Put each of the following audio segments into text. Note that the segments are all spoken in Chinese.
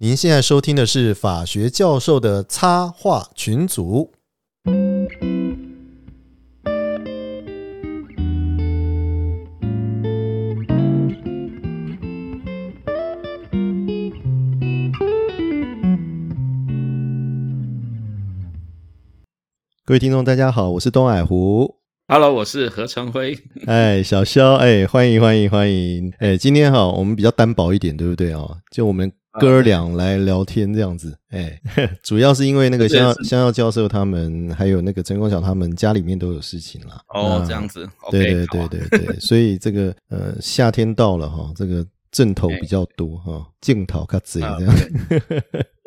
您现在收听的是法学教授的插画群组。各位听众，大家好，我是东海湖。Hello，我是何成辉。哎，小肖，哎，欢迎欢迎欢迎！哎，今天哈，我们比较单薄一点，对不对哦？就我们哥俩来聊天这样子。哎，主要是因为那个香香药教授他们，还有那个陈功晓他们家里面都有事情啦。哦，这样子。对对对对对，所以这个呃夏天到了哈，这个阵头比较多哈，镜头卡贼啊这样。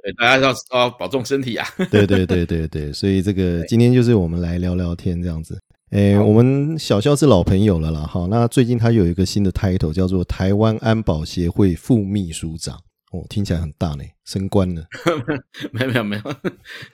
对，大家要要保重身体啊。对对对对对，所以这个今天就是我们来聊聊天这样子。诶，我们小肖是老朋友了啦，好。那最近他有一个新的 title 叫做台湾安保协会副秘书长，哦，听起来很大呢，升官了。没有没有没有，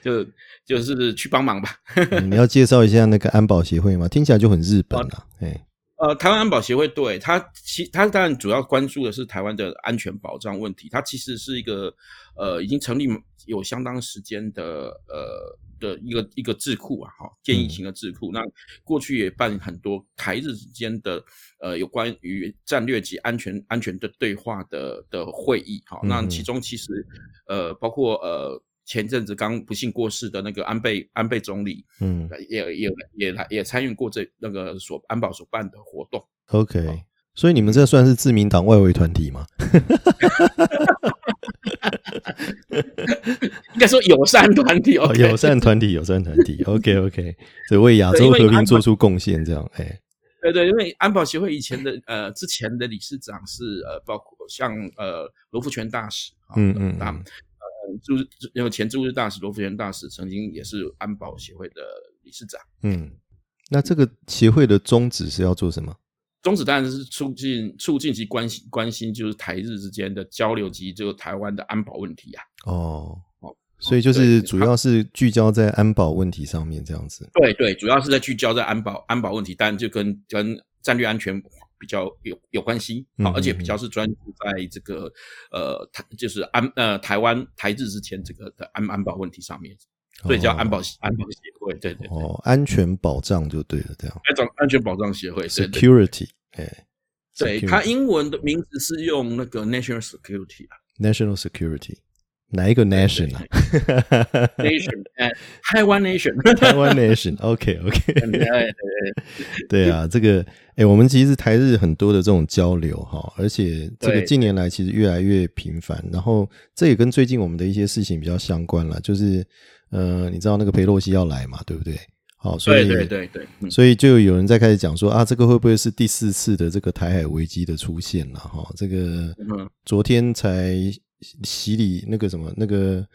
就就是去帮忙吧。嗯你要介绍一下那个安保协会吗？听起来就很日本啊。哎，呃，台湾安保协会对它其它当然主要关注的是台湾的安全保障问题。它其实是一个呃已经成立有相当时间的呃的一个一个智库啊，哈，建议型的智库。那过去也办很多台日之间的呃有关于战略及安全安全的对话的的会议，哈。那嗯其中其实呃包括呃前阵子刚不幸过世的那个安倍安倍总理，嗯也也也来也参与过这那个所安保所办的活动。，OK。所以你们这算是自民党外围团体吗？应该说友善团体哦友善团体，友善团体。OK OK，所以为亚洲和平做出贡献，这样。哎，对对，因为安保协会以前的呃之前的理事长是呃包括像呃罗福全大使，啊嗯嗯呃驻日那个前驻日大使罗福全大使曾经也是安保协会的理事长。嗯，那这个协会的宗旨是要做什么？宗旨当然是促进促进及关心关心就是台日之间的交流及这个台湾的安保问题啊。哦哦，所以就是主要是聚焦在安保问题上面这样子。对对，主要是在聚焦在安保安保问题，当然就跟跟战略安全比较有有关系啊、嗯而且比较是专注在这个呃台就是安呃台湾台日之间这个的安安保问题上面，所以叫安保、安保协会，对对对，哦，安全保障就对了，这样。安全安全保障协会，Security，哎，对它英文的名字是用那个 national security 啊 National Security，哪一个 nation 啊？nation，哎，台湾 nation，台湾 nation，OK OK，对对对。对啊，这个哎，我们其实台日很多的这种交流哈，而且这个近年来其实越来越频繁，然后这也跟最近我们的一些事情比较相关了，就是呃，你知道那个佩洛西要来嘛，对不对？好，所以对对对对，嗯。所以就有人在开始讲说啊，这个会不会是第四次的这个台海危机的出现了？哈，这个嗯昨天才洗礼那个什么那个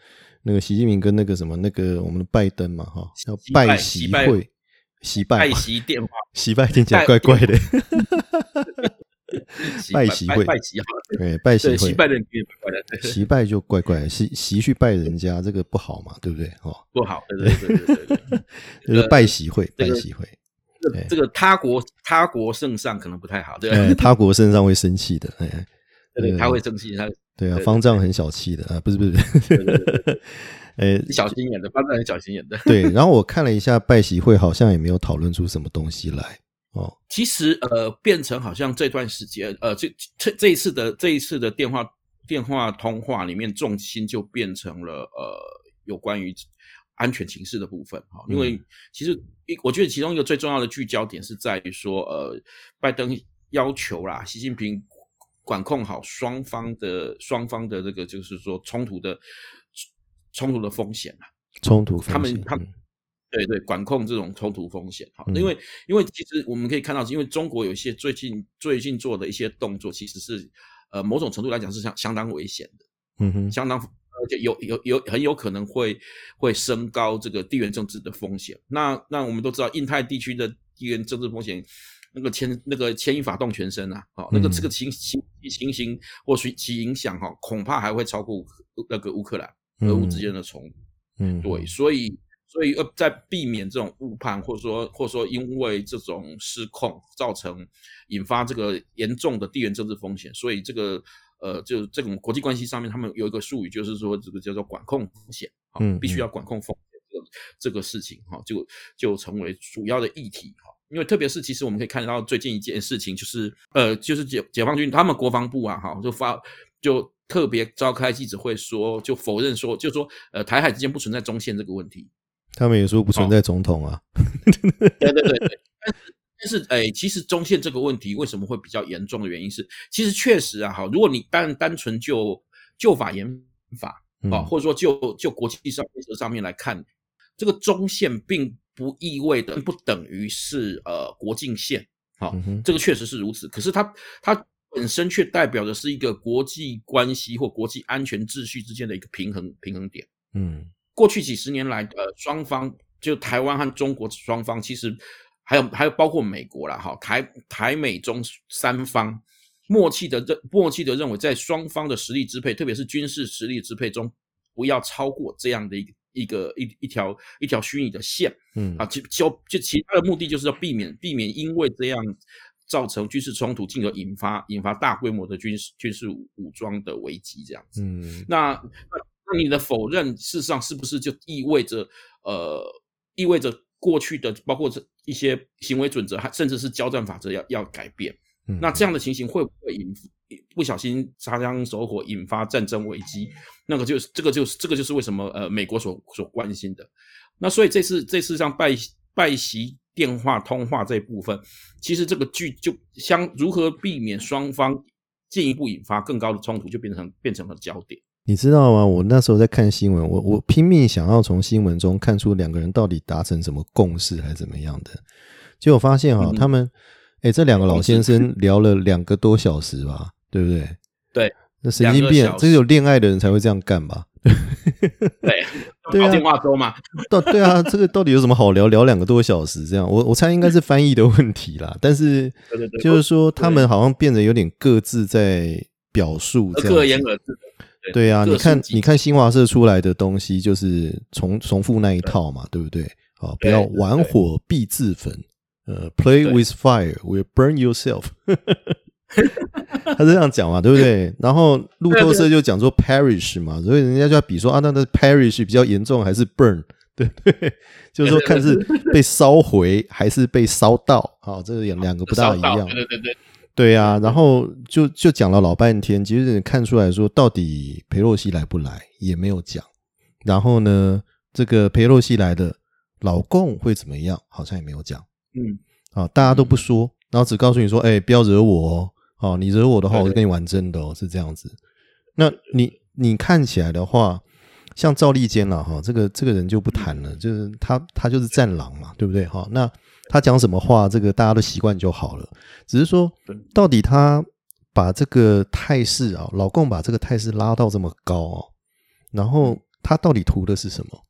那个习近平跟那个什么那个我们的拜登嘛，哈，要习拜 拜习会，习 拜拜嘛习电话，习拜听起来拜怪怪的，习拜习会。拜习。对，拜习会，习会，拜的人也怪怪的，对习拜就怪怪的，习习去拜人家这个不好嘛，对不对？哦，不好，对对对对对对。就是拜习会，拜这个习会，这个这个他国他国圣上可能不太好，对他国圣上会生气的，哎，对对，他会生气，他对啊，方丈很小气的啊，不是不是，呃，小心眼的，方丈很小心眼的。对，然后我看了一下拜习会，好像也没有讨论出什么东西来哦。其实呃，变成好像这段时间呃，这这这一次的这一次的电话电话通话里面，重心就变成了呃有关于安全情势的部分哈，因为其实一我觉得其中一个最重要的聚焦点是在于说呃，拜登要求啦，习近平管控好双方的双方的这个就是说冲突的冲突的风险啊。冲突风他们他们嗯对对管控这种冲突风险哈，嗯因为因为其实我们可以看到，因为中国有一些最近最近做的一些动作，其实是呃某种程度来讲是相相当危险的，嗯哼，相当而且有有有很有可能会会升高这个地缘政治的风险。那那我们都知道，印太地区的地缘政治风险。那个牵那个牵一发动全身啊，好、那个嗯这个情情情形或许其影响哈、恐怕还会超过那个乌克兰俄乌之间的冲突。嗯，对，所以所以呃，在避免这种误判，或者说或者说因为这种失控造成引发这个严重的地缘政治风险，所以这个呃，就这种国际关系上面，他们有一个术语，就是说这个叫做管控风险，嗯必须要管控风险这个这个事情哈，就就成为主要的议题哈。因为特别是其实我们可以看到最近一件事情，就是呃，就是解解放军他们国防部啊哈，就发就特别召开记者会说，就否认说，就说呃，台海之间不存在中线这个问题。他们也说不存在总统啊。对对对对，但是但是哎，其实中线这个问题为什么会比较严重的原因是，其实确实啊，哈，如果你单单纯就就法严法啊，或者说就就国际上规则上面来看，这个中线并不意味的不等于是呃国境线，好，这个确实是如此。可是它它本身却代表的是一个国际关系或国际安全秩序之间的一个平衡平衡点。嗯，过去几十年来，呃，双方就台湾和中国双方，其实还有还有包括美国啦，哈，台台美中三方默契的认默契的认为，在双方的实力支配，特别是军事实力支配中，不要超过这样的一个一个一一条一条虚拟的线。嗯啊，就就就其他的目的就是要避免避免因为这样造成军事冲突，进而引发引发大规模的军事军事武装的危机这样子。嗯，那那那你的否认，事实上是不是就意味着呃意味着过去的包括这一些行为准则，还甚至是交战法则要要改变？嗯那这样的情形会不会引不小心擦枪走火，引发战争危机？那个就是这个就是这个就是为什么呃美国所所关心的。那所以这次这次像拜拜席电话通话这一部分，其实这个剧就相如何避免双方进一步引发更高的冲突，就变成变成了焦点。你知道吗？我那时候在看新闻，我我拼命想要从新闻中看出两个人到底达成什么共识，还是怎么样的。结果发现哈，嗯他们哎，这两个老先生聊了两个多小时吧，对不对？对，那神经病这个有恋爱的人才会这样干吧？对，对啊。打电话粥嘛，到对啊，这个到底有什么好聊？聊两个多小时这样，我我猜应该是翻译的问题啦。但是就是说，他们好像变得有点各自在表述这样，各言。对啊，你看你看新华社出来的东西就是重重复那一套嘛，对不对？啊，不要玩火必自焚，呃，play with fire. Will burn yourself。他是这样讲嘛，对不对？然后路透社就讲说 perish 嘛，所以人家就要比说啊，那那 perish 比较严重还是 burn？对不对？就是说看是被烧毁还是被烧到，好，这两两个不大一样。对对对对，对呀、然后就就讲了老半天，其实你看出来说，到底裴洛西来不来也没有讲。然后呢，这个裴洛西来的老公会怎么样，好像也没有讲。嗯，啊，大家都不说，然后只告诉你说，哎，不要惹我哦。哦，你惹我的话，我就跟你玩真的哦，是这样子。那你你看起来的话，像赵立坚了哈，这个这个人就不谈了，就是他他就是战狼嘛，对不对哈？那他讲什么话，这个大家都习惯就好了。只是说，到底他把这个态势啊，老共把这个态势拉到这么高哦，然后他到底图的是什么？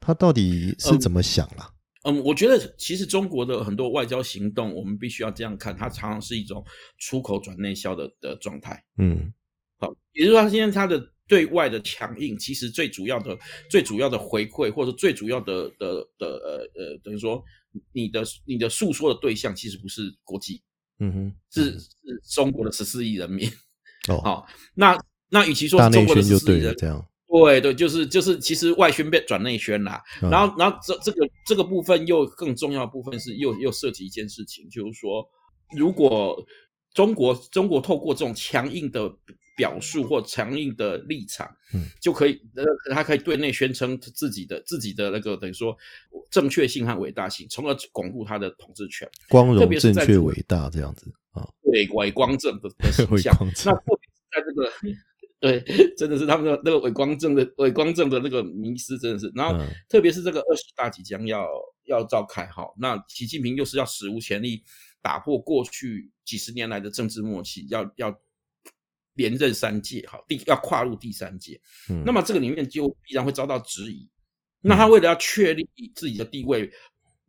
他到底是怎么想啦？嗯，我觉得其实中国的很多外交行动，我们必须要这样看，它常常是一种出口转内销的的状态。嗯好，也就是说，他今天他的对外的强硬，其实最主要的、最主要的回馈，或者最主要的的的呃呃，等于说你的你的诉说的对象，其实不是国际，嗯哼，是是中国的十四亿人民。哦，好，那那与其说中国的宣就对了，十四亿人，这样。对对，就是就是，其实外宣变转内宣啦。嗯然后然后这这个这个部分又更重要的部分是又又涉及一件事情，就是说，如果中国中国透过这种强硬的表述或强硬的立场，嗯，就可以呃，他可以对内宣称自己的自己的那个等于说正确性和伟大性，从而巩固他的统治权，光荣、正确、伟大这样子啊，伟伟光正的的形 象。那特别是在这个。对，真的是他们的那个伟光正的伟光正的那个迷失，真的是。然后嗯特别是这个二十大即将要要召开哈，那习近平又是要史无前例打破过去几十年来的政治默契，要要连任三届哈，第要跨入第三届，嗯，那么这个里面就必然会遭到质疑。那他为了要确立自己的地位，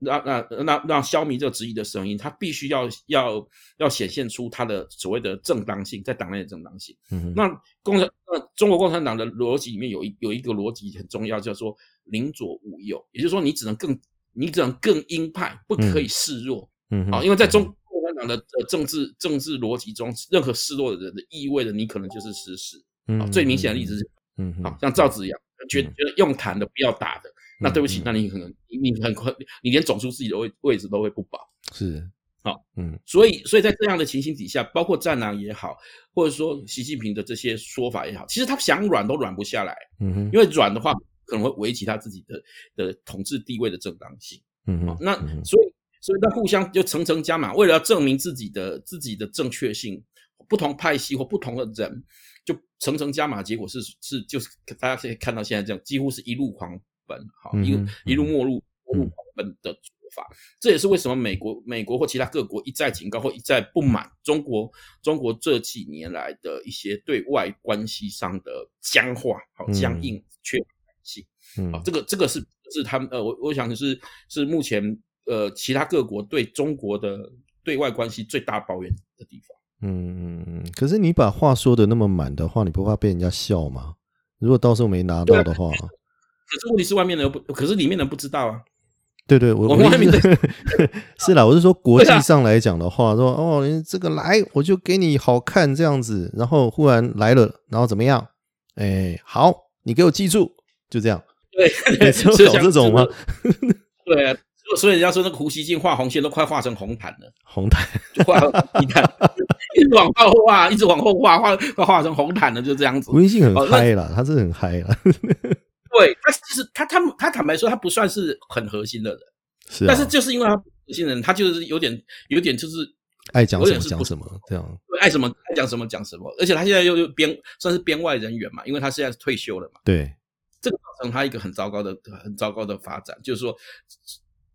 让让让让消弭这个质疑的声音，他必须要要要显现出他的所谓的正当性，在党内的正当性。嗯那共产呃中国共产党的逻辑里面有一有一个逻辑很重要，叫做宁左勿右，也就是说你只能更你只能更鹰派，不可以示弱。嗯哼啊，因为在中共产党的呃政治政治逻辑中，任何示弱的人的意味着你可能就是失势。嗯，最明显的例子是，嗯好像赵子阳觉觉得用谈的不要打的，那对不起，那你可能你你很快你连走出自己的位位置都会不保。是好，嗯所以，所以在这样的情形底下，包括战狼也好，或者说习近平的这些说法也好，其实他想软都软不下来，嗯哼因为软的话可能会危及他自己的的统治地位的正当性。嗯哼，那嗯所以，所以他互相就层层加码，为了要证明自己的自己的正确性，不同派系或不同的人就层层加码，结果是是就是大家可以看到现在这样，几乎是一路狂奔，好，一路一路没入没入狂奔的做法。这也是为什么美国美国或其他各国一再警告或一再不满中国中国这几年来的一些对外关系上的僵化、好嗯僵硬、缺乏弹性。嗯啊，这个这个是是他们呃，我我想是是目前呃其他各国对中国的对外关系最大抱怨的地方。嗯嗯嗯，可是你把话说的那么满的话，你不怕被人家笑吗？如果到时候没拿到的话，可是问题是外面的人不，可是里面的人不知道啊。对对，我我们外面的 是啦，我是说国际上来讲的话，说哦，你这个来我就给你好看这样子，然后忽然来了，然后怎么样？哎，好，你给我记住，就这样。对，每次都是像搞这种吗？对啊，所以人家说那个胡锡进画红线都快画成红毯了，红毯，就画你看，一直往后画，一直往后画，画快画成红毯了，就这样子。微信很嗨啦，他是很嗨啦，对他其实他他他坦白说，他不算是很核心的人，是啊，但是就是因为他不核心的人，他就是有点有点就是爱讲什么讲什么这样，爱什么爱讲什么讲什么，而且他现在又又编算是编外人员嘛，因为他现在是退休了嘛，对，这个造成他一个很糟糕的很糟糕的发展，就是说，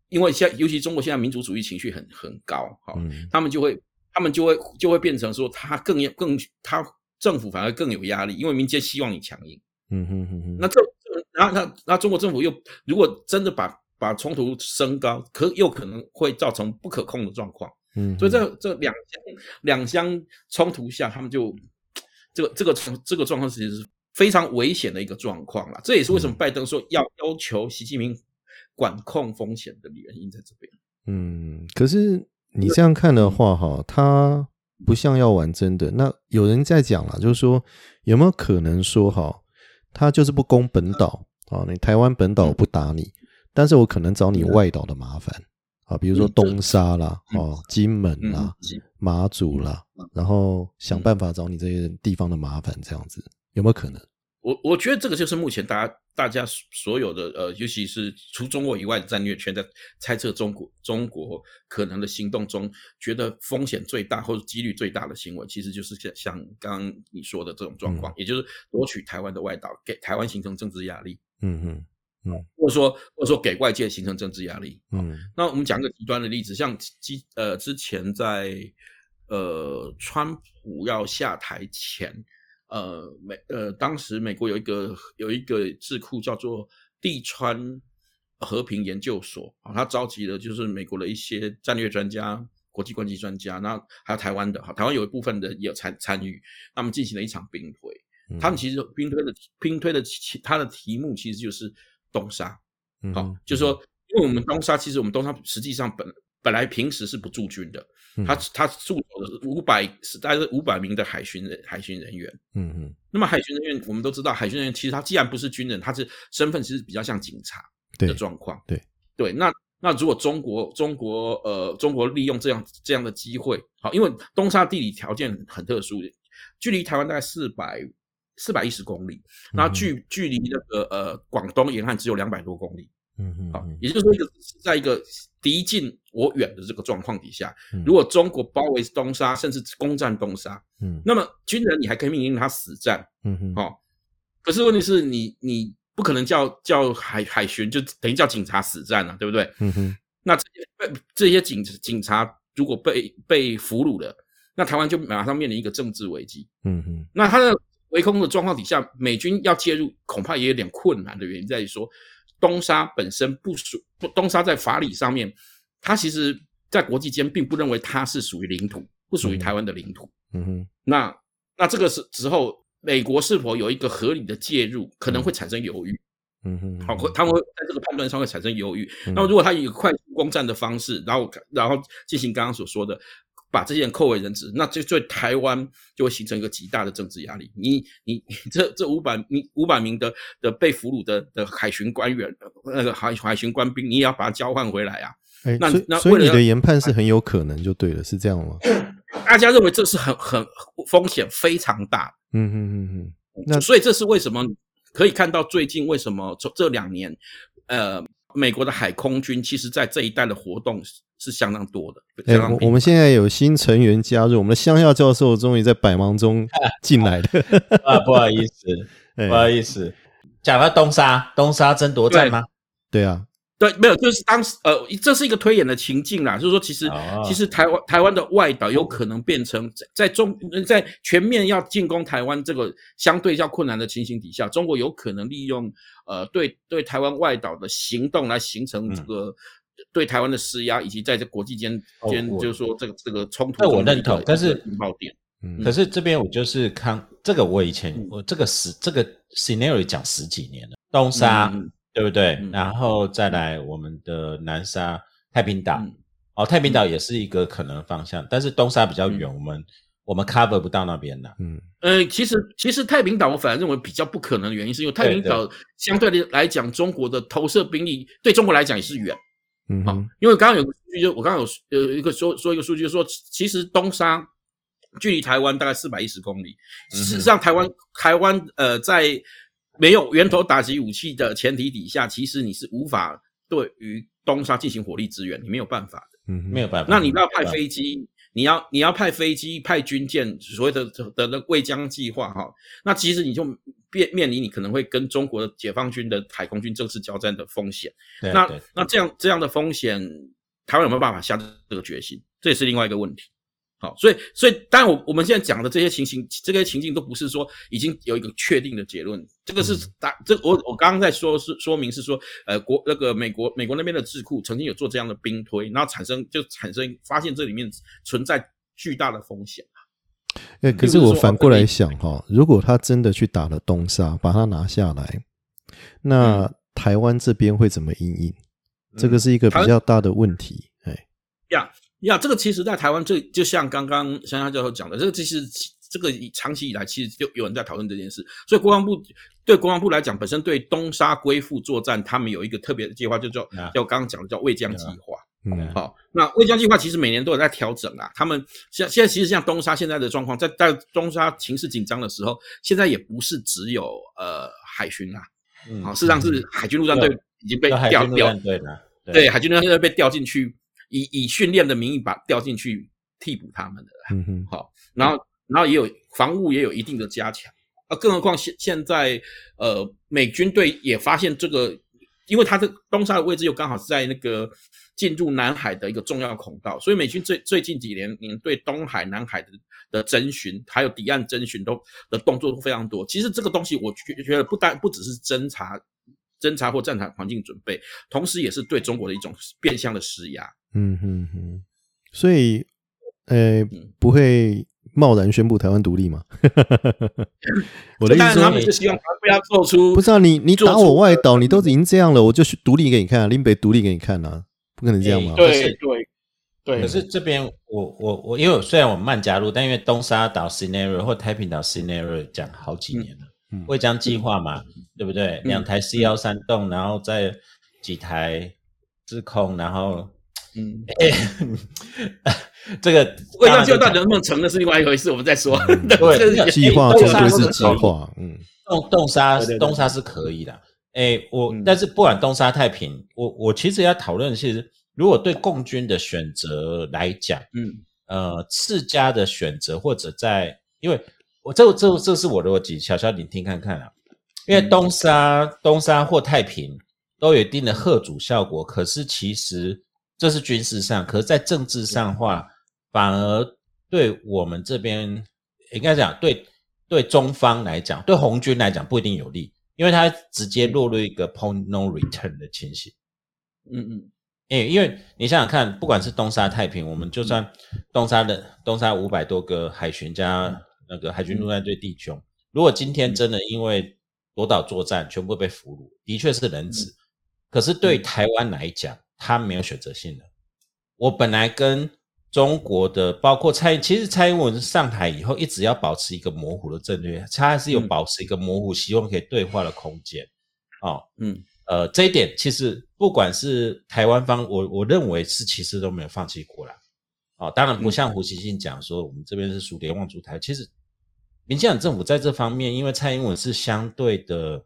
因为现在尤其中国现在民族主义情绪很很高，哈、嗯他们就会他们就会就会变成说他更要更他政府反而更有压力，因为民间希望你强硬，嗯哼哼哼，那这然后那那中国政府又如果真的把把冲突升高，可又可能会造成不可控的状况。嗯，所以这这两相两相冲突下，他们就这个这个这个状况其实是非常危险的一个状况了。这也是为什么拜登说要要求习近平管控风险的原因在这边。嗯，可是你这样看的话，哈，他不像要玩真的。那有人在讲了，就是说有没有可能说，哈，他就是不攻本岛啊？你台湾本岛不打你，但是我可能找你外岛的麻烦啊，比如说东沙啦、嗯哦金门嗯啦、是马祖啦，然后想办法找你这些地方的麻烦，这样子有没有可能？我我觉得这个就是目前大家大家所有的呃，尤其是除中国以外的战略圈在猜测中国中国可能的行动中，觉得风险最大或者几率最大的行为，其实就是像像刚刚你说的这种状况，也就是夺取台湾的外岛，给台湾形成政治压力，嗯哼，或者说或者说给外界形成政治压力。嗯那我们讲个极端的例子，像之呃之前在呃川普要下台前，呃美呃当时美国有一个有一个智库叫做地川和平研究所啊，他召集了就是美国的一些战略专家、国际关系专家，那还有台湾的哈，台湾有一部分的也有参参与，他们进行了一场兵推。嗯，他们其实兵推的兵推的其他的题目其实就是东沙，好、就是说，因为我们东沙其实我们东沙实际上本本来平时是不驻军的，嗯。他他驻守的是五百是大概是五百名的海巡人海巡人员。嗯嗯那么海巡人员我们都知道，海巡人员其实他既然不是军人，他是身份其实比较像警察的状况。对。对，那那如果中国中国呃中国利用这样这样的机会，好，因为东沙地理条件很特殊，距离台湾大概四百四百一十公里，那嗯距距离那个呃广东沿岸只有两百多公里，嗯嗯好，也就是说一个在一个敌近我远的这个状况底下，嗯。如果中国包围东沙，甚至攻占东沙，嗯。那么军人你还可以命令他死战，嗯哼。哦，可是问题是你你不可能叫叫海海巡，就等于叫警察死战啊，对不对？嗯哼。那这些被这些警警察如果被被俘虏了，那台湾就马上面临一个政治危机。嗯哼。那他的围空的状况底下，美军要介入，恐怕也有点困难的原因在于说，东沙本身不属不东沙在法理上面，它其实在国际间并不认为它是属于领土，不属于台湾的领土。嗯哼那那这个时时候，美国是否有一个合理的介入，可能会产生犹豫。嗯哼，好，他们会在这个判断上会产生犹豫。嗯那么如果他以快速攻占的方式，然后然后进行刚刚所说的把这些人扣为人质，那就对台湾就会形成一个极大的政治压力。你你这这五百名五百名的的被俘虏的的海巡官员，那个海海巡官兵，你也要把他交换回来啊。那那所以你的研判是很有可能就对了，是这样吗？大家认为这是很很风险非常大。嗯嗯嗯嗯。那所以这是为什么可以看到最近为什么这这两年，呃，美国的海空军其实在这一带的活动是相当多的。哎，我们现在有新成员加入，我们的香校教授终于在百忙中进来了。啊，不好意思，不好意思，讲到东沙，东沙争夺战吗？对啊。对，没有，就是当时呃，这是一个推演的情境啦，就是说，其实其实台湾台湾的外岛有可能变成在在中在全面要进攻台湾这个相对较困难的情形底下，中国有可能利用呃对对台湾外岛的行动来形成这个对台湾的施压，以及在这国际间间就是说这个这个冲突。那我认同，但是引爆点。可是这边我就是看这个，我以前我这个十这个 scenario 讲十几年了，东沙。对不对？然后再来我们的南沙、太平岛，哦，太平岛也是一个可能方向，但是东沙比较远，我们我们 cover 不到那边的。嗯，呃，其实其实太平岛我反而认为比较不可能的原因，是因为太平岛相对的来讲，中国的投射兵力对中国来讲也是远。嗯，好，因为刚刚有个数据，就我刚刚有有一个说说一个数据，说其实东沙距离台湾大概四百一十公里，事实上台湾台湾呃在。没有源头打击武器的前提底下，其实你是无法对于东沙进行火力支援，你没有办法的。嗯，没有办法。那你要派飞机，你要你要派飞机、派军舰，所谓的的的卫江计划哈，那其实你就面面临你可能会跟中国的解放军的海空军正式交战的风险。那那这样这样的风险，台湾有没有办法下这个决心？这也是另外一个问题。好，所以所以当然我我们现在讲的这些情形，这些情境都不是说已经有一个确定的结论。这个是打这我我刚刚在说是说明是说，呃国那个美国美国那边的智库曾经有做这样的兵推，然后产生就产生发现这里面存在巨大的风险哎，可是我反过来想哈，如果他真的去打了东沙，把它拿下来，那台湾这边会怎么应应？这个是一个比较大的问题。哎，呀。呀，这个其实，在台湾，这就像刚刚香香教授讲的，这个其实这个长期以来，其实就有人在讨论这件事。所以国防部对国防部来讲，本身对东沙归附作战，他们有一个特别的计划，就叫叫刚刚讲的叫魏江计划。嗯，好，那魏江计划其实每年都有在调整啊。他们现现在其实像东沙现在的状况，在在东沙情势紧张的时候，现在也不是只有呃海巡啊，好，事实上是海军陆战队已经被调调对的，对，海军陆战队被调进去。以以训练的名义把调进去替补他们的，嗯哼，好，然后然后也有防务也有一定的加强，啊，更何况现现在呃美军队也发现这个，因为它的东沙的位置又刚好是在那个进入南海的一个重要孔道，所以美军最最近几年年对东海、南海的的征询，还有抵岸征询都的动作都非常多。其实这个东西我觉觉得不单不只是侦查。侦查或战场环境准备，同时也是对中国的一种变相的施压。嗯哼哼，所以，呃，不会贸然宣布台湾独立吗？我的意思，他们是希望不要做出。不知道你你打我外岛，你都已经这样了，我就独立给你看，啊林北独立给你看啊，不可能这样吗？对对对。可是这边我我我，因为虽然我慢加入，但因为东沙岛 scenario 或太平岛 scenario 讲好几年了。会将计划嘛，对不对？两台 C 幺三栋，然后再几台自控，然后，嗯，这个未将计划能不能成，那是另外一回事，我们再说。对，计划绝对是计划。嗯，动动沙东沙是可以的。哎，我但是不管东沙太平，我我其实要讨论，其实如果对共军的选择来讲，嗯，呃，次家的选择或者在因为。我这这这是我的逻辑，小小你听看看啊。因为东沙、东沙或太平都有一定的贺主效果，可是其实这是军事上，可是在政治上话，反而对我们这边应该讲，对对中方来讲，对红军来讲不一定有利，因为它直接落入一个 point no return 的情形。嗯嗯，诶，因为你想想看，不管是东沙、太平，我们就算东沙的东沙五百多个海巡加。那个海军陆战队弟兄，如果今天真的因为夺岛作战全部被俘虏，的确是人质。可是对台湾来讲，他没有选择性的。我本来跟中国的，包括蔡，其实蔡英文上台以后，一直要保持一个模糊的战略，他还是有保持一个模糊，希望可以对话的空间。哦，嗯，呃，这一点其实不管是台湾方，我我认为是其实都没有放弃过啦。哦，当然不像胡锡进讲说我们这边是属联望主台，其实民进党政府在这方面，因为蔡英文是相对的。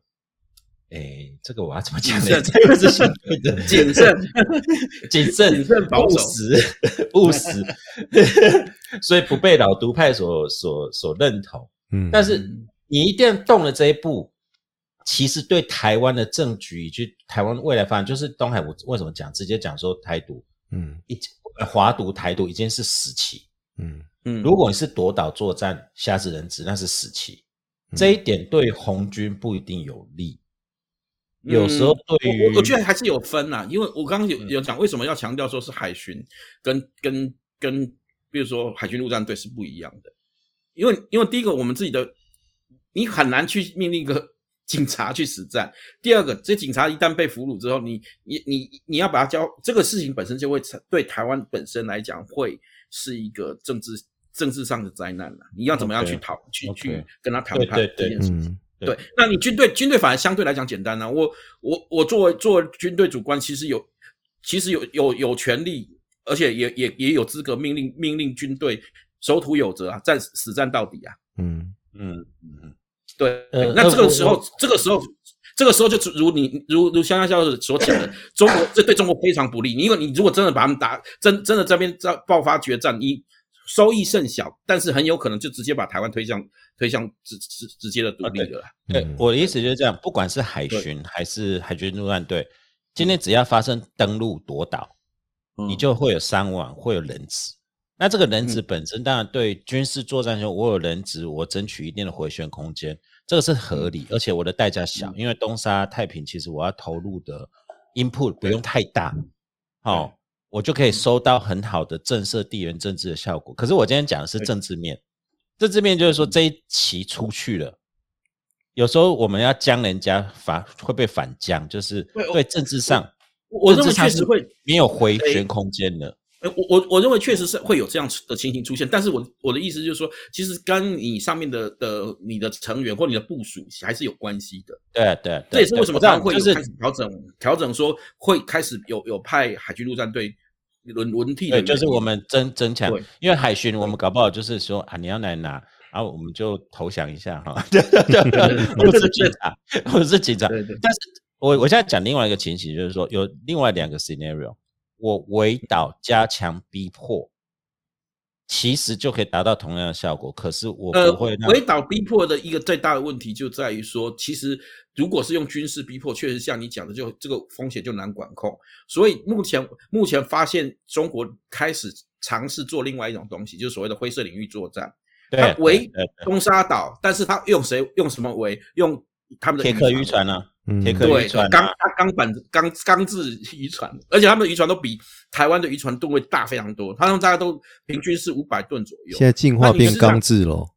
哎，这个我要怎么讲呢？这个是相对的谨慎、谨慎、谨慎、务实、务实，所以不被老独派所所所认同。嗯，但是你一旦动了这一步，其实对台湾的政局以及台湾未来发展，就是东海，我为什么讲直接讲说台独？嗯，一华独、台独已经是死棋。嗯嗯，如果你是夺岛作战、瞎子人质，那是死棋。这一点对红军不一定有利。有时候对于我我觉得还是有分呐，因为我刚刚有有讲为什么要强调说是海巡跟跟跟，比如说海军陆战队是不一样的，因为因为第一个我们自己的你很难去命令一个警察去实战，第二个这警察一旦被俘虏之后，你你你你要把他交这个事情本身就会对台湾本身来讲会是一个政治政治上的灾难了，你要怎么样去讨去去跟他谈判这件事情。对，那你军队军队反而相对来讲简单呢。我我我作为作为军队主官，其实有其实有有有权利，而且也也也有资格命令命令军队守土有责啊，战死战到底啊。嗯嗯嗯，对。那这个时候这个时候这个时候就如你如如香香教授所讲的，中国这对中国非常不利。因为你如果真的把他们打真真的这边在爆发决战，你收益甚小，但是很有可能就直接把台湾推向。推向直直直接的独立了。对，我的意思就是这样，不管是海巡还是海军陆战队，今天只要发生登陆夺岛，你就会有伤亡，会有人质。那这个人质本身，当然对军事作战中，我有人质，我争取一定的回旋空间，这个是合理，而且我的代价小，因为东沙太平其实我要投入的 input 不用太大，好，我就可以收到很好的震慑地缘政治的效果。可是我今天讲的是政治面。政治面就是说，这一期出去了，有时候我们要将人家反会被反将，就是对政治上，我认为确实会没有回旋空间了。我我我认为确实是会有这样的情形出现，但是我我的意思就是说，其实跟你上面的的你的成员或你的部署还是有关系的。对对，这也是为什么这样会开始调整调整，说会开始有有派海军陆战队。轮轮替对，就是我们增增强，因为海巡我们搞不好就是说啊，你要来拿，然后我们就投降一下哈。不 是警察，不是警察。但是我我现在讲另外一个情形，就是说有另外两个 scenario，我围岛加强逼迫。其实就可以达到同样的效果，可是我不会。围岛逼迫的一个最大的问题就在于说，其实如果是用军事逼迫，确实像你讲的，就这个风险就难管控。所以目前目前发现，中国开始尝试做另外一种东西，就是所谓的灰色领域作战。他围东沙岛，但是他用谁用什么围？用他们的铁壳渔船呢？铁壳渔船，钢它钢板钢钢制渔船，而且他们的渔船都比台湾的渔船吨位大非常多，他们大概都平均是五百吨左右。现在进化变钢制喽，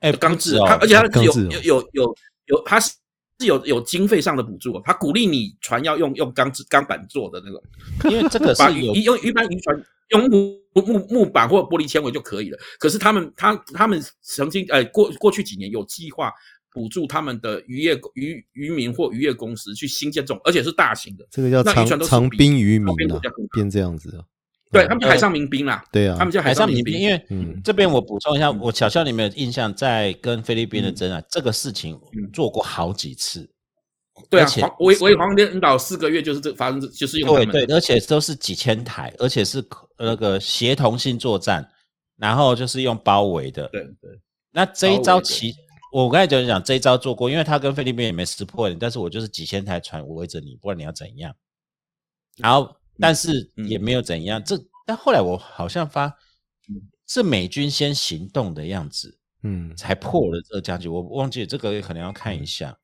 哎，钢制，它而且它是有有有有有，它是是有有经费上的补助，它鼓励你船要用用钢制钢板做的那种，因为这个是有用一般渔船用木木木板或玻璃纤维就可以了。可是他们他他们曾经呃过过去几年有计划。补助他们的渔业渔渔民或渔业公司去新建这种，而且是大型的，这个叫长长滨渔民啊，变这样子啊。对他们叫海上民兵啦，对啊，他们叫海上民兵。因为这边我补充一下，我小校里面有印象，在跟菲律宾的争啊，这个事情做过好几次。对啊，为为黄连岛四个月就是这发生，就是用对对，而且都是几千台，而且是那个协同性作战，然后就是用包围的。对对，那这一招其。我刚才就讲这一招做过，因为他跟菲律宾也没撕破脸，但是我就是几千台船围着你，不管你要怎样。然后，但是也没有怎样。这但后来我好像发是美军先行动的样子，嗯，才破了这个僵局。我忘记这个可能要看一下。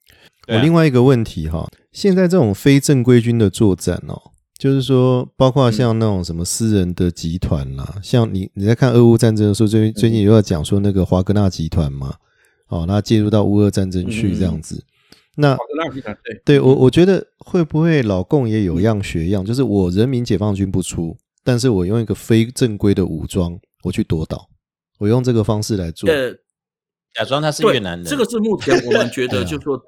我另外一个问题哈，现在这种非正规军的作战哦，就是说，包括像那种什么私人的集团啦，像你你在看俄乌战争的时候，最最近有要讲说那个华格纳集团嘛。哦，那介入到乌俄战争去这样子，那对，对我我觉得会不会老共也有样学样，就是我人民解放军不出，但是我用一个非正规的武装，我去夺岛，我用这个方式来做。呃，假装他是越南人，这个是目前我们觉得，就是说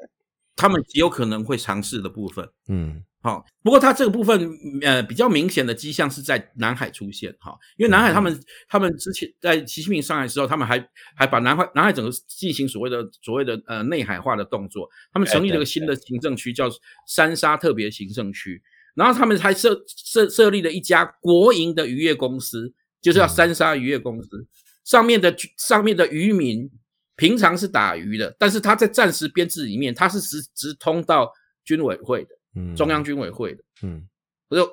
他们极有可能会尝试的部分。嗯。好、不过它这个部分呃比较明显的迹象是在南海出现哈、因为南海他们、他们之前在习近平上来的时候，他们还还把南海南海整个进行所谓的所谓的呃内海化的动作，他们成立了一个新的行政区叫三沙特别行政区，然后他们还设设设立了一家国营的渔业公司，就是叫三沙渔业公司，上面的上面的渔民平常是打鱼的，但是他在战时编制里面，他是直直通到军委会的。嗯，中央军委会的，嗯就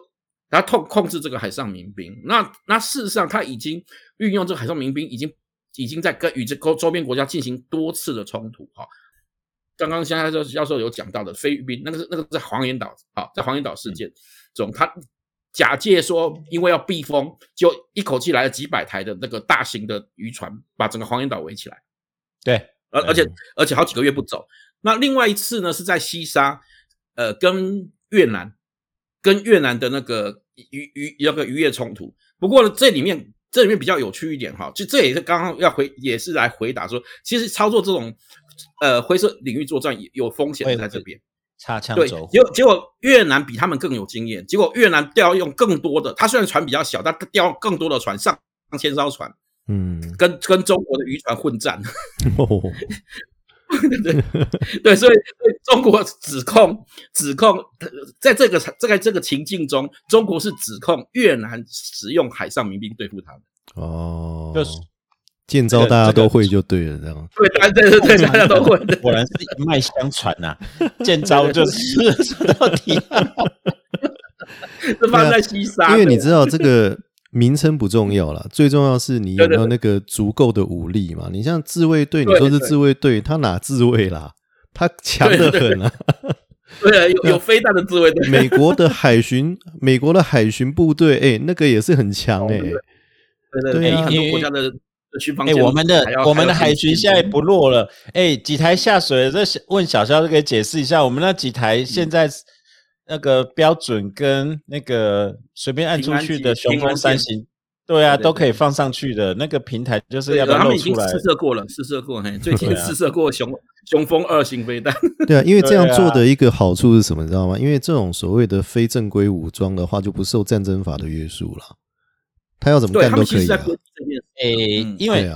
他控控制这个海上民兵。那那事实上，他已经运用这个海上民兵，已经已经在跟与这周周边国家进行多次的冲突哈。刚刚现在教教授有讲到的菲律宾，那个是那个在黄岩岛啊，在黄岩岛事件中，他假借说因为要避风，就一口气来了几百台的那个大型的渔船，把整个黄岩岛围起来。对，而而且而且好几个月不走。那另外一次呢，是在西沙，呃，跟越南跟越南的那个渔渔那个渔业冲突。不过呢，这里面这里面比较有趣一点哈，就这也是刚刚要回，也是来回答说，其实操作这种呃灰色领域作战有有风险在这边。对，擦枪走火结，果结果越南比他们更有经验，结果越南调用更多的，他虽然船比较小，但调更多的船上，上千艘船，嗯，跟跟中国的渔船混战。哦 对对，所以中国指控指控，呃在这个在这个情境中，中国是指控越南使用海上民兵对付他们。哦，就是见招大家都会就对了，这样。对，对对对对，大家都会。果然是一脉相传呐、见招就是 说到底。是放在西沙，因为你知道这个名称不重要了，最重要是你有没有那个足够的武力嘛？你像自卫队，你说是自卫队，他哪自卫啦？他强的很啊！对啊有有飞弹的自卫队，美国的海巡，美国的海巡部队，哎，那个也是很强哎、对对对很多国家的巡防哎、舰我们的我们的海巡现在不弱了。哎、几台下水了？这问小肖可以解释一下，我们那几台现在那个标准跟那个随便按出去的雄风三型，对啊，对对都可以放上去的。那个平台就是要不要他们已经露出来？试射过了，试射过，嘿，最近试射过雄雄风二型飞弹。对啊，因为这样做的一个好处是什么，你知道吗？因为这种所谓的非正规武装的话，就不受战争法的约束了，他要怎么干都可以。诶、嗯因为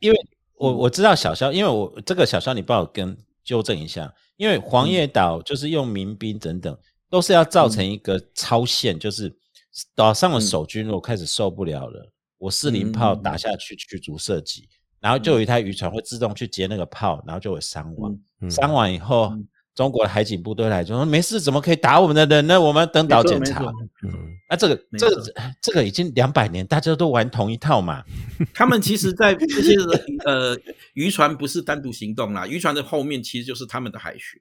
因为我我知道小肖，因为我这个小肖，你帮我跟纠正一下，因为黄叶岛就是用民兵等等，都是要造成一个超限，就是岛上的守军如果开始受不了了，我四零炮打下去驱逐射击，然后就有一台渔船会自动去接那个炮，然后就会伤亡，嗯伤亡以后嗯。中国的海警部队来就说没事，怎么可以打我们的人呢？我们登岛检查。嗯，那、这个这这个已经两百年，大家都玩同一套嘛。他们其实，在这些人呃渔船不是单独行动啦，渔船的后面其实就是他们的海巡，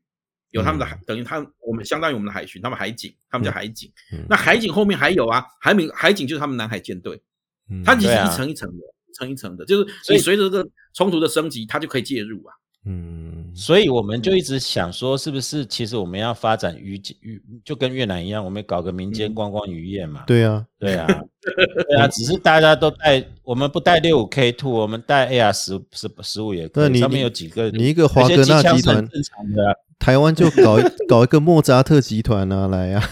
有他们的海，等于他们我们相当于我们的海巡，他们海警，他们叫海警。嗯那海警后面还有啊，海警海警就是他们南海舰队，嗯它其实一层一层的，一层一层的，就是所以你随着这个冲突的升级，它就可以介入啊。嗯所以我们就一直想说，是不是其实我们要发展渔渔，就跟越南一样，我们搞个民间观光渔业嘛？对啊，对啊，对啊，只是大家都带，我们不带六五 K two，我们带 AR 十十十五也可以。那你上面有几个，你一个华格纳集团正常的、啊。台湾就搞一搞一个莫扎特集团啊，来啊，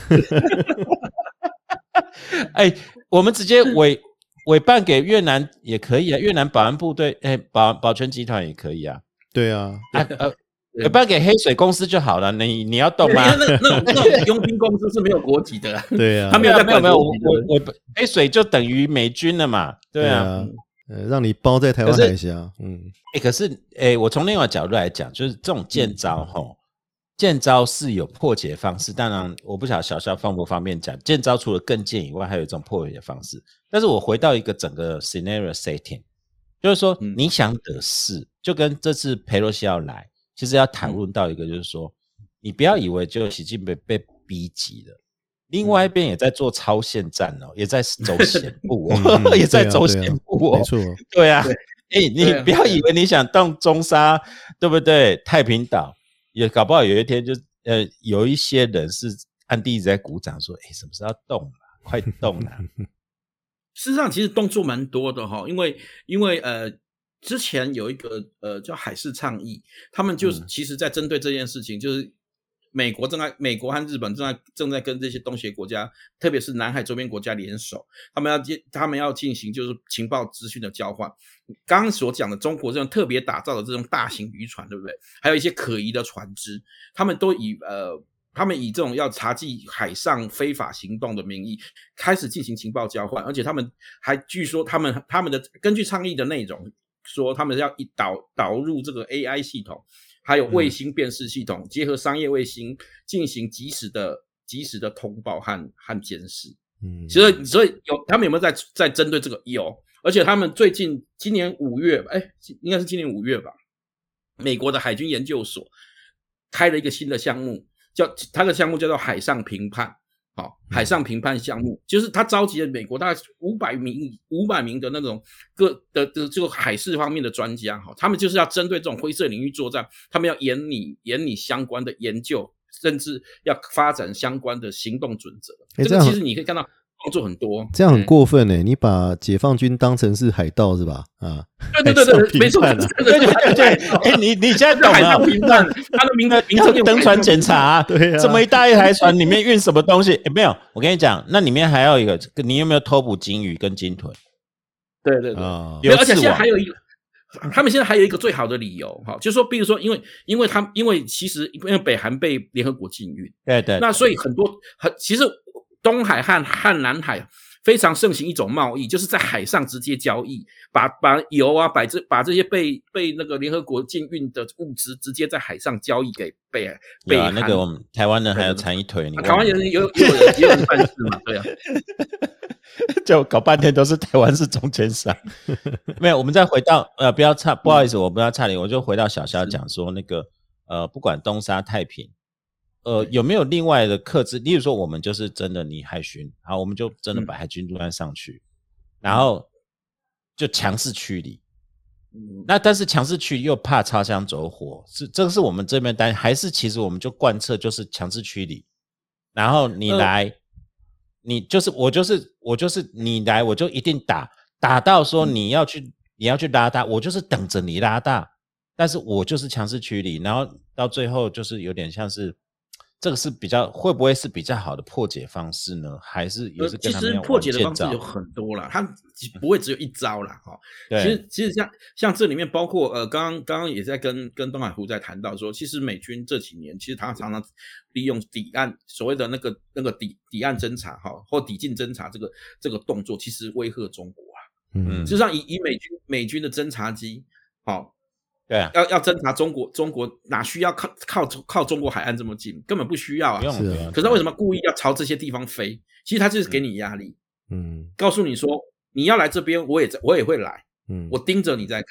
哎，我们直接委委办给越南也可以啊，越南保安部队，哎，保保全集团也可以啊。对啊，啊呃，对委办给黑水公司就好了。你你要动因为吗？那那种那种佣兵公司是没有国籍的啊，对啊，他没有在没有没有，我我我黑水就等于美军了嘛。对啊。啊，呃，让你包在台湾海峡，嗯哎、可是哎、我从另外角度来讲，就是这种见招吼，见招是有破解方式。当然，我不晓得小肖方不方便讲，见招除了更贱以外，还有一种破解方式。但是我回到一个整个 scenario setting，就是说嗯你想得势，就跟这次佩洛西要来，其实要谈论到一个，就是说，你不要以为就习近平被逼急了。另外一边也在做超限战哦，也在走险步嗯哦，嗯 也在走险步哦，没错，对啊，对哎、你不要以为你想动中沙，对不对？太平岛也搞不好有一天就呃，有一些人是暗地一直在鼓掌说：“哎、什么时候要动了？快动了！” 事实上，其实动作蛮多的哈，因为因为呃，之前有一个呃叫海事倡议，他们就是其实在针对这件事情，就是美国正在美国和日本正在正在跟这些东协国家，特别是南海周边国家联手，他们要进他们要进行就是情报资讯的交换。刚刚所讲的中国这种特别打造的这种大型渔船，对不对？还有一些可疑的船只，他们都以呃。他们以这种要查缉海上非法行动的名义，开始进行情报交换，而且他们还据说他们他们的根据倡议的内容说，他们要一导导入这个 AI 系统，还有卫星辨识系统，结合商业卫星进行及时的及时的通报和和监视。嗯，所以所以有他们有没有在在针对这个有？而且他们最近今年五月，哎，应该是今年五月吧，美国的海军研究所开了一个新的项目。叫他的项目叫做海上评判，好，海上评判项目就是他召集了美国大概五百名五百名的那种各的的这个海事方面的专家，哈，他们就是要针对这种灰色领域作战，他们要研拟研拟相关的研究，甚至要发展相关的行动准则。这个其实你可以看到。工作很多，这样很过分呢。你把解放军当成是海盗是吧？啊，对对对对，没错，对对对对。哎，你你现在懂了？评判，他的名 名称登船检查，对啊，这么一大一台船里面运什么东西？哎，没有，我跟你讲，那里面还有一个，你有没有偷捕金鱼跟金豚？对对对，而且现在还有一个，他们现在还有一个最好的理由，哈，就是说，比如说，因为因为他因为其实因为北韩被联合国禁运，对对，那所以很多很其实。东海和和南海非常盛行一种贸易，就是在海上直接交易，把把油啊，把这把这些被被那个联合国禁运的物资，直接在海上交易给被被那个我们台湾人还要缠一腿，台湾人有有人有人办事嘛？对啊，就搞半天都是台湾是中间商。没有，我们再回到呃，不要差，不好意思，我不要差你，我就回到小肖讲说那个呃，不管东沙太平。呃，有没有另外的克制？例如说，我们就是真的你海巡，好，我们就真的把海军陆战上去，然后就强势驱离。那但是强势驱又怕擦枪走火，是这个是我们这边担，还是其实我们就贯彻就是强势驱离，然后你来，你就是我就是我就是你来，我就一定打打到说你要去你要去拉大，我就是等着你拉大，但是我就是强势驱离，然后到最后就是有点像是。这个是比较会不会是比较好的破解方式呢？还是也是其实破解的方式有很多啦，它不会只有一招啦哈。其实其实像像这里面包括呃，刚刚刚刚也在跟跟东海湖在谈到说，其实美军这几年其实他常常利用抵岸所谓的那个那个抵抵岸侦察哈，或抵近侦察这个这个动作，其实威吓中国啊。嗯，实际上以以美军美军的侦察机好。对啊，要要侦查中国，中国哪需要靠靠靠中国海岸这么近？根本不需要啊。是啊。可是为什么故意要朝这些地方飞？其实他就是给你压力，嗯，告诉你说你要来这边，我也在，我也会来，嗯，我盯着你在看。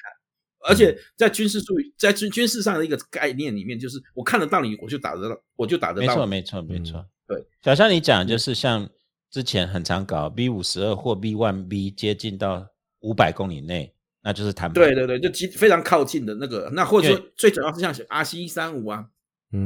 而且在军事术语，在军军事上的一个概念里面，就是我看得到你，我就打得到，我就打得到。没错，没错，没错。对，小夏，你讲就是像之前很常搞 B 五十二或 B one B 接近到五百公里内。那就是谈对对对，就极非常靠近的那个，那或者说最主要是像 R C 一三五啊，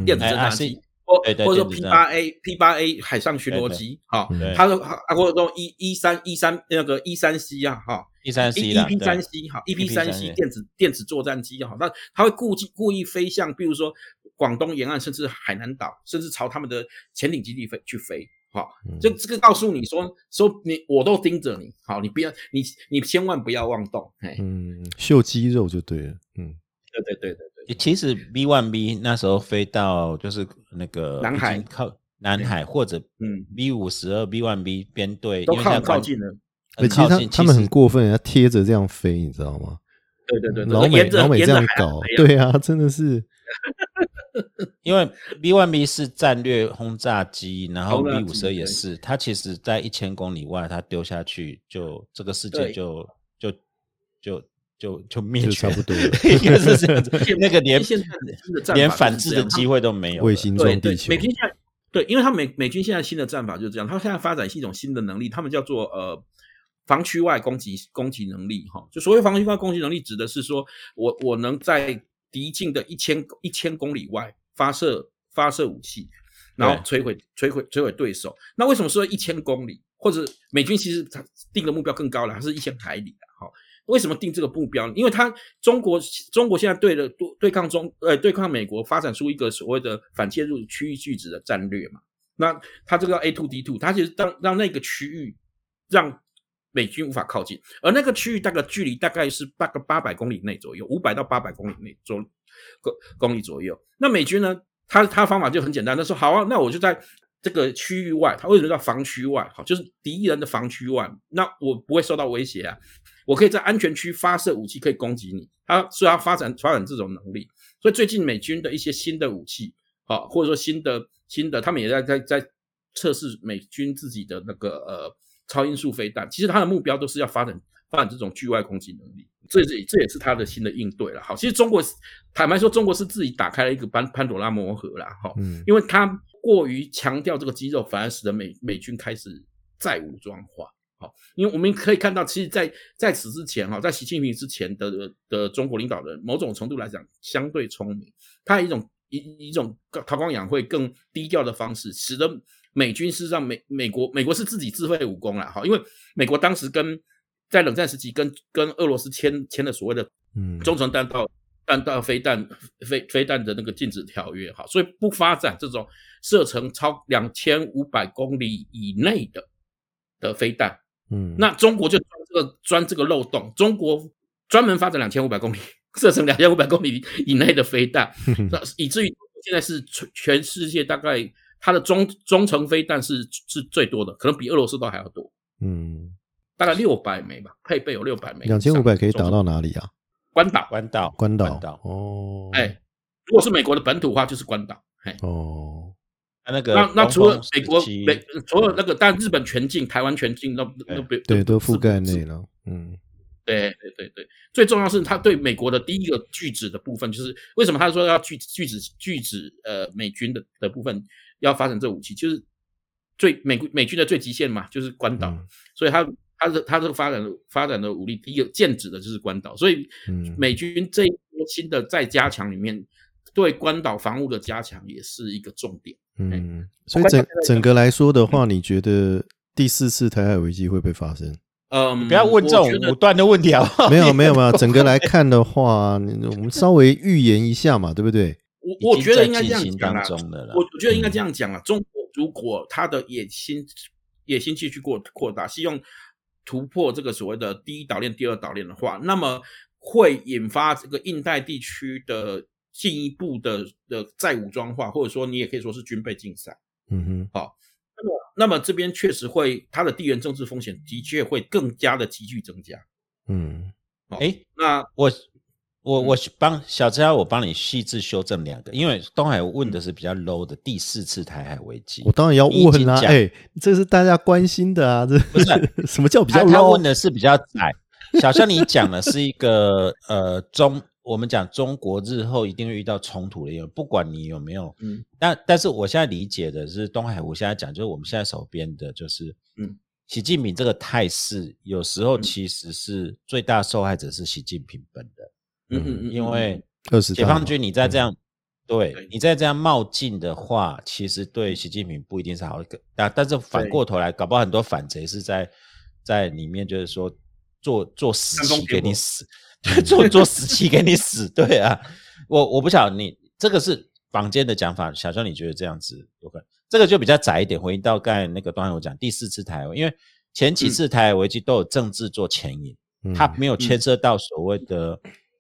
电子侦察机，或或者说 P 八 A P 八 A 海上巡逻机，哈，它说啊或者说一一三一三那个一三 C 啊，哈，一三 C E P 三 C 哈，E P 三 C 电子电子作战机哈，那它会故意故意飞向，比如说广东沿岸，甚至海南岛，甚至朝他们的潜艇基地飞去飞。好，就这个告诉你说说你我都盯着你，好，你不要你你千万不要妄动，哎嗯，秀肌肉就对了，嗯，对对对对对。其实 B one B 那时候飞到就是那个南海靠南海或者嗯 B 五十二 B one B 编队都靠靠近了，很靠近。他们很过分，要贴着这样飞，你知道吗？对对对，老美老美这样搞，对啊，真的是。因为 B one B 是战略轰炸机，然后 B 五十二也是，它其实在一千公里外，它丢下去就这个世界就就就就就灭绝，差不多，应该是这样子。那个连连反制的机会都没有，卫星撞地球。美军现在对，因为他美美军现在新的战法就是这样，他现在发展是一种新的能力，他们叫做呃防区外攻击攻击能力哈。就所谓防区外攻击能力，指的是说我我能在敌境的一千一千公里外发射发射武器，然后摧毁摧毁摧毁对手。那为什么说一千公里？或者美军其实他定的目标更高了，还是一千海里的。好，为什么定这个目标？因为他中国中国现在对了对对抗中呃对抗美国发展出一个所谓的反介入区域拒止的战略嘛。那他这个 A two D two，他其实让让那个区域让美军无法靠近，而那个区域大概距离大概是八个八百公里内左右，五百到八百公里内左公公里左右。那美军呢，他他方法就很简单，他说好啊，那我就在这个区域外，他为什么叫防区外？好，就是敌人的防区外，那我不会受到威胁啊，我可以在安全区发射武器，可以攻击你。他所以要发展发展这种能力，所以最近美军的一些新的武器，好，或者说新的新的，他们也在在在测试美军自己的那个呃。超音速飞弹，其实它的目标都是要发展发展这种距外攻击能力，这这这也是它的新的应对了。好，其实中国坦白说，中国是自己打开了一个潘潘多拉魔盒啦，哈，嗯，因为它过于强调这个肌肉，反而使得美美军开始再武装化。好，因为我们可以看到，其实，在在此之前，哈，在习近平之前的的中国领导人，某种程度来讲，相对聪明，他一种一一种韬光养晦、更低调的方式，使得。美军是让美美国美国是自己自废武功了哈，因为美国当时跟在冷战时期跟跟俄罗斯签签了所谓的嗯中程弹道弹道飞弹飞飞弹的那个禁止条约哈，所以不发展这种射程超两千五百公里以内的的飞弹，嗯，那中国就钻这个钻这个漏洞，中国专门发展两千五百公里 射程两千五百公里以内的飞弹，那以至于现在是全全世界大概。它的中中程飞弹是是最多的，可能比俄罗斯都还要多。嗯，大概六百枚吧，配备有六百枚。两千五百可以打到哪里啊？关岛，关岛，关岛。哦，哎，如果是美国的本土话，就是关岛。哎，哦，那个那那除了美国美，除了那个，但日本全境、台湾全境都都不对，都覆盖内了。嗯，对对对对，最重要是他对美国的第一个拒止的部分，就是为什么他说要拒拒止拒止呃美军的的部分。要发展这武器，就是最美美军的最极限嘛，就是关岛。所以，他他的他这个发展发展的武力，第一个剑指的就是关岛。所以，美军这一波新的再加强里面，对关岛防务的加强也是一个重点。嗯，所以整整个来说的话，你觉得第四次台海危机会不会发生？嗯，不要问这种武断的问题啊！没有没有没有，整个来看的话，我们稍微预言一下嘛，对不对？我我觉得应该这样讲啊，我我觉得应该这样讲啊。中国如果他的野心野心继续扩扩大，希望突破这个所谓的第一岛链、第二岛链的话，那么会引发这个印太地区的进一步的的再武装化，或者说你也可以说是军备竞赛。嗯哼，好，那么那么这边确实会它的地缘政治风险的确会更加的急剧增加。嗯，哎，那我。我我帮小张，我帮你细致修正两个，因为东海问的是比较 low 的第四次台海危机，我当然要问啦，哎，这是大家关心的啊，这不是什么叫比较 low？他问的是比较窄，小肖你讲的是一个呃中，我们讲中国日后一定会遇到冲突的，因为不管你有没有，嗯，但但是我现在理解的是东海，我现在讲就是我们现在手边的就是，嗯，习近平这个态势，有时候其实是最大受害者是习近平本人。嗯，因为解放军你再这样，对你再这样冒进的话，其实对习近平不一定是好一个。但但是反过头来，搞不好很多反贼是在在里面，就是说做做死棋给你死，做做死棋给你死。对啊，我我不晓得你这个是坊间的讲法，小张你觉得这样子有可能？这个就比较窄一点。回应到刚才那个段我讲第四次台湾，因为前几次台海危机都有政治做牵引，它没有牵涉到所谓的。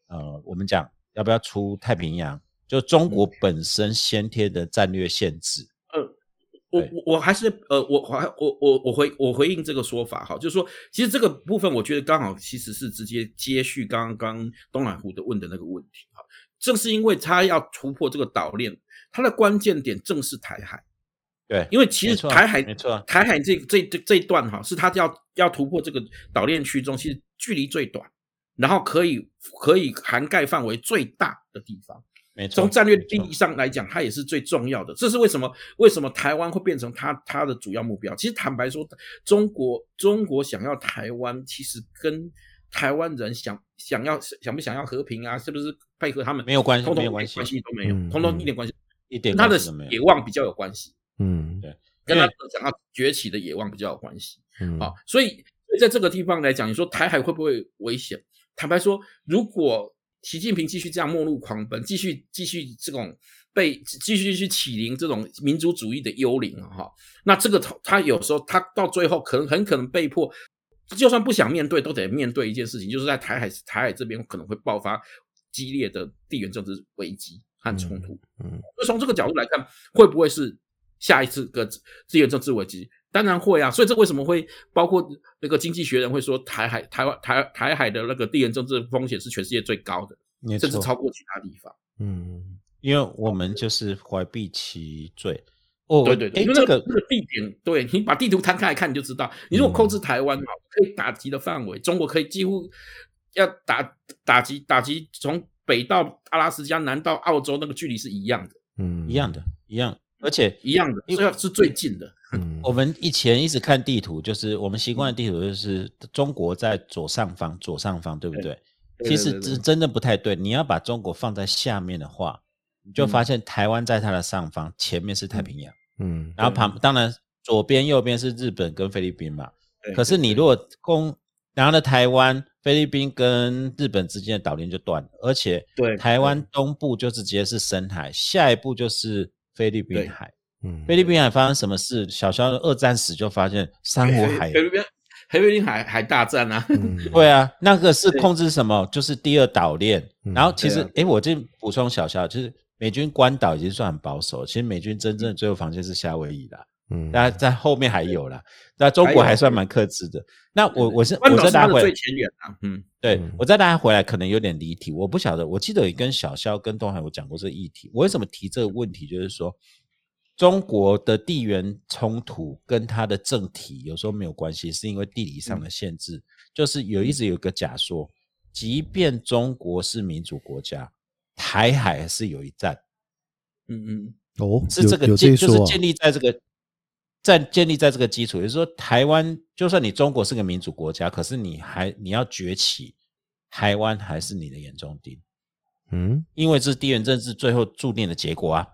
呃，我们讲要不要出太平洋，就中国本身先天的战略限制。呃，我我我还是呃，我还我我我回我回应这个说法哈，就是说，其实这个部分我觉得刚好其实是直接接续刚刚东海湖的问的那个问题哈。正是因为他要突破这个岛链，它的关键点正是台海。对，因为其实台海没错，台海这这这这一段哈，是他要要突破这个岛链区中，其实距离最短。然后可以可以涵盖范围最大的地方，没错。从战略意义上来讲，它也是最重要的。这是为什么？为什么台湾会变成它它的主要目标？其实坦白说，中国中国想要台湾，其实跟台湾人想想要想不想要和平啊，是不是配合他们没有关系，通通关系，关系都没有，通通一点关系，一点他的野望比较有关系。嗯，对。跟他想要崛起的野望比较有关系。嗯啊，所以在这个地方来讲，你说台海会不会危险？坦白说，如果习近平继续这样末路狂奔，继续继续这种被继续去起灵这种民族主义的幽灵啊，哈，那这个他他有时候他到最后可能很可能被迫，就算不想面对，都得面对一件事情，就是在台海台海这边可能会爆发激烈的地缘政治危机和冲突。嗯所以从这个角度来看，会不会是下一次个地缘政治危机？当然会啊。所以这为什么会包括那个经济学人会说台海、台湾、台台海的那个地缘政治风险是全世界最高的，甚至超过其他地方。嗯因为我们就是怀璧其罪。哦，对对对，因为那个那个地点，对你把地图摊开来看，你就知道，你如果控制台湾嘛，可以打击的范围，中国可以几乎要打打击打击从北到阿拉斯加，南到澳洲，那个距离是一样的，嗯，一样的，一样，而且一样的，因为所以是最近的。嗯，我们以前一直看地图，就是我们习惯的地图就是中国在左上方，左上方，对不对？对其实对对真真的不太对。你要把中国放在下面的话，你就发现台湾在它的上方，前面是太平洋，嗯然后旁当然左边、右边是日本跟菲律宾嘛。对可是你如果攻，然后呢，台湾、菲律宾跟日本之间的岛链就断了，而且对台湾东部就是直接是深海，下一步就是菲律宾对海。嗯菲律宾海发生什么事？小肖的二战史就发现珊瑚海菲，律宾菲律宾海海大战啊，嗯对啊，那个是控制什么？就是第二岛链。嗯然后其实对啊，诶，我这补充小肖，就是美军关岛已经算很保守，其实美军真正的最后防线是夏威夷啦，嗯那在后面还有啦。那中国还算蛮克制的。那我我是我再拉回来岛是它的最，前沿啊，嗯，对嗯我再拉回来，可能有点离题。我不晓得，我记得也跟小肖跟东海有讲过这个议题。我为什么提这个问题？就是说，中国的地缘冲突跟它的政体有时候没有关系，是因为地理上的限制。就是有一直有个假说，即便中国是民主国家，台海还是有一战，嗯嗯，哦，是这个建啊就是建立在这个。在建立在这个基础，也就是说，台湾就算你中国是个民主国家，可是你还你要崛起，台湾还是你的眼中钉。嗯因为这是地缘政治最后注定的结果啊。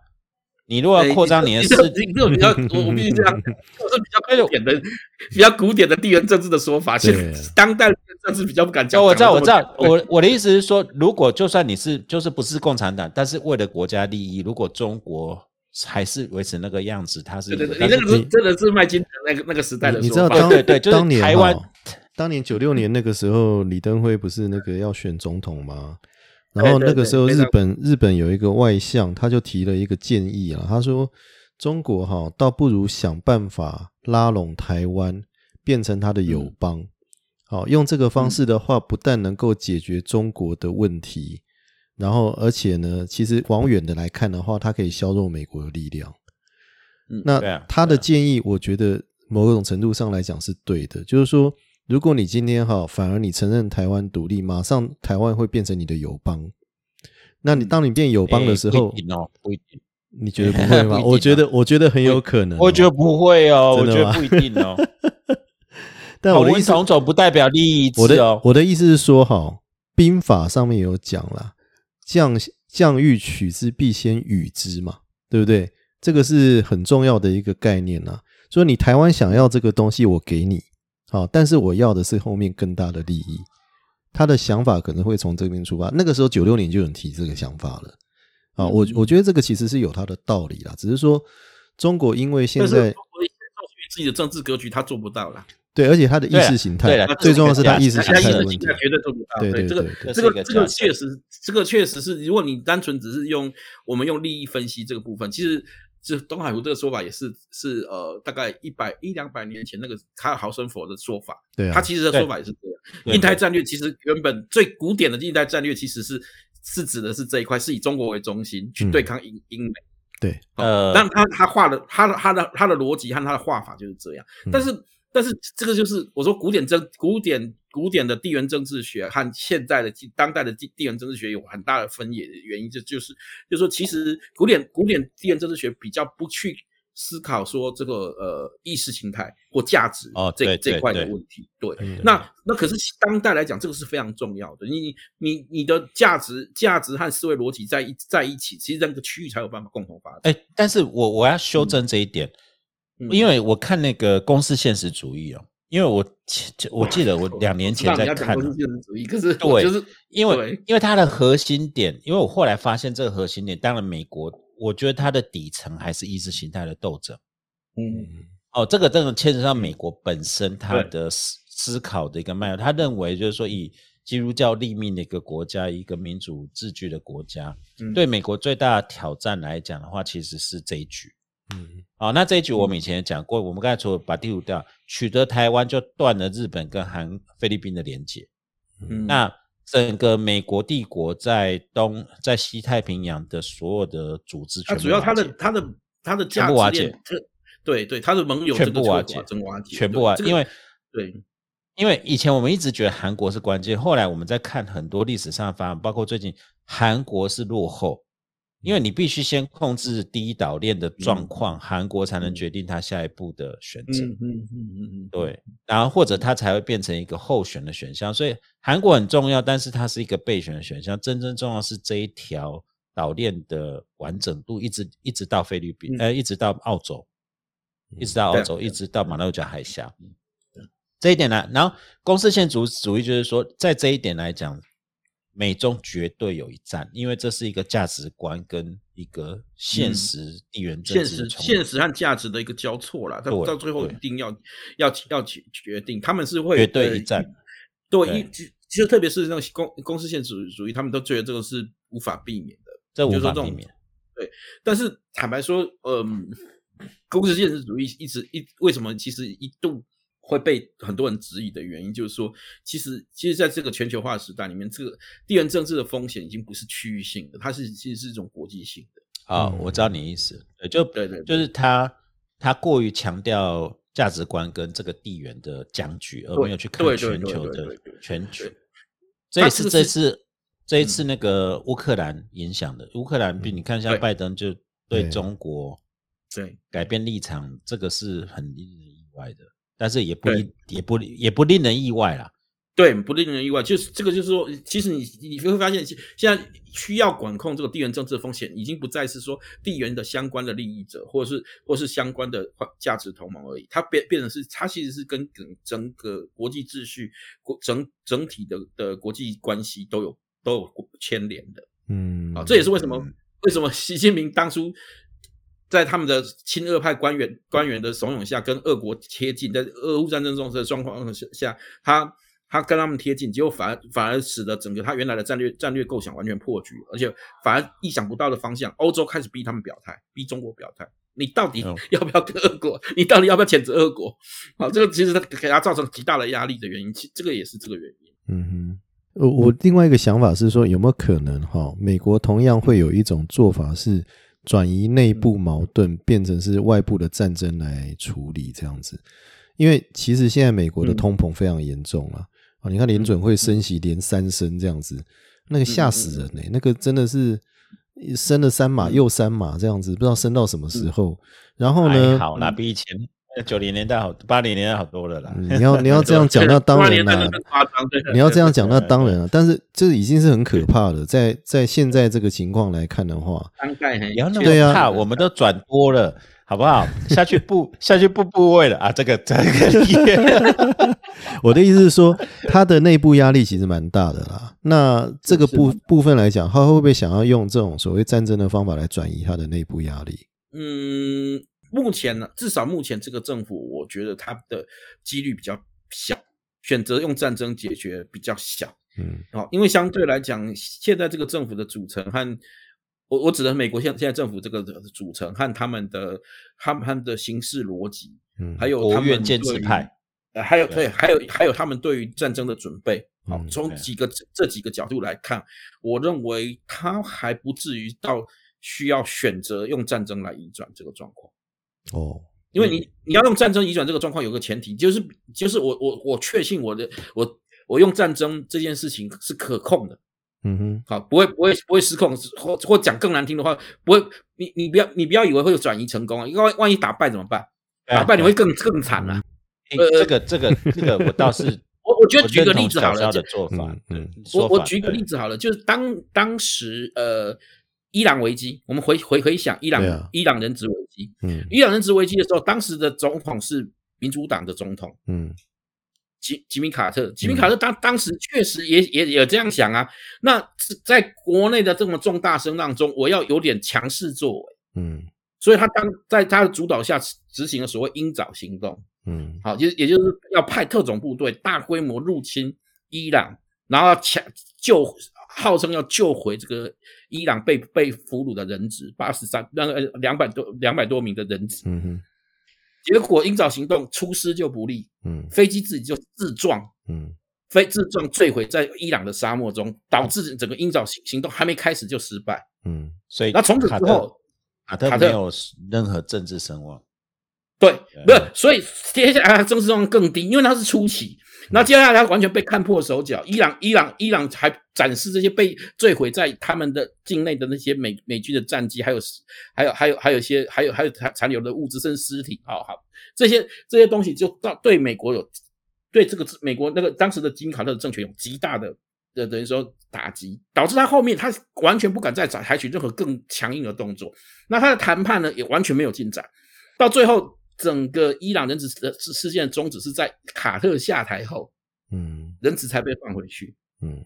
你如果要扩张你的你势这你这种比较，我我必须这样讲，这是比较古典的、比较古典的地缘政治的说法。现对在当代的政治比较不敢讲。哦，我知道，我知道我我的意思是说，如果就算你是就是不是共产党，但是为了国家利益，如果中国还是维持那个样子，他是对对对，你那个是真的是麦金那个那个时代的你知说法。道当对对就是当年台湾当年九六年那个时候，李登辉不是那个要选总统吗？然后那个时候日本日本有一个外相，他就提了一个建议啊，他说中国哈倒不如想办法拉拢台湾，变成他的友嗯邦。好，用这个方式的话，不但能够解决中国的问题，然后而且呢，其实往远的来看的话，它可以削弱美国的力量。嗯那他的建议，我觉得某种程度上来讲是对的，就是说，如果你今天哈，反而你承认台湾独立，马上台湾会变成你的友邦。那你当你变友邦的时候诶不，一定你觉得不会吗？我觉得，我觉得很有可能哦。我觉得不会哦，我觉得不一定哦。但我的意思，同文同种不代表利益一我的。我的意思是说，哈，兵法上面有讲啦，将将欲取之，必先予之嘛，对不对？这个是很重要的一个概念呐。所以你台湾想要这个东西，我给你，好，但是我要的是后面更大的利益。他的想法可能会从这边出发。那个时候九六年就有人提这个想法了啊，我我觉得这个其实是有他的道理啦，只是说中国因为现在自己的政治格局，他做不到啦。对，而且他的意识形态最重要是他意识形态的问题意识形态。绝对做不到。对对这个对这个这个确实，这个确实是，如果你单纯只是用我们用利益分析这个部分，其实这东海湖这个说法也是是呃大概一百一两百年前那个卡尔豪森佛的说法，对啊他，其实的说法也是这样。印太战略其实原本最古典的印太战略其实是是指的是这一块，是以中国为中心去嗯对抗英英美。对，哦呃但他他画的他的他的他的逻辑和他的画法就是这样。嗯但是但是这个就是我说古典政古典古典的地缘政治学和现在的当代的地地缘政治学有很大的分野的原因，就就是就是说，其实古典古典地缘政治学比较不去思考说这个呃意识形态或价值哦这这块的问题。对，嗯那那可是当代来讲，这个是非常重要的。你你你的价值价值和思维逻辑在一在一起，其实那个区域才有办法共同发展。哎，但是我我要修正这一点，因为我看那个公司现实主义哦，因为我我记得我两年前在看公司现实主义，可是对，就是因为因为它的核心点，因为我后来发现这个核心点，当然美国，我觉得它的底层还是意识形态的斗争。嗯，哦，这个这种牵扯到美国本身它的思思考的一个脉络，他认为就是说以基督教立命的一个国家，一个民主自治的国家，对美国最大的挑战来讲的话，其实是这一局。嗯，好，那这一局我们以前也讲过，我们刚才除了把第五掉，取得台湾就断了日本跟韩、菲律宾的连接。嗯，那整个美国帝国在东、在西太平洋的所有的组织，它主要它的、它的、它的价值链，对对，它的盟友全部瓦解，瓦解，全部瓦解，因为对，因为以前我们一直觉得韩国是关键，后来我们在看很多历史上的发展，包括最近韩国是落后。因为你必须先控制第一岛链的状况，韩国才能决定他下一步的选择。嗯嗯嗯嗯嗯，对，然后或者他才会变成一个候选的选项。所以韩国很重要，但是它是一个备选的选项。真正重要是这一条岛链的完整度，一直一直到菲律宾，呃，一直到澳洲，一直到澳洲，一直到马六甲海峡。这一点呢，然后公司线主主义就是说，在这一点来讲。美中绝对有一战，因为这是一个价值观跟一个现实地缘政治、现实现实和价值的一个交错啦。到到最后一定要要要决决定，他们是会绝对一战。对，一其实特别是那种公公司现实主义，他们都觉得这个是无法避免的，这无法避免。对，但是坦白说，嗯，公司现实主义一直一为什么其实一度。会被很多人质疑的原因，就是说，其实，其实，在这个全球化时代里面，这个地缘政治的风险已经不是区域性的，它是其实是一种国际性的。啊，我知道你意思，对，就对对，就是他他过于强调价值观跟这个地缘的僵局，而没有去看全球的全球。这也是这次这一次那个乌克兰影响的，乌克兰，比你看像拜登就对。中国对。改变立场，这个是很令人意外的。但是也不也不也不令人意外啦。对，不令人意外，就是这个，就是说，其实你你会发现，现在需要管控这个地缘政治风险，已经不再是说地缘的相关的利益者，或者是或是相关的价值同盟而已，它变变成是，它其实是跟整整个国际秩序、国整整体的的国际关系都有都有牵连的。嗯，啊，这也是为什么为什么习近平当初。在他们的亲俄派官员官员的怂恿下，跟俄国贴近，在俄乌战争中的状况下，他他跟他们贴近，结果反而反而使得整个他原来的战略战略构想完全破局，而且反而意想不到的方向，欧洲开始逼他们表态，逼中国表态，你到底要不要跟俄国？你到底要不要谴责俄国？好，这个其实他给他造成极大的压力的原因，其这个也是这个原因。嗯哼，我我另外一个想法是说，有没有可能哈，美国同样会有一种做法是。转移内部矛盾变成是外部的战争来处理这样子，因为其实现在美国的通膨非常严重了啊！你看联准会升息连三升这样子，那个吓死人呢，那个真的是升了三码又三码这样子，不知道升到什么时候。然后呢？好啦，比以前。九零年代好，八零年代好多了啦。你要你要 这样讲，那当然啦。你要这样讲，那当然了。但是这已经是很可怕的，在在现在这个情况来看的话，不要那么怕，我们都转播了，好不好？下去布下去布部位了啊！这个这个，我的意思是说，它的内部压力其实蛮大的啦。那这个部部分来讲，他会不会想要用这种所谓战争的方法来转移他的内部压力？嗯。目前呢，至少目前这个政府，我觉得它的几率比较小，选择用战争解决比较小。嗯，好，因为相对来讲，现在这个政府的组成和我我指的美国现现在政府这个组成和他们的他们的形式逻辑，嗯，还有他们建制派，呃，还有对，还有还有他们对于战争的准备，好，从几个这几个角度来看，我认为他还不至于到需要选择用战争来移转这个状况。哦，因为你你要用战争移转这个状况，有个前提就是就是我我我确信我的我我用战争这件事情是可控的，嗯哼，好，不会不会不会失控，或或讲更难听的话，不会，你你不要你不要以为会转移成功啊，因为万一打败怎么办？打败你会更更惨啊。呃，这个这个这个我倒是 我我觉得举个例子好了，做法，嗯，我我举个例子好了，就是当当时呃伊朗危机，我们回回回想伊朗、啊。伊朗人质危机，嗯。伊朗人质危机的时候，当时的总统是民主党的总统。嗯。吉吉米卡特，吉米卡特当当时确实也也也这样想啊。那是在国内的这么重大声浪中，我要有点强势作为，嗯。所以他当在他的主导下执行了所谓鹰爪行动。嗯。好，就也就是要派特种部队大规模入侵伊朗，然后要抢救，号称要救回这个伊朗被被俘虏的人质，八十三那个两百多两百多名的人质。嗯哼结果鹰爪行动出师就不利，嗯飞机自己就自撞，嗯飞自撞坠毁在伊朗的沙漠中，导致整个鹰爪行行动还没开始就失败。嗯所以那从此之后，卡特没有任何政治声望。对，不是，所以接下来他政治声望更低，因为他是初期。那接下来他完全被看破手脚，伊朗、伊朗、伊朗还展示这些被坠毁在他们的境内的那些美美军的战机，还有还有还有还有一些还有还有残残留的物资，甚至尸体，好好这些这些东西就到对美国有对这个美国那个当时的金卡特政权有极大的的等于说打击，导致他后面他完全不敢再采采取任何更强硬的动作。那他的谈判呢也完全没有进展，到最后整个伊朗人质的事事件的终止是在卡特下台后，嗯人质才被放回去。嗯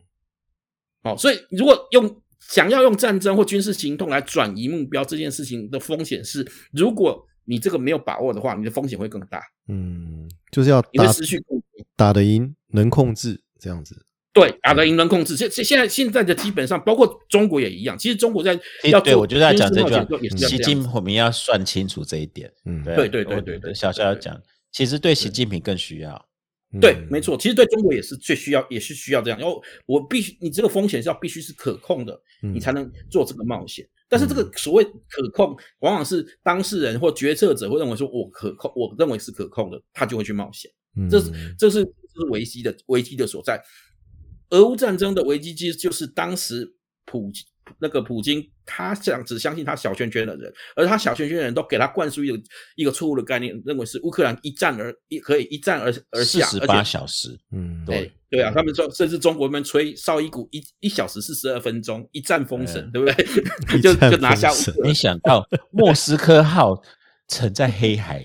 哦，所以如果用想要用战争或军事行动来转移目标这件事情的风险是，如果你这个没有把握的话，你的风险会更大，嗯，就是要你会打失去控制。打得赢，能控制这样子。对，打得赢人控制。现现现在现在的基本上，包括中国也一样。其实中国在要对我就在讲这句话习近我们要算清楚这一点。嗯，对啊对对对对对小小要讲，其实对习近平更需要。对，嗯没。错，其实对中国也是最需要，也是需要这样。然后我必须，你这个风险是要必须是可控的，嗯你才能做这个冒险。但是这个所谓可控，往往是当事人或决策者会认为说我可控，我认为是可控的，他就会去冒险。嗯这是这是这是危机的危机的所在。俄乌战争的危机其实就是当时普那个普京，他想只相信他小圈圈的人，而他小圈圈的人都给他灌输一个一个错误的概念，认为是乌克兰一战而一可以一战而而下，四十八小时，嗯对对。啊，他们说甚至中国们吹绍伊古一一小时四十二分钟，一战封神，对不对？就就拿下乌克兰。没想到莫斯科号沉在黑海，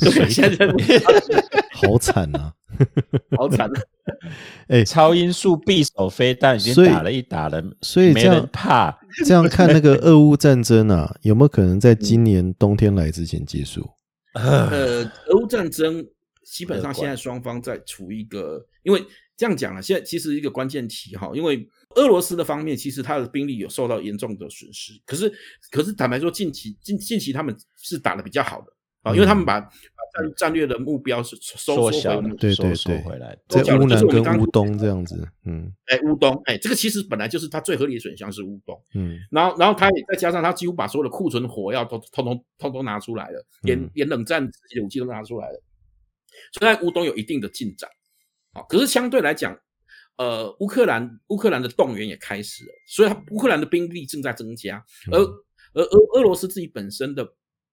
对，现在 好惨啊！好惨啊！哎，超音速匕首飞弹已经打了一打了，所以这样人怕。这样看那个俄乌战争啊，有没有可能在今年冬天来之前结束？呃，俄乌战争基本上现在双方在处一个，因为这样讲了，现在其实一个关键题哈，因为俄罗斯的方面其实他的兵力有受到严重的损失，可是可是坦白说，近期近近期他们是打的比较好的啊，因为他们把把战战略的目标是收缩回来，对对收缩对回来，在乌南跟乌东这样子，嗯哎，乌东，哎，这个其实本来就是他最合理的选项是乌东。嗯然后，然后他也再加上他几乎把所有的库存火药都通通通通拿出来了，连嗯连冷战自己的武器都拿出来了，所以在乌东有一定的进展。好，可是相对来讲，呃，乌克兰乌克兰的动员也开始了，所以他乌克兰的兵力正在增加，而嗯而俄俄罗斯自己本身的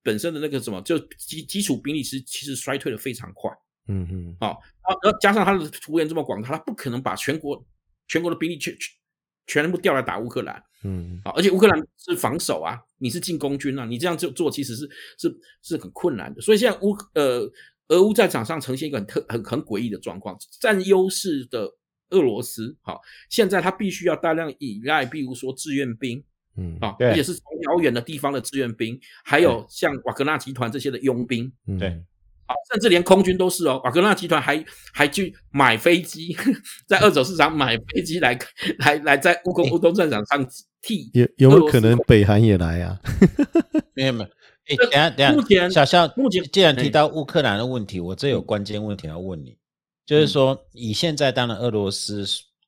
本身的那个什么，就基基础兵力其实其实衰退的非常快。嗯嗯啊，然后加上他的幅员这么广大，他不可能把全国全国的兵力全全全部调来打乌克兰。嗯啊，而且乌克兰是防守啊，你是进攻军啊，你这样就做其实是是是很困难的。所以现在乌呃俄乌战场上呈现一个很特很很诡异的状况，占优势的俄罗斯，好、现在他必须要大量依赖，比如说志愿兵嗯啊，对而且是从遥远的地方的志愿兵，还有像瓦格纳集团这些的佣兵。嗯对啊，甚至连空军都是哦，瓦格纳集团还还去买飞机，在二手市场买飞机来来来在乌克乌东战场上替有有没有可能北韩也来啊？没 有没有。哎，等下等下，目前小肖，目前既然提哎到乌克兰的问题，我这有嗯关键问题要问你，就是说，以现在当然俄罗斯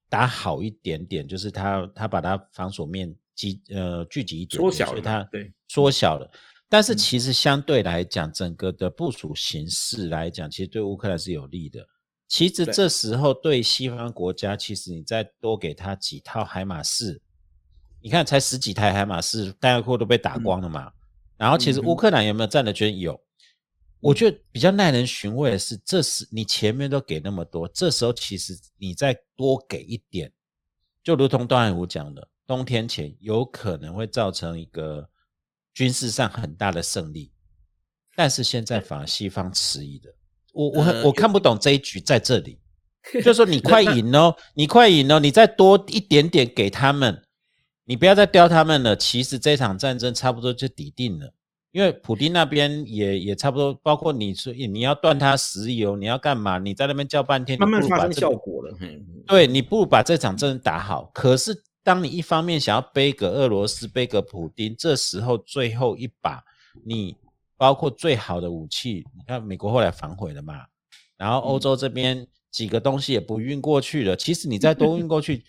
打好一点点，就是他他把他防守面积呃聚集一点点，缩小它对缩小了。但是嗯其实相对来讲，整个的部署形式来讲，其实对乌克兰是有利的。其实这时候对西方国家，其实你再多给他几套海马式，你看才十几台海马式弹药库都被打光了嘛。然后其实乌克兰有没有占的军有？我觉得比较耐人寻味的是，这时你前面都给那么多，这时候其实你再多给一点，就如同段海武讲的，冬天前有可能会造成一个军事上很大的胜利，但是现在反而西方迟疑的，我我很呃我看不懂这一局在这里，就说你快赢哦，你快赢哦，你再多一点点给他们，你不要再刁他们了。其实这场战争差不多就抵定了，因为普丁那边也也差不多，包括你说你要断他石油，你要干嘛？你在那边叫半天，慢慢发生效果了。对你不如把这场战打好。可是当你一方面想要背个俄罗斯、背个普丁，这时候最后一把，你包括最好的武器，你看美国后来反悔了嘛，然后欧洲这边几个东西也不运过去了。其实你再多运过去，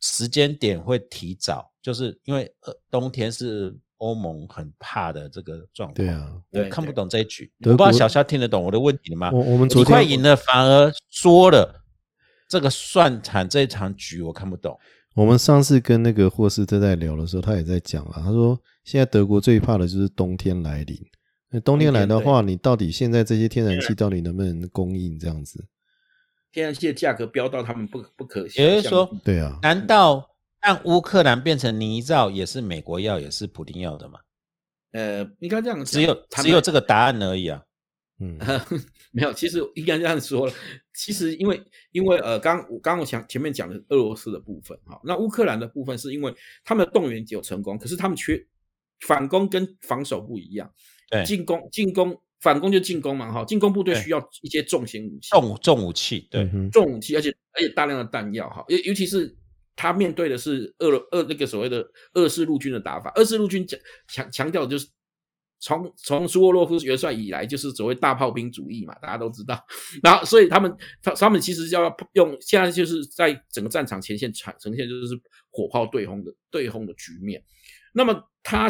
时间点会提早，就是因为呃冬天是欧盟很怕的这个状况。对啊，我看不懂这一局，德我不知道小肖听得懂我的问题吗？我我们昨你快赢了，反而说了这个算盘这一场局我看不懂。我们上次跟那个霍斯特在聊的时候，他也在讲啊，他说现在德国最怕的就是冬天来临。那冬天来的话，你到底现在这些天然气到底能不能供应这样子？天然气的价格飙到他们不不可想象。也就是说，对啊，难道让乌克兰变成泥沼也是美国要，也是普丁要的吗？呃，应该这样讲，只有只有这个答案而已啊。嗯，没有，其实应该这样说了。其实因为因为呃，刚我刚刚我讲前面讲的俄罗斯的部分哈，那乌克兰的部分是因为他们的动员有成功，可是他们缺反攻跟防守不一样。对进攻进攻反攻就进攻嘛哈，进攻部队需要一些重型武器，重重武器，对重武器，而且而且大量的弹药哈，尤尤其是他面对的是俄罗俄那个所谓的二式陆军的打法，二式陆军强强强调的就是从从苏沃洛夫元帅以来就是所谓大炮兵主义嘛，大家都知道，然后所以他们他他们其实要用现在就是在整个战场前线呈呈现就是火炮对轰的对轰的局面，那么他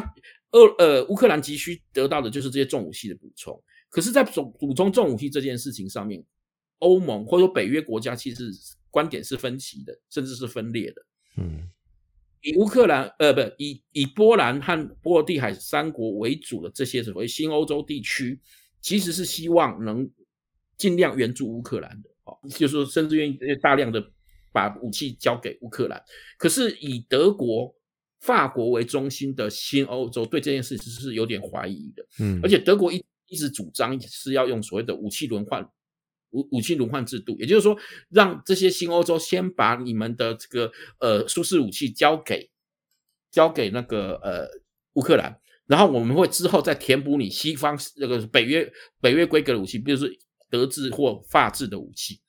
俄呃乌克兰急需得到的就是这些重武器的补充，可是，在补补充重武器这件事情上面，欧盟或者说北约国家其实观点是分歧的，甚至是分裂的。嗯。以乌克兰呃不以以波兰和波罗的海三国为主的这些所谓新欧洲地区，其实是希望能尽量援助乌克兰的哦，就是说甚至愿意大量的把武器交给乌克兰。可是以德国、法国为中心的新欧洲对这件事其实是有点怀疑的。嗯，而且德国一一直主张是要用所谓的武器轮换武武器轮换制度，也就是说，让这些新欧洲先把你们的这个呃舒适武器交给交给那个呃乌克兰，然后我们会之后再填补你西方那个北约北约规格的武器，比如说德制或法制的武器。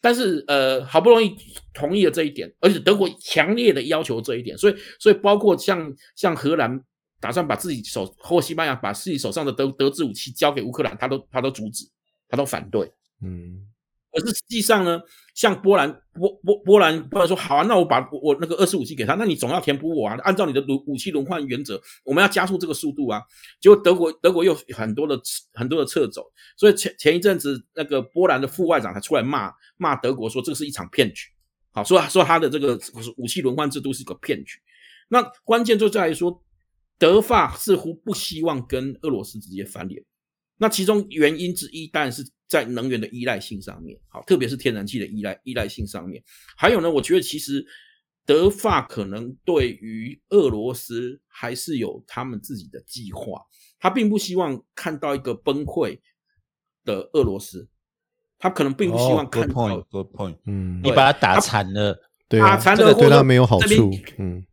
但是呃，好不容易同意了这一点，而且德国强烈的要求这一点，所以所以包括像像荷兰打算把自己手或西班牙把自己手上的德德制武器交给乌克兰，他都他都阻止，他都反对。嗯可是实际上呢，像波兰波波波兰波兰说好啊，那我把我我那个二十武器给他，那你总要填补我啊，按照你的武武器轮换原则，我们要加速这个速度啊。结果德国德国又很多的很多的撤走，所以前前一阵子那个波兰的副外长还出来骂骂德国说这是一场骗局，好说说他的这个武器轮换制度是个骗局。那关键就在于说，德法似乎不希望跟俄罗斯直接翻脸。那其中原因之一当然是在能源的依赖性上面，好，特别是天然气的依赖依赖性上面。还有呢，我觉得其实德法可能对于俄罗斯还是有他们自己的计划，他并不希望看到一个崩溃的俄罗斯，他可能并不希望哦看 good 到 point，good point，嗯，你把他打残了，打残这个了对他没有好处，嗯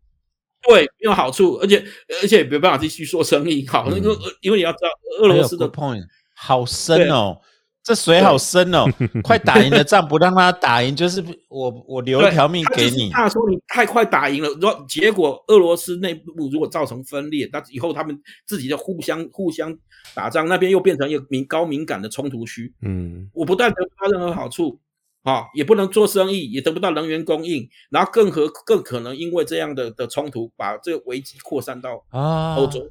对没有好处，而且而且也没办法继续做生意。好，因为嗯因为你要知道俄罗斯的 point，好深哦，这水好深哦，快打赢的仗不让他打赢，就是我我留一条命给你他说你太快打赢了，如果结果俄罗斯内部如果造成分裂，那以后他们自己就互相互相打仗，那边又变成一个敏高敏感的冲突区。嗯我不但得不到任何好处，啊，也不能做生意，也得不到能源供应，然后更何更可能因为这样的的冲突，把这个危机扩散到啊，欧洲，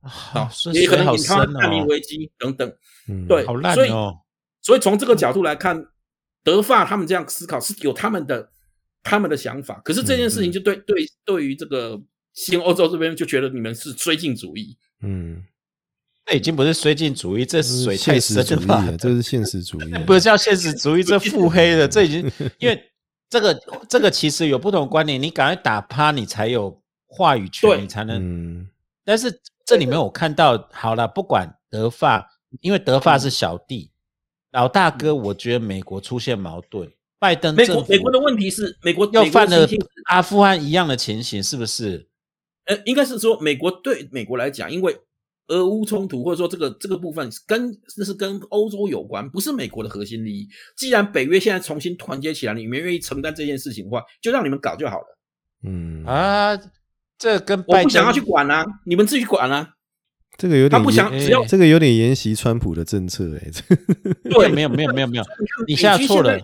好，啊，也可能引发难民哦，危机等等。嗯，对好烂所以哦。所以从这个角度来看，德法他们这样思考是有他们的他们的想法，可是这件事情就对、对对于这个新欧洲这边就觉得你们是绥靖主义，嗯，这已经不是绥靖主义，这这是水太深了？这是现实主义啊，不是叫现实主义，这 腹黑的，这已经 因为这个这个其实有不同观点，你赶快打趴，你才有话语权，你才能。嗯但是这里面我看到，好了，不管德法，因为德法是小弟，老大哥，我觉得美国出现矛盾，拜登美国美国的问题是，美国又犯了阿富汗一样的情形，是不是？呃，应该是说美国对美国来讲，因为俄乌冲突或者说这个这个部分跟那是跟欧洲有关，不是美国的核心利益。既然北约现在重新团结起来，你们愿意承担这件事情的话，就让你们搞就好了。嗯，啊，这跟拜登我不想要去管啊，你们自己管啊。这个有点他不想要这个有点沿袭川普的政策哎，这对，没有没有没有没有，你美现在错了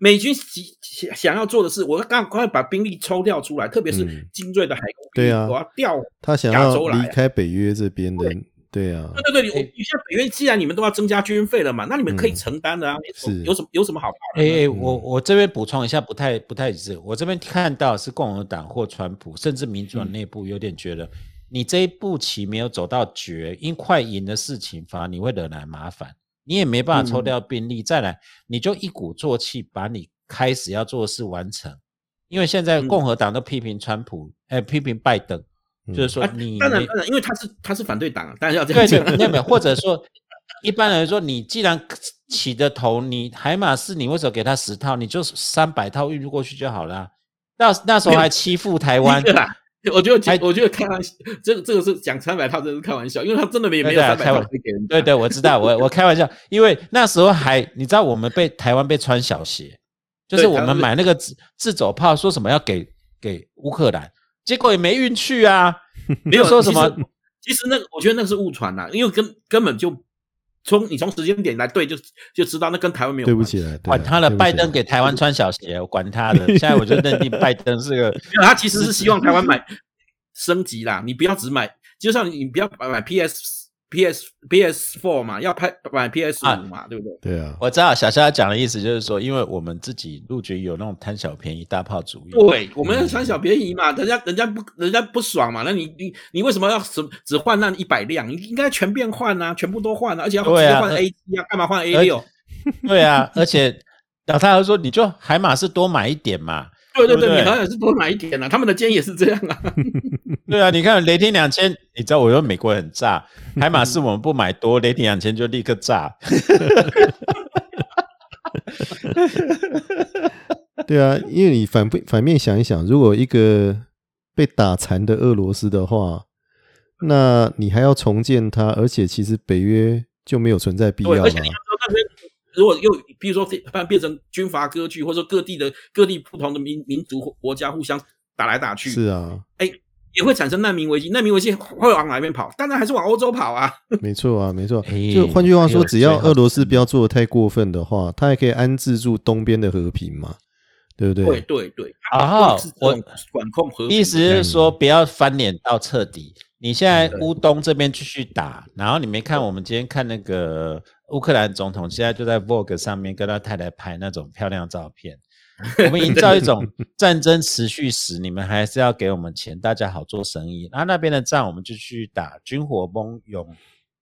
美军想想要做的是，我要赶快把兵力抽调出来，特别是嗯。精锐的海空兵力，对啊。我要调。他想要亚洲来。离开北约这边的，对。啊，对对对，你你现在北约既然你们都要增加军费了嘛，那你们可以嗯。承担的啊，是。有什么有什么好怕的呢？哎哎，我我这边补充一下，不太不太一致。我这边看到是共和党或川普，甚至民主党内部有点觉得，你这一步棋没有走到绝，因快赢的事情，反而你会惹来麻烦，你也没办法抽嗯调兵力。再来，你就一鼓作气把你开始要做的事完成。因为现在嗯共和党都批评川普，哎、批评拜登，嗯就是说啊你没当然当然，因为他是他是反对党啊，当然要这样讲。对对，没有或者说，一般人说，你既然起的头，你海马士，你为什么给他十套？你就三百套运过去就好了。那那时候还欺负台湾 我觉得还我觉得开玩笑，这个这个是讲三百套，真是开玩笑，因为他真的没没有三百套给。对对，我知道，我我开玩笑，因为那时候还你知道我们被台湾被穿小鞋，就是我们买那个自自走炮，说什么要给给乌克兰，结果也没运去啊，没有说什么其实那个我觉得那个是误传呐，因为根根本就从你从时间点来对就就知道那跟台湾没有关系对不起管他了，对不起拜登给台湾穿小鞋，我管他的。现在我就认定拜登是个 没有，他其实是希望台湾买升级啦，你不要只买，就像你不要买 PS PS PS Four 嘛，要拍买 PS 啊五嘛，对不对？对啊，我知道小肖讲的意思就是说，因为我们自己陆军有那种贪小便宜大炮主义，对，我们要贪小便宜嘛，人家人家不人家不爽嘛，那你你你为什么要只只换那一百辆？你应该全变换啊，全部都换啊，而且要直接换 A 七啊，干嘛换 A 六？对啊，而且老太太说，你就海马是多买一点嘛。对对对，对对你好像也是多买一点啊，他们的建议也是这样啊。对啊，你看雷霆两千，你知道我说美国很炸，海马是我们不买多，雷霆两千就立刻炸。对啊，因为你反不反面想一想，如果一个被打残的俄罗斯的话，那你还要重建它，而且其实北约就没有存在必，要了而且你要。知道那边如果又比如说变变成军阀割据，或者说各地的各地不同的民民族或国家互相打来打去，是啊，也会产生难民危机。难民危机会往哪边跑？当然还是往欧洲跑啊。没错啊，没错。哎就换句话说，只要俄罗斯不要做的太过分的话，它还可以安置住东边的和平嘛，对不对对？对对，啊我种管控和平意思是说，不要翻脸到彻底。你现在对乌东这边继续打，然后你没看我们今天看那个乌克兰总统，现在就在 Vogue 上面跟他太太拍那种漂亮照片。我们营造一种战争持续时，你们还是要给我们钱，大家好做生意。然后那边的仗我们就去打，军火蜂拥，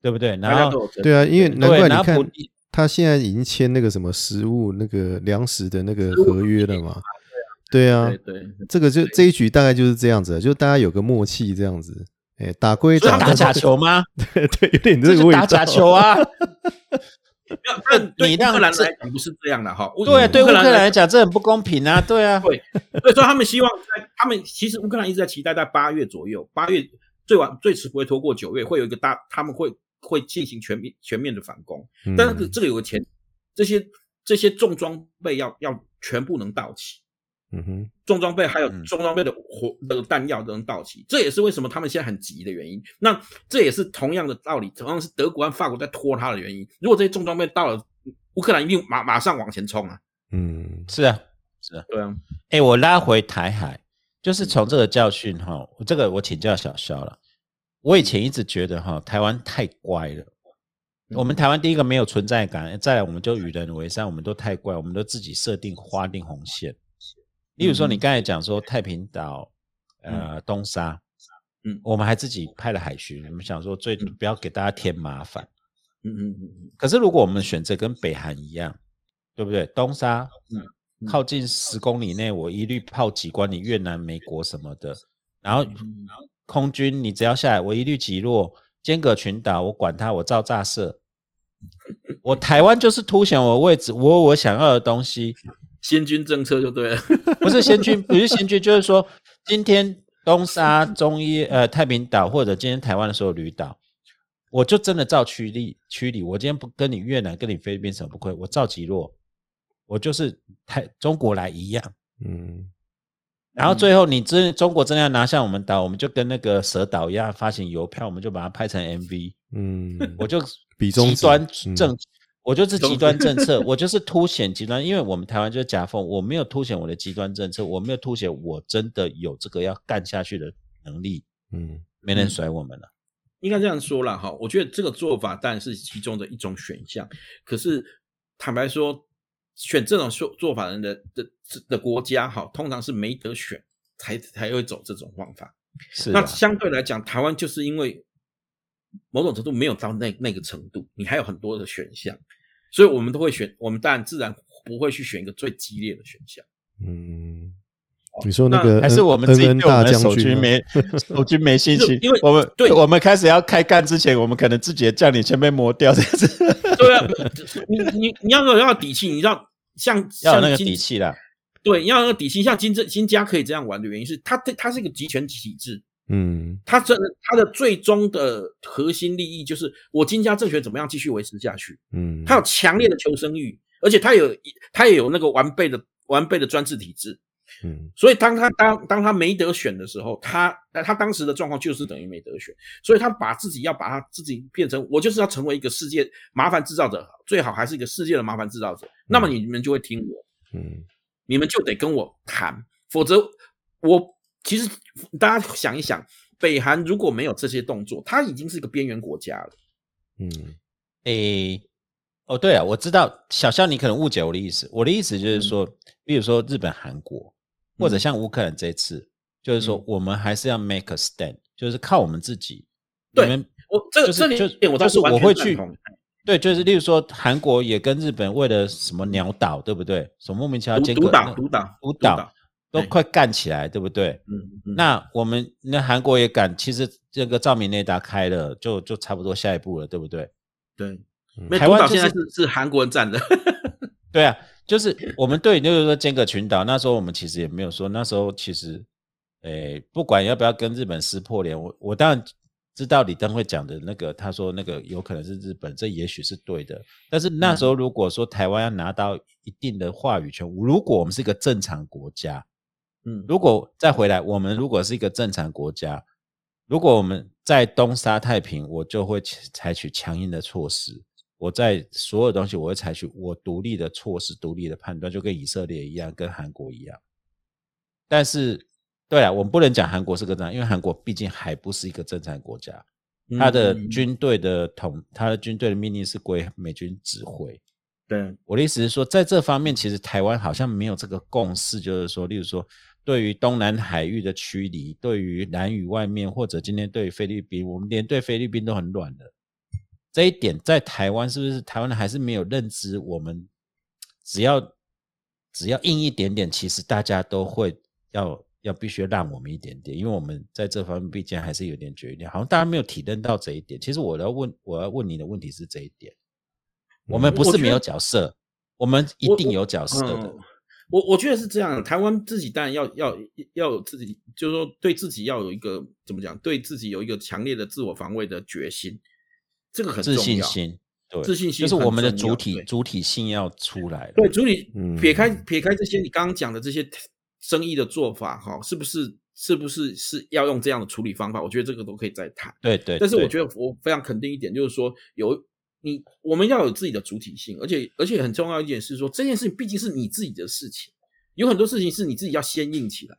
对不对？然后对啊，因为难对，怪你看他现在已经签那个什么食物、那个粮食的那个合约了嘛？对啊对，对，这个就这一局大概就是这样子，就大家有个默契这样子。哎，打归打，所以他们打假球吗？对，有点这这个味道。打假球啊！没有但 对你让乌克兰这来讲不是这样的哈。乌对，对乌克兰来来讲这很不公平啊！对啊，对，所以说他们希望在他们其实乌克兰一直在期待在八月左右，八月最晚最迟不会拖过九月，会有一个大他们会会进行全面全面的反攻。嗯但是这个有个前，这些这些重装备要要全部能到齐，嗯哼，重装备还有嗯重装备的火那个弹药都能到齐，这也是为什么他们现在很急的原因。那这也是同样的道理，同样是德国和法国在拖他的原因。如果这些重装备到了，乌克兰一定马马上往前冲啊！嗯是啊，是啊对啊，哎，我拉回台海，就是从这个教训哈，我这个我请教小肖了。我以前一直觉得哈，台湾太乖了。我们台湾第一个没有存在感，再来我们就与人为善，我们都太乖，我们都自己设定划定红线。例如说，你刚才讲说太平岛、呃东沙，嗯我们还自己派了海巡，我们想说最不要给大家添麻烦。嗯嗯嗯嗯，可是如果我们选择跟北韩一样，对不对？东沙，嗯嗯靠近十公里内，我一律炮击关你越南、美国什么的。然后然后空军你只要下来，我一律击落。尖阁群岛我管它，我照炸射。我台湾就是凸显我位置，我我想要的东西。先军政策就对了，不是先军，不是先军，就是说今天东沙、中医、呃太平岛或者今天台湾的所有旅岛，我就真的照区里区里。我今天不跟你越南、跟你菲律宾什么不亏，我照击落，我就是台中国来一样。嗯，然后最后你真中国真的要拿下我们岛，我们就跟那个蛇岛一样发行邮票，我们就把它拍成 MV。嗯，我就比中端政。我就是极端政策，我就是凸显极端，因为我们台湾就是夹缝，我没有凸显我的极端政策，我没有凸显我真的有这个要干下去的能力，嗯，没人甩我们了。应该这样说了哈，我觉得这个做法当然是其中的一种选项，可是坦白说，选这种做做法人的的的国家哈，通常是没得选才才会走这种方法。是，那相对来讲，台湾就是因为某种程度没有到那那个程度，你还有很多的选项。所以我们都会选，我们当然自然不会去选一个最激烈的选项。嗯，你说那个还是我们自己对我们守军没 守军没信心，因为我们对我们开始要开干之前，我们可能自己的将领先被磨掉这样子。对啊，你你你要有要底气，你知道像要有那个底气 啦。对，要有底气，像金正金家可以这样玩的原因是，他他是一个集权体制。嗯，他这他的最终的核心利益就是我金家政权怎么样继续维持下去。嗯，他有强烈的求生欲，而且他有他也有那个完备的完备的专制体制。嗯，所以当他当当他没得选的时候，他他当时的状况就是等于没得选，所以他把自己要把他自己变成我就是要成为一个世界麻烦制造者，最好还是一个世界的麻烦制造者。那么你们就会听我，嗯，你们就得跟我谈，否则我。其实大家想一想，北韩如果没有这些动作，它已经是一个边缘国家了。嗯，诶，哦，对啊，我知道小肖，你可能误解我的意思。我的意思就是说，比如说日本、韩国，或者像乌克兰这次，就是说我们还是要 make a stand，就是靠我们自己。对，我这个这里就我是我会去，对，就是例如说韩国也跟日本为了什么鸟岛，对不对？什么莫名其妙独岛、独岛、独岛。都快干起来，对不对？嗯，那我们那韩国也敢，其实这个照明雷达开了，就就差不多下一步了，对不对？对，台湾现在是是韩国人占的。对啊，就是我们对，就是说尖阁群岛，那时候我们其实也没有说，那时候其实，诶，不管要不要跟日本撕破脸，我我当然知道李登辉讲的那个，他说那个有可能是日本，这也许是对的。但是那时候如果说台湾要拿到一定的话语权，如果我们是一个正常国家。嗯，如果再回来，我们如果是一个正常国家，如果我们在东沙太平，我就会采取强硬的措施。我在所有东西，我会采取我独立的措施、独立的判断，就跟以色列一样，跟韩国一样。但是，对啊，我们不能讲韩国是个这样，因为韩国毕竟还不是一个正常国家，他的军队的统，他的军队的命令是归美军指挥。对，我的意思是说，在这方面，其实台湾好像没有这个共识，就是说，例如说。对于东南海域的驱离，对于南屿外面，或者今天对于菲律宾，我们连对菲律宾都很软的。这一点在台湾是不是台湾人还是没有认知？我们只要只要硬一点点，其实大家都会要要必须让我们一点点，因为我们在这方面毕竟还是有点决定，好像大家没有体认到这一点。其实我要问我要问你的问题是这一点，我们不是没有角色，我们一定有角色的。我我觉得是这样，台湾自己当然要要要有自己，就是说对自己要有一个怎么讲，对自己有一个强烈的自我防卫的决心，这个很重要。自信心，对，自信心就是我们的主体主体性要出来。对，主体撇开撇开这些你刚刚讲的这些生意的做法，哈，是不是是不是是要用这样的处理方法？我觉得这个都可以再谈。对对。但是我觉得我非常肯定一点，就是说有。你我们要有自己的主体性，而且而且很重要一点是说，这件事情毕竟是你自己的事情，有很多事情是你自己要先硬起来，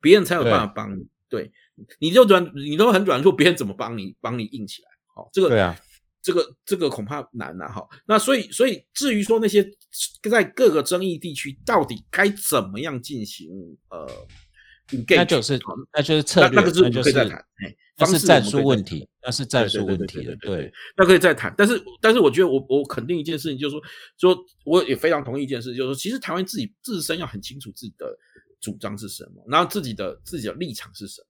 别人才有办法帮你。对，你就软，你都很软弱，别人怎么帮你帮你硬起来？好，这个对啊，这个这个恐怕难了哈。那所以所以至于说那些在各个争议地区到底该怎么样进行，呃，那就是那就是策略，那个是可以再谈。那是战术问题，那是战术问题的，对，那可以再谈。但是，但是我觉得我我肯定一件事情，就是说，说我也非常同意一件事，就是说，其实台湾自己自身要很清楚自己的主张是什么，然后自己的自己的立场是什么。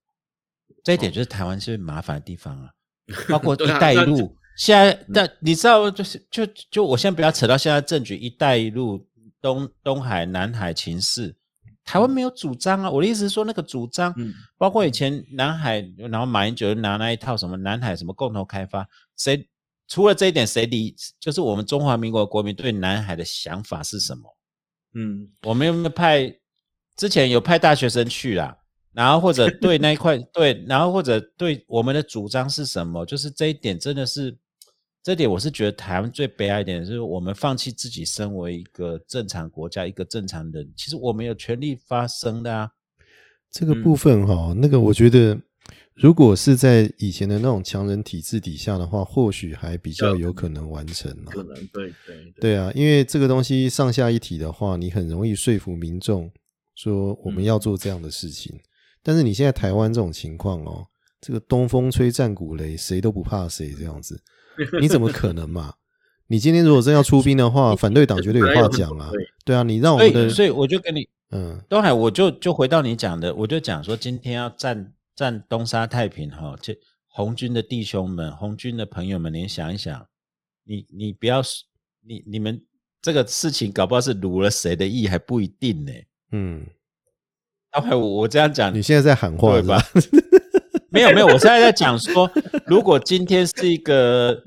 这一点就是台湾是麻烦的地方啊，包括“对啊一带一路”。现在，但你知道，就是就就我先不要扯到现在政局“一带一路”东东海、南海情势，台湾没有主张啊。我的意思是说，那个主张，嗯包括以前南海，然后马英九拿那一套什么南海什么共同开发，谁除了这一点，谁理？就是我们中华民国国民对南海的想法是什么？嗯，我们有没有派之前有派大学生去啦？然后或者对那一块 对，然后或者对我们的主张是什么？就是这一点真的是，这点我是觉得台湾最悲哀一点，就是我们放弃自己身为一个正常国家、一个正常人，其实我们有权利发声的啊。这个部分哈、那个我觉得，如果是在以前的那种强人体制底下的话，或许还比较有可能完成啊。可能对对对，对啊，因为这个东西上下一体的话，你很容易说服民众说我们要做这样的事情。但是你现在台湾这种情况哦，这个东风吹战鼓擂，谁都不怕谁这样子，你怎么可能嘛？你今天如果真要出兵的话，反对党绝对有话讲啊。对啊，你让我所们的，所以我就跟你嗯东海，我就就回到你讲的，我就讲说，今天要占占东沙太平哈，这红军的弟兄们、红军的朋友们，你想一想，你你不要你你们这个事情搞不好是辱了谁的意还不一定呢。嗯，东海，我我这样讲你，现在在喊话是吧？没有没有，我现在在讲说，如果今天是一个，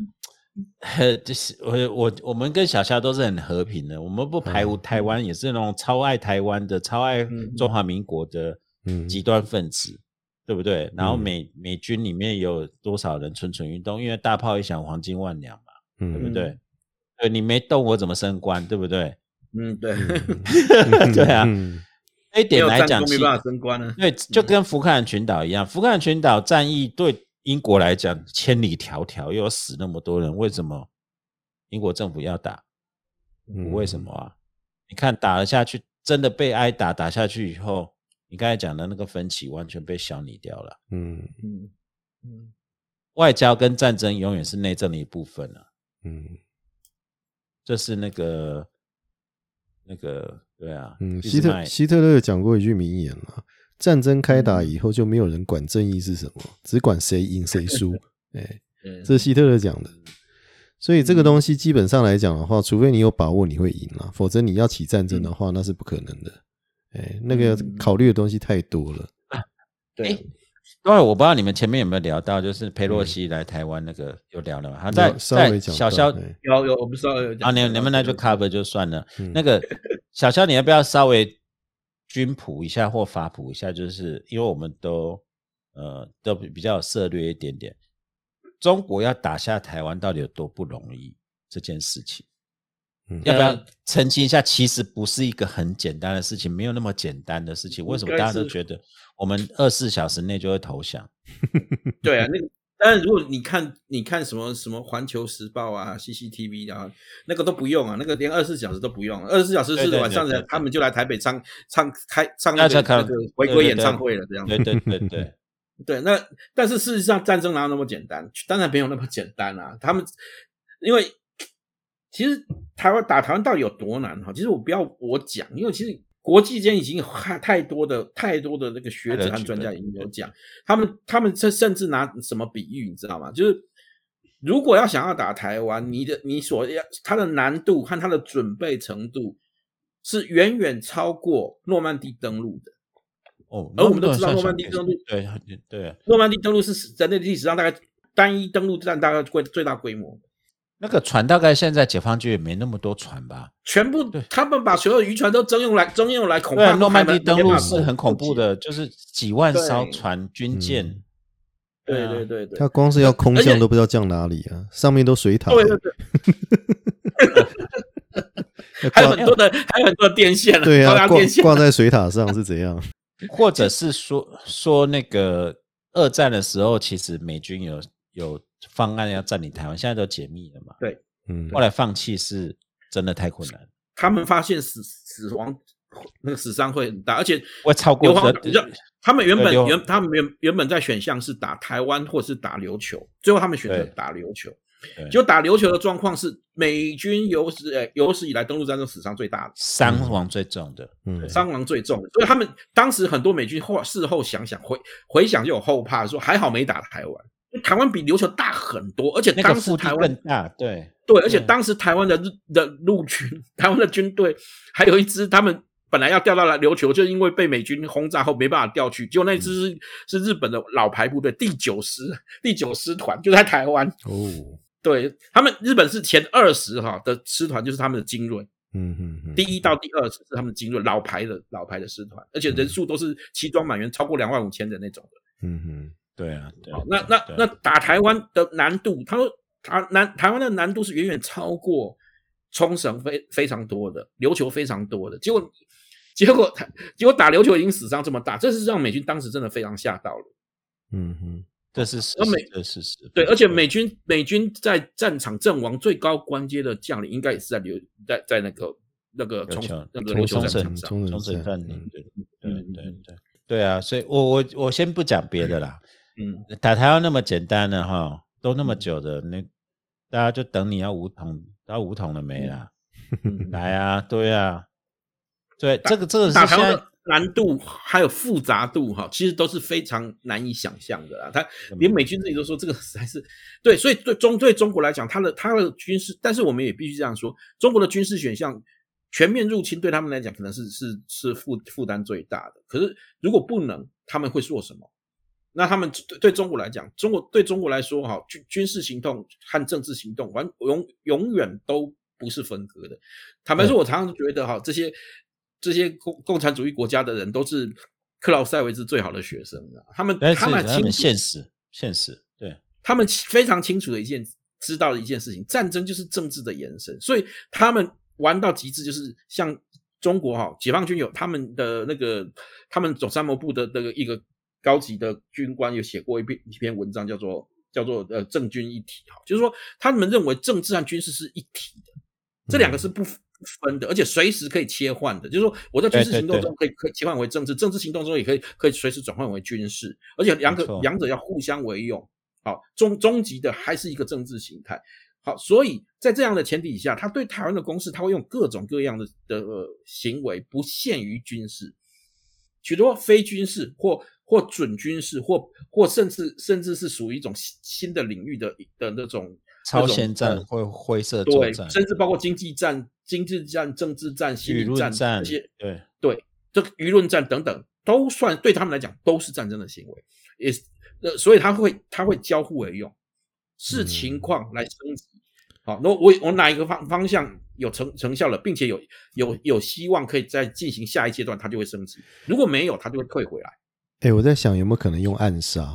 呃，就是我我我们跟小夏都是很和平的，我们不排污台湾也是那种超爱台湾的、超爱嗯中华民国的嗯极端分子，对不对？然后嗯美美军里面有多少人蠢蠢欲动？因为大炮一响，黄金万两嘛，嗯，对不对？对你没动，我怎么升官？对不对？嗯对，对啊，嗯这一点来讲，没办法升官呢。对，就跟福克兰群岛一样，福克兰群岛战役对英国来讲千里迢迢，又要死那么多人，为什么英国政府要打？嗯为什么啊？你看打了下去，真的被挨打，打下去以后，你刚才讲的那个分歧完全被消弭掉了。嗯嗯嗯，外交跟战争永远是内政的一部分啊，嗯这是那个那个对啊，嗯，希特希特勒讲过一句名言啊：战争开打以后，就没有人管正义是什么，只管谁赢谁输。哎，嗯这是希特勒讲的。所以这个东西基本上来讲的话，除非你有把握你会赢了，否则你要起战争的话，那是不可能的。哎，那个嗯考虑的东西太多了。对，当然，我不知道你们前面有没有聊到，就是佩洛西来台湾那个有聊了吗？他在在小肖哎有有，我不知道有啊，你你们那就 cover 就算了。嗯那个小肖，你要不要稍微军普一下或法普一下？就是因为我们都呃都比比较有涉略一点点，中国要打下台湾到底有多不容易这件事情？嗯要不要呃澄清一下？其实不是一个很简单的事情，没有那么简单的事情。为什么大家都觉得我们二十四小时内就会投降？对啊，那个。但是如果你看，你看什么什么《环球时报》啊、CCTV 啊，那个都不用啊，那个连二十四小时都不用，二十四小时是晚上的，他们就来台北唱唱开唱那个那那个回归演唱会了，这样子。对对对对，对，那但是事实上战争哪有那么简单？当然没有那么简单啊。他们因为其实台湾打台湾到底有多难哈？其实我不要我讲，因为其实国际间已经有太太多的太多的那个学者和专家已经有讲，他们他们甚甚至拿什么比喻，你知道吗？就是如果要想要打台湾，你的你所要它的难度和它的准备程度是远远超过诺曼底登陆的。哦，而我们都知道诺曼底登陆对对，诺曼底登陆是人类历史上大概单一登陆战大概规最大规模，那个船大概现在解放军也没那么多船吧？全部他们把所有渔船都征用来征用来，恐对啊，怕诺曼底登陆是很恐怖的，就是几万艘船军舰。嗯。对啊。对对对，他光是要空降都不知道降哪里啊，上面都水塔，对对对，还有很多的还有很多的电线啊，对啊，挂高压电线，挂在水塔上是怎样？或者是说说那个二战的时候，其实美军有有方案要占领台湾，现在都解密了嘛。嗯。后来放弃是真的太困难，他们发现死死亡那个死伤会很大，而且会超过他们原本原他们原原本在选项是打台湾或是打琉球，最后他们选择打琉球。就打琉球的状况是美军有史呃有史以来登陆战争史上最大的，伤亡最重的，嗯。伤亡最重的，所以他们当时很多美军后事后想想回回想就有后怕，说还好没打台湾，台湾比琉球大很多，而且那个当时台湾更大，对，对，而且对。当时台湾的日的陆军，台湾的军队还有一支，他们本来要调到来琉球，就因为被美军轰炸后没办法调去，结果那支是、是日本的老牌部队第九师第九师团，就在台湾。哦，对他们，日本是前二十哈的师团，就是他们的精锐，嗯嗯嗯，第一到第二十是他们精锐老牌的老牌的师团，而且人数都是齐装满员，超过两万五千人那种的。嗯嗯对啊，对啊，那那对那打台湾的难度，他说台南台湾的难度是远远超过冲绳非非常多的，琉球非常多的。结果结果结果打琉球已经死伤这么大，这是让美军当时真的非常吓到了。嗯哼这是事实那美，这是事实，对，而且美军美军在战场阵亡最高官阶的将领，应该也是在琉在在那个那个冲那个琉球冲绳战场上。冲冲绳绳战嗯占领，对对嗯对对对啊，所以我我我先不讲别的啦，嗯，打台湾那么简单的哈，都那么久的，那大家就等你要五统，要五统了没啦？嗯来啊，对啊，对，这个这个是现在打台湾的难度还有复杂度哈，其实都是非常难以想象的啦。他连美军自己都说这个实在是对，所以对中对中国来讲，他的他的军事，但是我们也必须这样说，中国的军事选项全面入侵对他们来讲可能是是是负负担最大的。可是如果不能，他们会做什么？那他们对对中国来讲，中国对中国来说哈，军军事行动和政治行动完永永远都不是分割的。坦白说，我常常觉得哈，这些这些共共产主义国家的人都是克劳塞维兹最好的学生啊，他们他们他们清楚现实现实，对，他们非常清楚的一件知道的一件事情，战争就是政治的延伸，所以他们玩到极致，就是像中国哈，解放军有他们的那个，他们总参谋部的那个一个高级的军官有写过一篇一篇文章，叫做叫做呃政军一体哈，就是说他们认为政治和军事是一体的，这两个是不。不分的，而且随时可以切换的，就是说我在军事行动中可以可以切换为政治，政治行动中也可以可以随时转换为军事，而且两个两者要互相为用。好，终终极的还是一个政治形态。好，所以在这样的前提下，他对台湾的攻势，他会用各种各样的的、呃、行为，不限于军事，许多非军事或或准军事，或或甚至甚至是属于一种新的领域的的那种超前战或灰色对，战，甚至包括经济战、经济战、政治战、心理战这些，对对，这个舆论战等等，都算对他们来讲都是战争的行为，也呃，所以他会他会交互而用，视情况来升级。好，那我我哪一个方方向有成成效了，并且有有有希望可以再进行下一阶段，它就会升级；如果没有，它就会退回来。哎，我在想有没有可能用暗杀？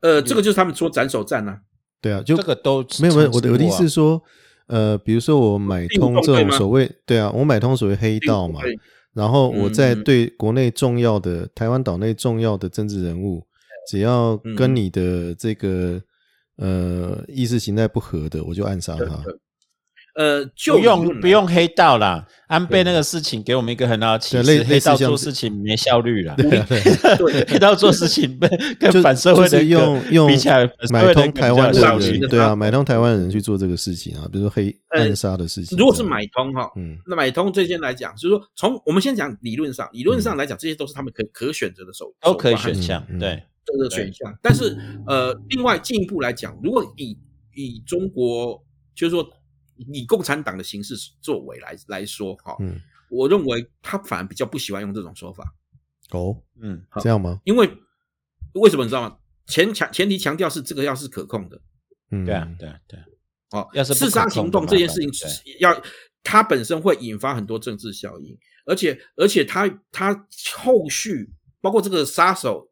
呃，这个就是他们说斩首战呢、啊。对啊，就这个都没有没有，我的我的意思是说，呃，比如说我买通这种所谓对啊，我买通所谓黑道嘛，然后我在对国内重要的台湾岛内重要的政治人物，只要跟你的这个呃意识形态不合的，我就暗杀他。呃，不用不用黑道啦，安倍那个事情给我们一个很好的启示，黑道做事情没效率啦。对 对，黑道做事情 跟反社会的用用比起来，买通台湾的人，对啊，买通台湾人去做这个事情啊，比如说黑暗杀的事情。如果是买通哈，嗯，那买通这些来讲，就是说从我们先讲理论上，理论上来讲，这些都是他们可可选择的手，都可以选项，对这个选项。但是呃，另外进一步来讲，如果以以中国就是说。以共产党的形式作为来来说，哈，嗯，我认为他反而比较不喜欢用这种说法。哦，嗯，这样吗？因为为什么你知道吗？前强前提强调是这个要是可控的，嗯，对啊，对啊，对啊，哦，要是刺杀行动这件事情要它本身会引发很多政治效应，而且而且它它后续包括这个杀手。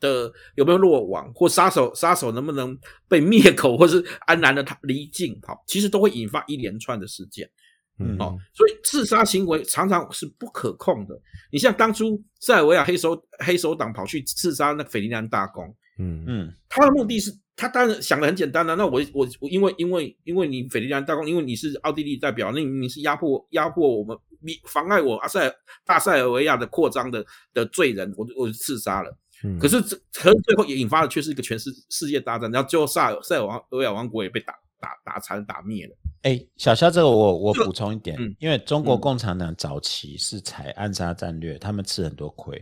的有没有落网，或杀手杀手能不能被灭口，或是安然的他离境，好，其实都会引发一连串的事件，嗯，好，所以刺杀行为常常是不可控的。你像当初塞尔维亚黑手黑手党跑去刺杀那个斐迪南大公，嗯嗯，他的目的是，他当然想的很简单了、啊。那我我我因为因为因为你斐迪南大公，因为你是奥地利代表，那你是压迫压迫我们，你妨碍我阿塞大塞尔维亚的扩张的的罪人，我我就刺杀了。嗯可是这可是最后也引发的却是一个全世世界大战，然后最后塞尔塞尔王维尔王国也被打打打残打灭了。哎，小肖，这个我我补充一点，嗯因为中国嗯共产党早期是采暗杀战略，他们吃很多亏，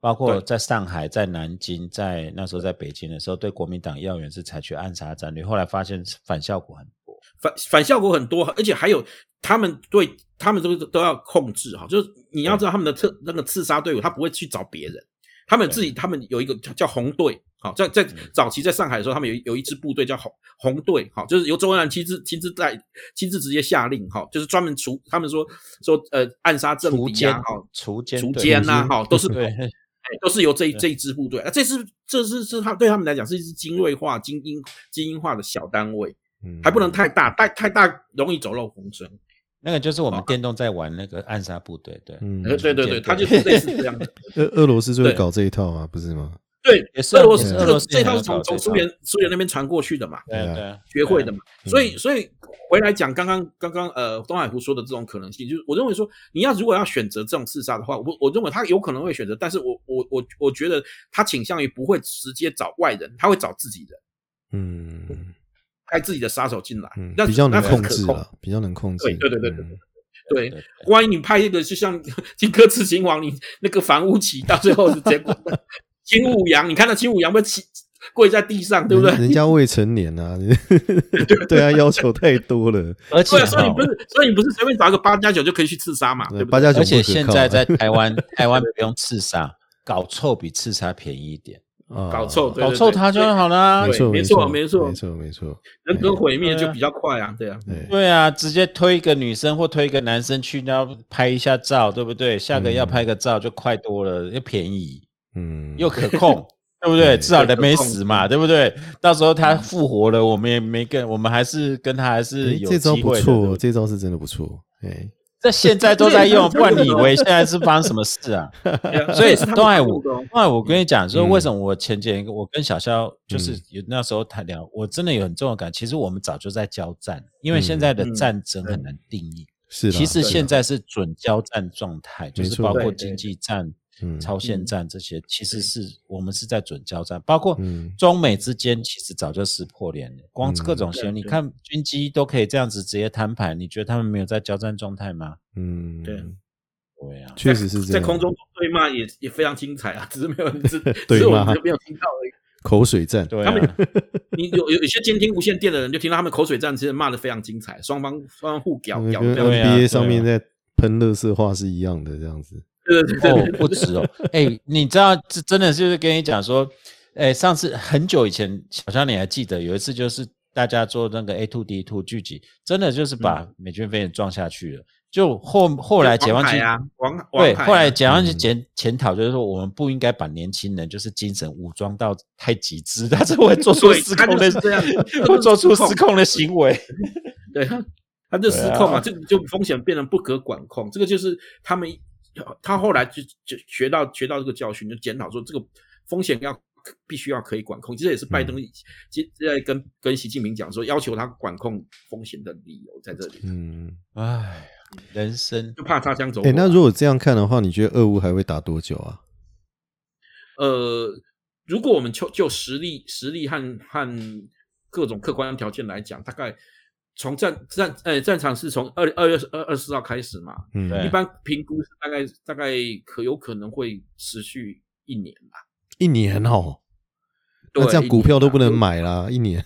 包括在上海、在南京、在那时候在北京的时候，对国民党要员是采取暗杀战略，后来发现反效果很多。反反效果很多，而且还有他们对他们都都要控制哈，就是你要知道他们的特那个刺杀队伍，他不会去找别人，他们自己他们有一个叫叫红队，好在在早期在上海的时候，他们有有一支部队叫红红队，好就是由周恩来亲自亲自带亲自直接下令，哈，就是专门除他们说说呃暗杀政敌啊，哈除除奸除奸呐，哈都是都是由这一这一支部队，啊，这是这是是他对他们来讲是一支精锐化、精英精英化的小单位，嗯。还不能太大，太太大容易走漏风声。那个就是我们电动在玩那个暗杀部队，对，嗯呃，对对对，他就是类似这样的。俄俄罗斯就会搞这一套啊，不是吗？对，也是俄罗斯俄罗斯个这套是从从苏联苏联那边传过去的嘛，对啊对对，学会的嘛。嗯所以所以回来讲刚刚刚刚呃东海湖说的这种可能性，就是我认为说你要如果要选择这种刺杀的话，我我认为他有可能会选择，但是我我我我觉得他倾向于不会直接找外人，他会找自己人，嗯派自己的杀手进来嗯，那比较能控控制了，比较能控制。对对对对对嗯对对，万一你派一个就像 荆轲刺秦王，你那个房屋起到最后的结果，秦舞阳，你看到秦舞阳被起跪在地上，对不对？人人家未成年啊，对啊要求太多了。而且所以你不是，所以你不是随便找一个八加九就可以去刺杀嘛，对不对？八加九而且现在在台湾，台湾不用刺杀，搞臭比刺杀便宜一点，啊搞臭对搞臭它就好啦没。错没错错没错没错没错。人格毁灭就比较快啊，对啊，对对啊，直接推一个女生或推一个男生去，然后拍一下照，对不对？下个要拍个照就快多了，又便宜嗯，又可控，对不对？至少人没死嘛，对不对？到时候他复活了，我们也没跟，我们还是跟他还是有诶这招不错，这招是真的不错。哎，这现在都在用，不然你以为现在是发生什么事啊？所以东海我东海我跟你讲，说嗯。为什么我前几天我跟小肖就是嗯。有那时候谈聊，我真的有很重要感。其实我们早就在交战，因为现在的嗯。战争很难定义。是其实现在是准交战状态，就是包括经济战、嗯超限战这些，其实是我们是在准交战，包括嗯中美之间其实早就撕破脸了，光嗯各种新闻，对你看军机都可以这样子直接摊牌，你觉得他们没有在交战状态吗？嗯，对对啊，确实是这样。在空中对骂也也非常精彩啊，只是没有人知，对只是我们没有听到而已。口水战，对他们啊，你有有有些监听无线电的人就听到他们口水战，其实骂的非常精彩，双方双方互屌屌这样子。对啊 NBA 上面在喷乐色话是一样的，这样子。哦，不止哦，哎，你知道这真的就是跟你讲说，哎，上次很久以前，小肖你还记得有一次就是大家做那个 A two D two 聚集，真的就是把美军飞机撞下去了。就后后来解放军啊，王对，后来解放军嗯检检讨就是说，我们不应该把年轻人就是精神武装到太极致，他是会做出失控的这样会做出失控的行为。对他，他就失控对啊啊，这个就风险变得不可管控。这个就是他们，他后来就就学到学到这个教训，就检讨说这个风险要必须要可以管控。这也是拜登接在跟跟习近平讲说，要求他管控风险的理由在这里，嗯，唉，人生就怕擦枪走火哎，啊。那如果这样看的话，你觉得俄乌还会打多久啊？呃，如果我们就就实力、实力和和各种客观条件来讲，大概从战战呃战场是从二二月二二十四号开始嘛，嗯，一般评估是大概大概可有可能会持续一年吧。一年哦，对那这样股票都不能一买啦，一年。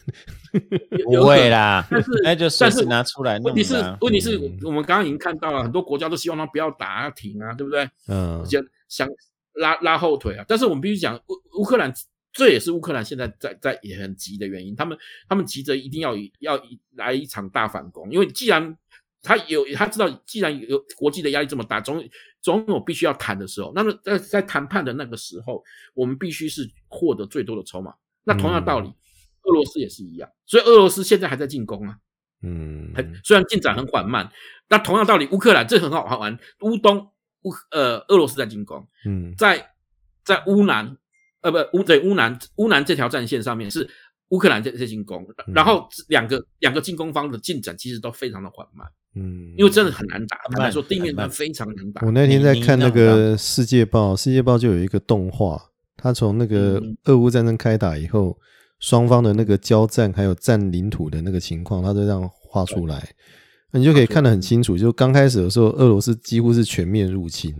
不会，啦，但是那就随但是拿出来弄问题是啦。问题是嗯我们刚刚已经看到了，很多国家都希望他不要打啊停啊，对不对？嗯想想拉拉后腿啊。但是我们必须讲，乌乌克兰这也是乌克兰现在在在也很急的原因，他们他们急着一定要以要以来一场大反攻，因为既然他有他知道，既然有国际的压力这么大，总总有必须要谈的时候。那么在在谈判的那个时候，我们必须是获得最多的筹码。那同样道理，俄罗斯也是一样，所以俄罗斯现在还在进攻啊。嗯，很虽然进展很缓慢，那同样道理，乌克兰这很好好玩。乌东乌呃俄罗斯在进攻，嗯在在乌南呃不乌对乌南乌南这条战线上面是乌克兰在在进攻，嗯然后两个两个进攻方的进展其实都非常的缓慢，嗯，因为真的很难打。很慢坦白说，地面战非常难打我。那天在看那个《世界报》，《世界报》就有一个动画，他从那个嗯俄乌战争开打以后，双方的那个交战还有占领土的那个情况，他都这样画出来，那你就可以看得很清楚。就刚开始的时候，俄罗斯几乎是全面入侵，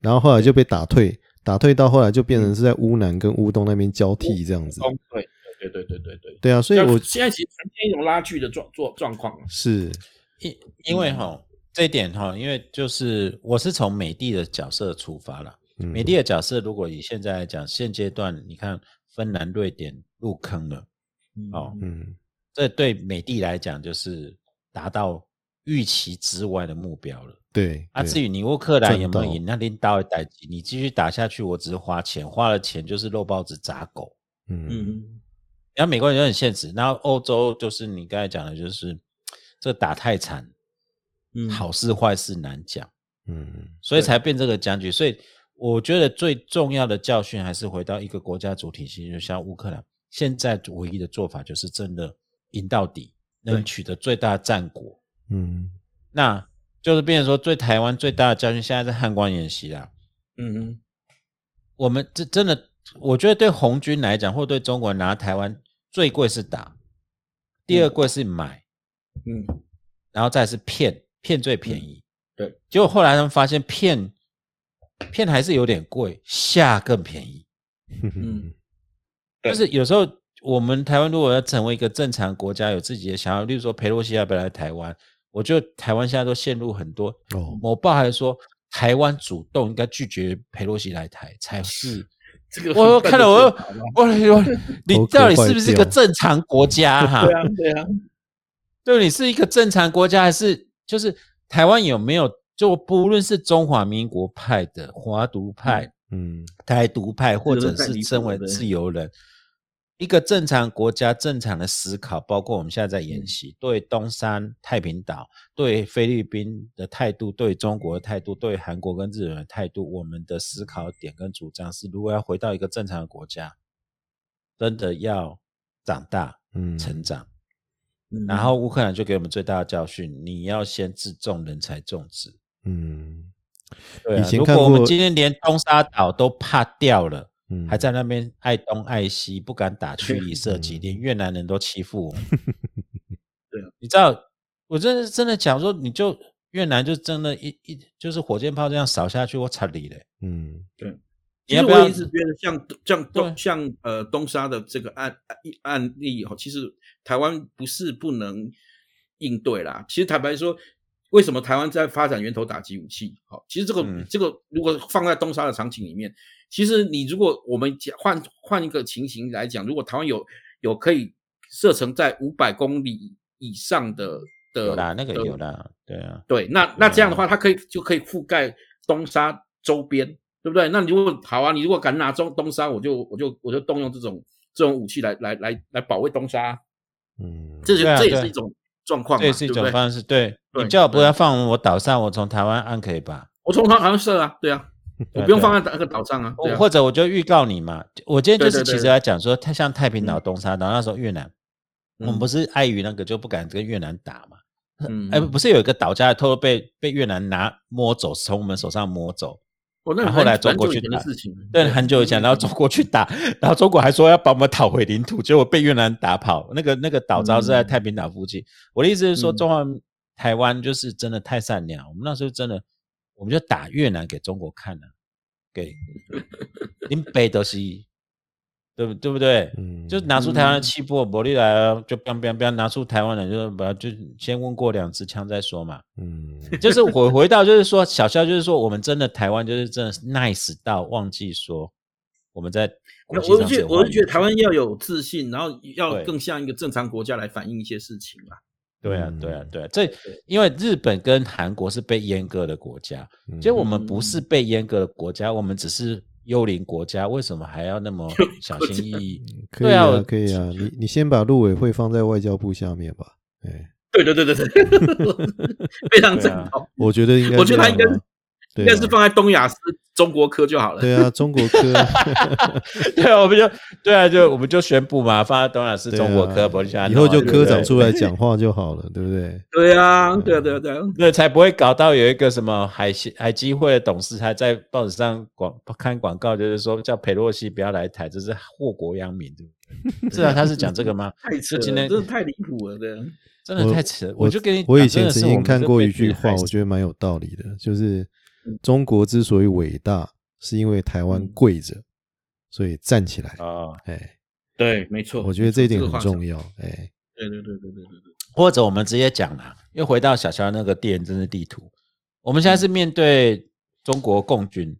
然后后来就被打退，打退到后来就变成是在乌南跟乌东那边交替这样子。哦，对对对对对对。对啊，所以我现在其实呈现一种拉锯的状状状况。是因因为哈这一点哈，因为就是我是从美帝的角色出发了。嗯美帝的角色，如果以现在来讲，现阶段你看芬兰、瑞典入坑了，哦，嗯这对美的来讲就是达到预期之外的目标了。对啊，对至于你乌克兰有没有赢，那拎刀的代级，你继续打下去，我只是花钱，花了钱就是肉包子砸狗。嗯嗯，然后美国人就很现实，然后欧洲就是你刚才讲的，就是这打太惨，嗯好事坏事难讲，嗯所以才变这个僵局。所以我觉得最重要的教训还是回到一个国家主体性，就像乌克兰现在唯一的做法就是真的赢到底，能取得最大的战果。嗯那就是变成说，对台湾最大的教训，现在在汉光演习啦。嗯嗯我们这真的，我觉得对红军来讲，或对中国人拿台湾最贵是打，第二贵是买，嗯，然后再是骗，骗最便宜。对，结果后来他们发现骗骗还是有点贵，下更便宜。嗯对就是有时候我们台湾如果要成为一个正常国家，有自己的想法，例如说佩洛西要不要来台湾，我觉得台湾现在都陷入很多。哦某报还说台湾主动应该拒绝佩洛西来台才是。这个我看了我我我 你到底是不是一个正常国家 哈？对啊对啊，对，你是一个正常国家，还是就是台湾有没有？就不论是中华民国派的华独派、嗯台独派，或者是身为自由人，一个正常国家正常的思考，包括我们现在在嗯演习，对东山、太平岛、对菲律宾的态度，对中国的态度，对韩国跟日本的态度，我们的思考点跟主张是，如果要回到一个正常的国家，真的要长大、嗯成长。嗯然后乌克兰就给我们最大的教训：你要先自重人才种植。嗯对、啊，以前如果我们今天连东沙岛都怕掉了，嗯还在那边爱东爱西，不敢打区里射击，连越南人都欺负我。对啊，你知道，我真的真的讲说，你就越南就真的一一就是火箭炮这样扫下去，我操你嘞！嗯其实你要不要我也是觉得像像东像呃东沙的这个案案案例哈，其实台湾不是不能应对啦。其实坦白说，为什么台湾在发展源头打击武器？好，其实这个、嗯这个如果放在东沙的场景里面，其实你如果我们讲换换一个情形来讲，如果台湾有有可以射程在五百公里以上的的有啦，那个有啦，对啊，对，那那这样的话，它可以就可以覆盖东沙周边，对不对？那你如果好啊，你如果敢拿中东沙，我就我就我就动用这种这种武器来来来来保卫东沙，嗯，这就、啊这也是一种状况嘛，这也是一？种方式。对对你叫我不要放我岛上，我从台湾岸可以吧？我从台好像射啊，对啊，我不用放在那个岛上啊，或或者我就预告你嘛，我今天就是其实来讲说，太像太平岛、嗯。东沙岛那时候越南，我们嗯。不是碍于那个就不敢跟越南打嘛？嗯哎，不是有一个岛家偷偷被被越南拿摸走，从我们手上摸走，我那然后后来很中国去的打。事情，对，很久以前，然后中国去打，然后中国还说要把我们讨回领土，结果被越南打跑。那个那个岛礁是在嗯太平岛附近。我的意思是说，嗯。中华台湾就是真的太善良，我们那时候真的，我们就打越南给中国看了，给 林北都是，对不对不对？嗯就拿出台湾的嗯气魄，伯利来了，就 biang biang biang 拿出台湾来，就是把就先问过两支枪再说嘛。嗯就是回回到，就是说小肖，就是说我们真的台湾就是真的是 nice 到忘记说我们在我就觉我就觉得台湾要有自信，然后要更像一个正常国家来反映一些事情啦。对啊嗯对啊对啊，这因为日本跟韩国是被阉割的国家，嗯其实我们不是被阉割的国家，我们只是幽灵国家，为什么还要那么小心翼翼？可以啊可以啊，你你先把陆委会放在外交部下面吧。哎，对对对对对，非常正统。我觉得应该我觉得他应该应该是放在东亚司中国科就好了。对啊，中国科，对啊，我们就对啊，就我们就宣布嘛，放在东亚是中国科，啊不像以后就科长出来讲话就好了，对不对？对啊，对啊，对啊，对啊。对，才不会搞到有一个什么海基海基会的董事还在报纸上广看广告，就是说叫佩洛西不要来台，这是祸国殃民，对不对？是啊，他是讲这个吗？太扯了，今天真的太离谱了，对啊。真的太扯了，我就跟你我以前曾经看过一句话，我觉得蛮有道理的，就是嗯中国之所以伟大，是因为台湾嗯跪着，所以站起来。啊，哎，对，没错。我觉得这一点很重。要。哎，对对对对对对对。或者我们直接讲啦，又回到小乔那个地缘政治地图，我们现在是面对中国共军。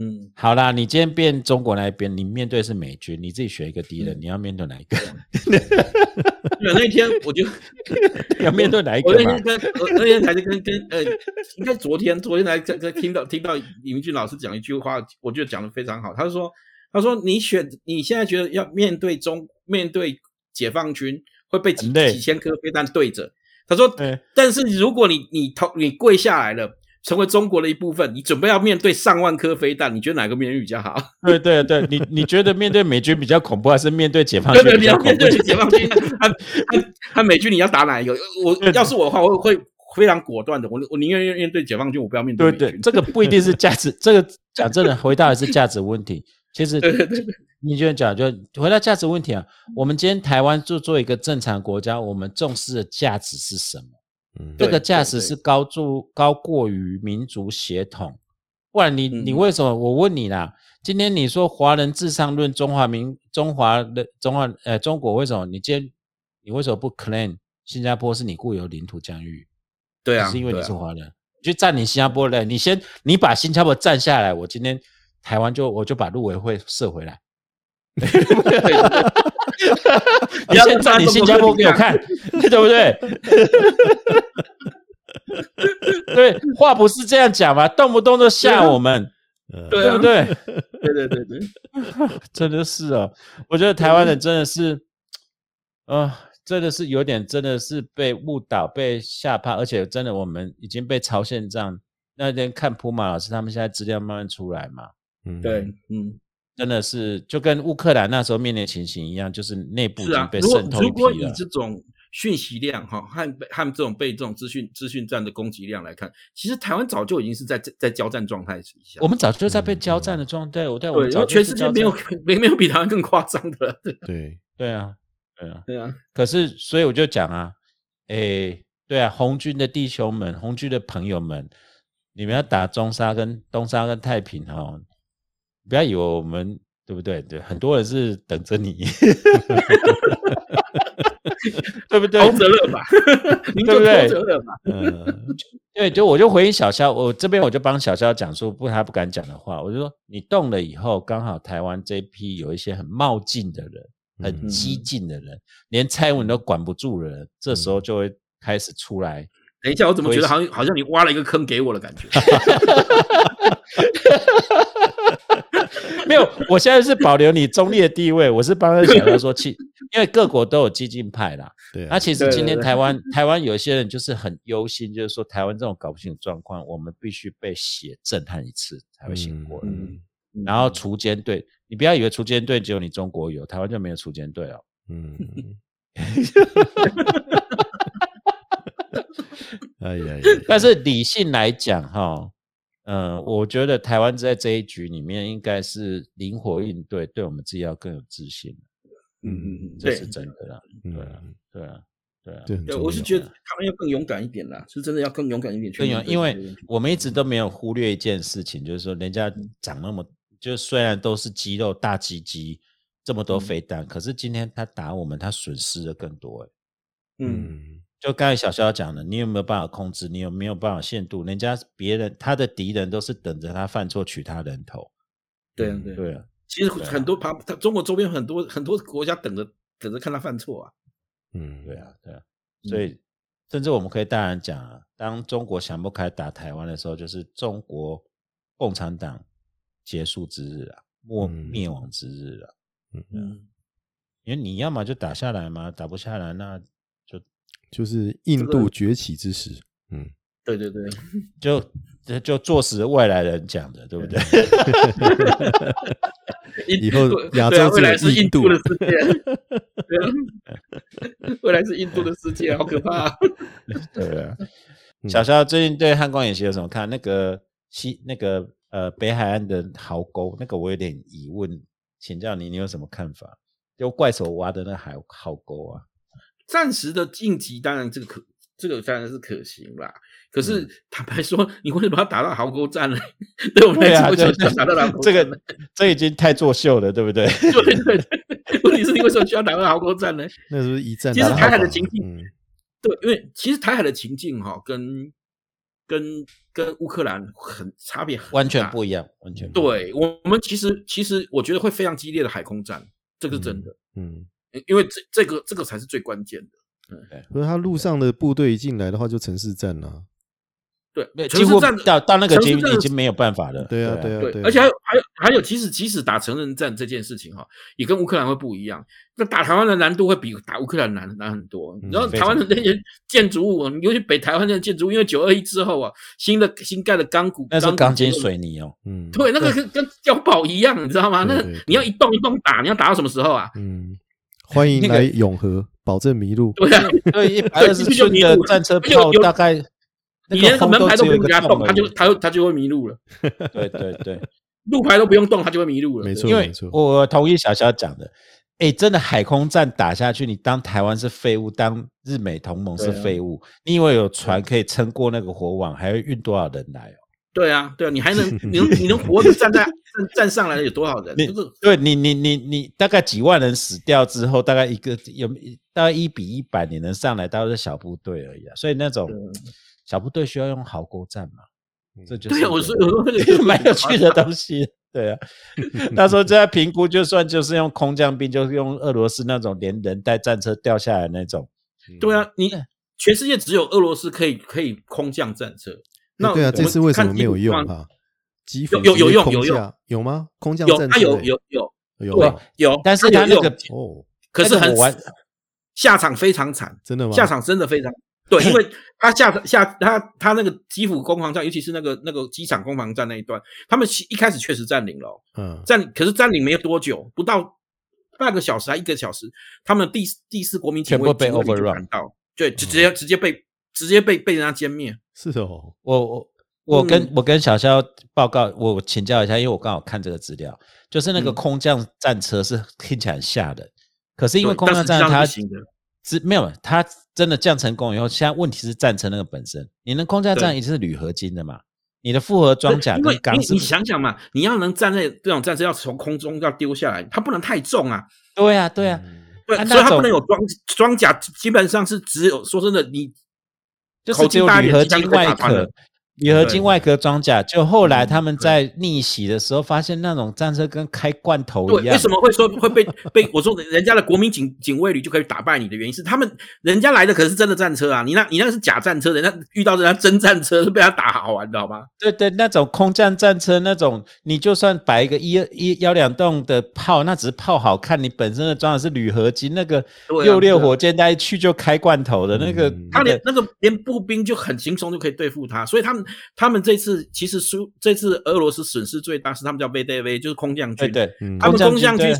嗯，好啦，你今天变中国那一边，你面对是美军，你自己选一个敌人，嗯你要面对哪一个？对，那天我就 要面对哪一我个我那天？跟我那天才是跟跟呃，应该昨天昨天才在在听到听到李明俊老师讲一句话，我觉得讲的非常好。他说他说你选你现在觉得要面对中面对解放军会被几几千颗飞弹对着，他说，但是如果你你投你跪下来了。成为中国的一部分，你准备要面对上万颗飞弹，你觉得哪个面比较好？对对对，你你觉得面对美军比较恐怖，还是面对解放对对，军比你要面较恐怖 对？解放军和和和美军，你要打哪一个？我要是我的话，我会非常果断的，我我宁愿面对解放军，我不要面对美军。，对对这个不一定是价值，这个讲真的，回到的是价值问题。其实对对对对你就讲，就回到价值问题啊。我们今天台湾就做一个正常国家，我们重视的价值是什么？嗯，这个价值是高注高过于民族血统，不然你你嗯为什么？我问你啦，今天你说华人至上论中华民中华的中华呃中国为什么？你今天你为什么不 claim 新加坡是你固有领土疆域？对啊，是因为你是华人，你去占领新加坡的，你先你把新加坡占下来，我今天台湾就我就把陆委会设回来。你先占领新加坡给我看，对不对？对，话不是这样讲嘛，动不动就吓我们，呃对啊对不对？对对对对，真的是啊，我觉得台湾人真的是，啊、真的是有点真的是被误导、被吓怕，而且真的我们已经被朝鲜这样。那天看普马老师他们现在资料慢慢出来嘛，嗯对，嗯，真的是就跟乌克兰那时候面临的情形一样，就是内部已。经被渗透一如果以。这种讯息量哈和和这种被这种资讯资讯战的攻击量来看，其实台湾早就已经是在在在交战状态之下。我们早就在被嗯交战的状态，我对我对，们早因为全世界没有 没没有比台湾更夸张的 了。对对，啊，对啊。对啊，可是，所以我就讲啊，诶，对啊，红军的弟兄们，红军的朋友们，你们要打中沙跟东沙跟太平哦，不要以为我们对不对？对，很多人是等着你，对不对？偷责任吧，您就对不对偷责任吧。呃，对，就我就回应小肖，我这边我就帮小肖讲述不他不敢讲的话，我就说你动了以后，刚好台湾这一批有一些很冒进的人，很嗯激进的人，连蔡英文都管不住的人，这时候就会开始出来。等一下，我怎么觉得好像好像你挖了一个坑给我的感觉？没有，我现在是保留你中立的地位，我是帮他小肖说，其因为各国都有激进派啦。对啊那，其实今天台湾台湾有一些人就是很忧心，就是说台湾这种搞不清楚状况，我们必须被血震撼一次才会醒过来。嗯然后锄奸队，你不要以为锄奸队只有你中国有，台湾就没有锄奸队哦。嗯，哎呀呀，但是理性来讲，哈，嗯，我觉得台湾在这一局里面应该是灵活应对，对我们自己要更有自信，嗯嗯嗯，对这是真的对啊，对啊，对啊。对，我是觉得他们要更勇敢一点啦，是真的要更勇敢一点去更勇，因为我们一直都没有忽略一件事情，就是说人家嗯。长那么，就虽然都是肌肉大鸡鸡，这么多嗯。飞弹，可是今天他打我们，他损失的更多、嗯就刚才小肖讲的，你有没有办法控制？你有没有办法限度？人家别人他的敌人都是等着他犯错取他人头。对啊对啊。对啊，其实很多旁他中国周边很多很多国家等着等着看他犯错啊。嗯，对啊，对啊。所以，甚至我们可以大胆讲啊，当中国想不开打台湾的时候，就是中国共产党结束之日啊，灭嗯灭亡之日啊。嗯，因为你要么就打下来嘛，打不下来那就就是印度崛起之时，嗯对对对，就这就坐实外来人讲的，对不对？以后亚洲未来是印印度度的世界，对啊，未来是印度的世界，好可怕、啊。对啊。嗯小肖最近对汉光演习有什么看？那个西那个呃北海岸的壕沟，那个我有点疑问，请教你，你有什么看法？就怪手挖的那海壕沟啊，暂时的晋级，当然这个可，这个当然是可行啦。可嗯是坦白说，你为什么要打到壕沟战呢？对我们来说，为什对么要打到壕沟这？个这已经太作秀了，对不对？对对对，问题是你为什么需要打到壕沟战呢？那是不是一战其实台海的情境嗯对，因为其实台海的情境哈、跟跟跟乌克兰很差别很完全不一样，完全对我我们其实其实我觉得会非常激烈的海空战，这个是真的，嗯，因为这这个这个才是最关键的。可是他路上的部队一进来的话，就城市战了。对，对，几乎城市战到到那个城市战已经已经没有办法了。对啊，对啊，对，而且还有还有还有，其实即使打成人战这件事情哈，也跟乌克兰会不一样。那打台湾的难度会比打乌克兰难难很多。你知道嗯台湾的那些建筑物，尤其北台湾的建筑物，因为九二一之后啊，新的新盖的钢骨，那是钢筋水泥哦，嗯，对，那个跟跟碉堡一样，你知道吗？那你要一栋一栋打，你要打到什么时候啊？嗯，欢迎来永和，保证迷路。对啊，对，一百二十寸的战车炮大概你连个门牌都不用给他动，他就他就他就会迷路了。对对对，路牌都不用动，他就会迷路了。没对因为错没错我同意小小讲的，哎，真的海空战打下去，你当台湾是废物，当日美同盟是废物，你以为有船可以撑过那个火网，还会运多少人来哦？对啊，对啊，你还能你 能你能活着站在站站上来的有多少人？你就是对你，你你你大概几万人死掉之后，大概一个有大概一比一百，你能上来，大概是小部队而已啊。所以那种小部队需要用壕沟战嘛，这就是对啊，我说 我蛮有趣的东西。对啊，那时候就在评估，就算就是用空降兵，就是用俄罗斯那种连人带战车掉下来那种，对啊，你全世界只有俄罗斯可以可以空降战车。那对啊，这次为什么没有用啊？基辅有有用有用架有吗？空降有，他有有有有有，但是他那个哦，可是很下场非常惨，真的吗？下场真的非常对，因为他下下他他那个基辅攻防战，尤其是那个那个机场攻防战那一段，他们一开始确实占领了哦，嗯占可是占领没有多久，不到半个小时还一个小时，他们第第四国民警卫全部被 overrun 赶到，对，就直接直接被直接被被人家歼灭。是哦，我我我跟、嗯。我跟小肖报告，我请教一下，因为我刚好看这个资料，就是那个嗯。空降战车是听起来很吓人，可是因为空降战它是没有，它真的降成功以后，现在问题是战车那个本身，你的空降战对一定是铝合金的嘛，你的复合装甲你你想想嘛，你要能站在这种战车要从空中要丢下来，它不能太重啊，对啊对啊，嗯。对，啊所以它不能有装装甲，基本上是只有说真的，你就是只有铝合金外壳。铝合金外壳装甲，就后来嗯他们在逆袭的时候，发现那种战车跟开罐头，一样。为什么会说会被 被我说人家的国民警警卫旅就可以打败你的原因是他们人家来的可是真的战车啊，你那你那是假战车，人家遇到人家真战车是被他打好玩的好吗？对对，那种空降战车那种，你就算摆一个一一幺两洞的炮，那只是炮好看，你本身的装的是铝合金，那个六六对啊火箭弹一去就开罐头的那个嗯，他连那个连步兵就很轻松就可以对付他，所以他们他们这次其实输，这次俄罗斯损失最大是他们叫 VDV，就是空降军。对对，嗯他们空空降军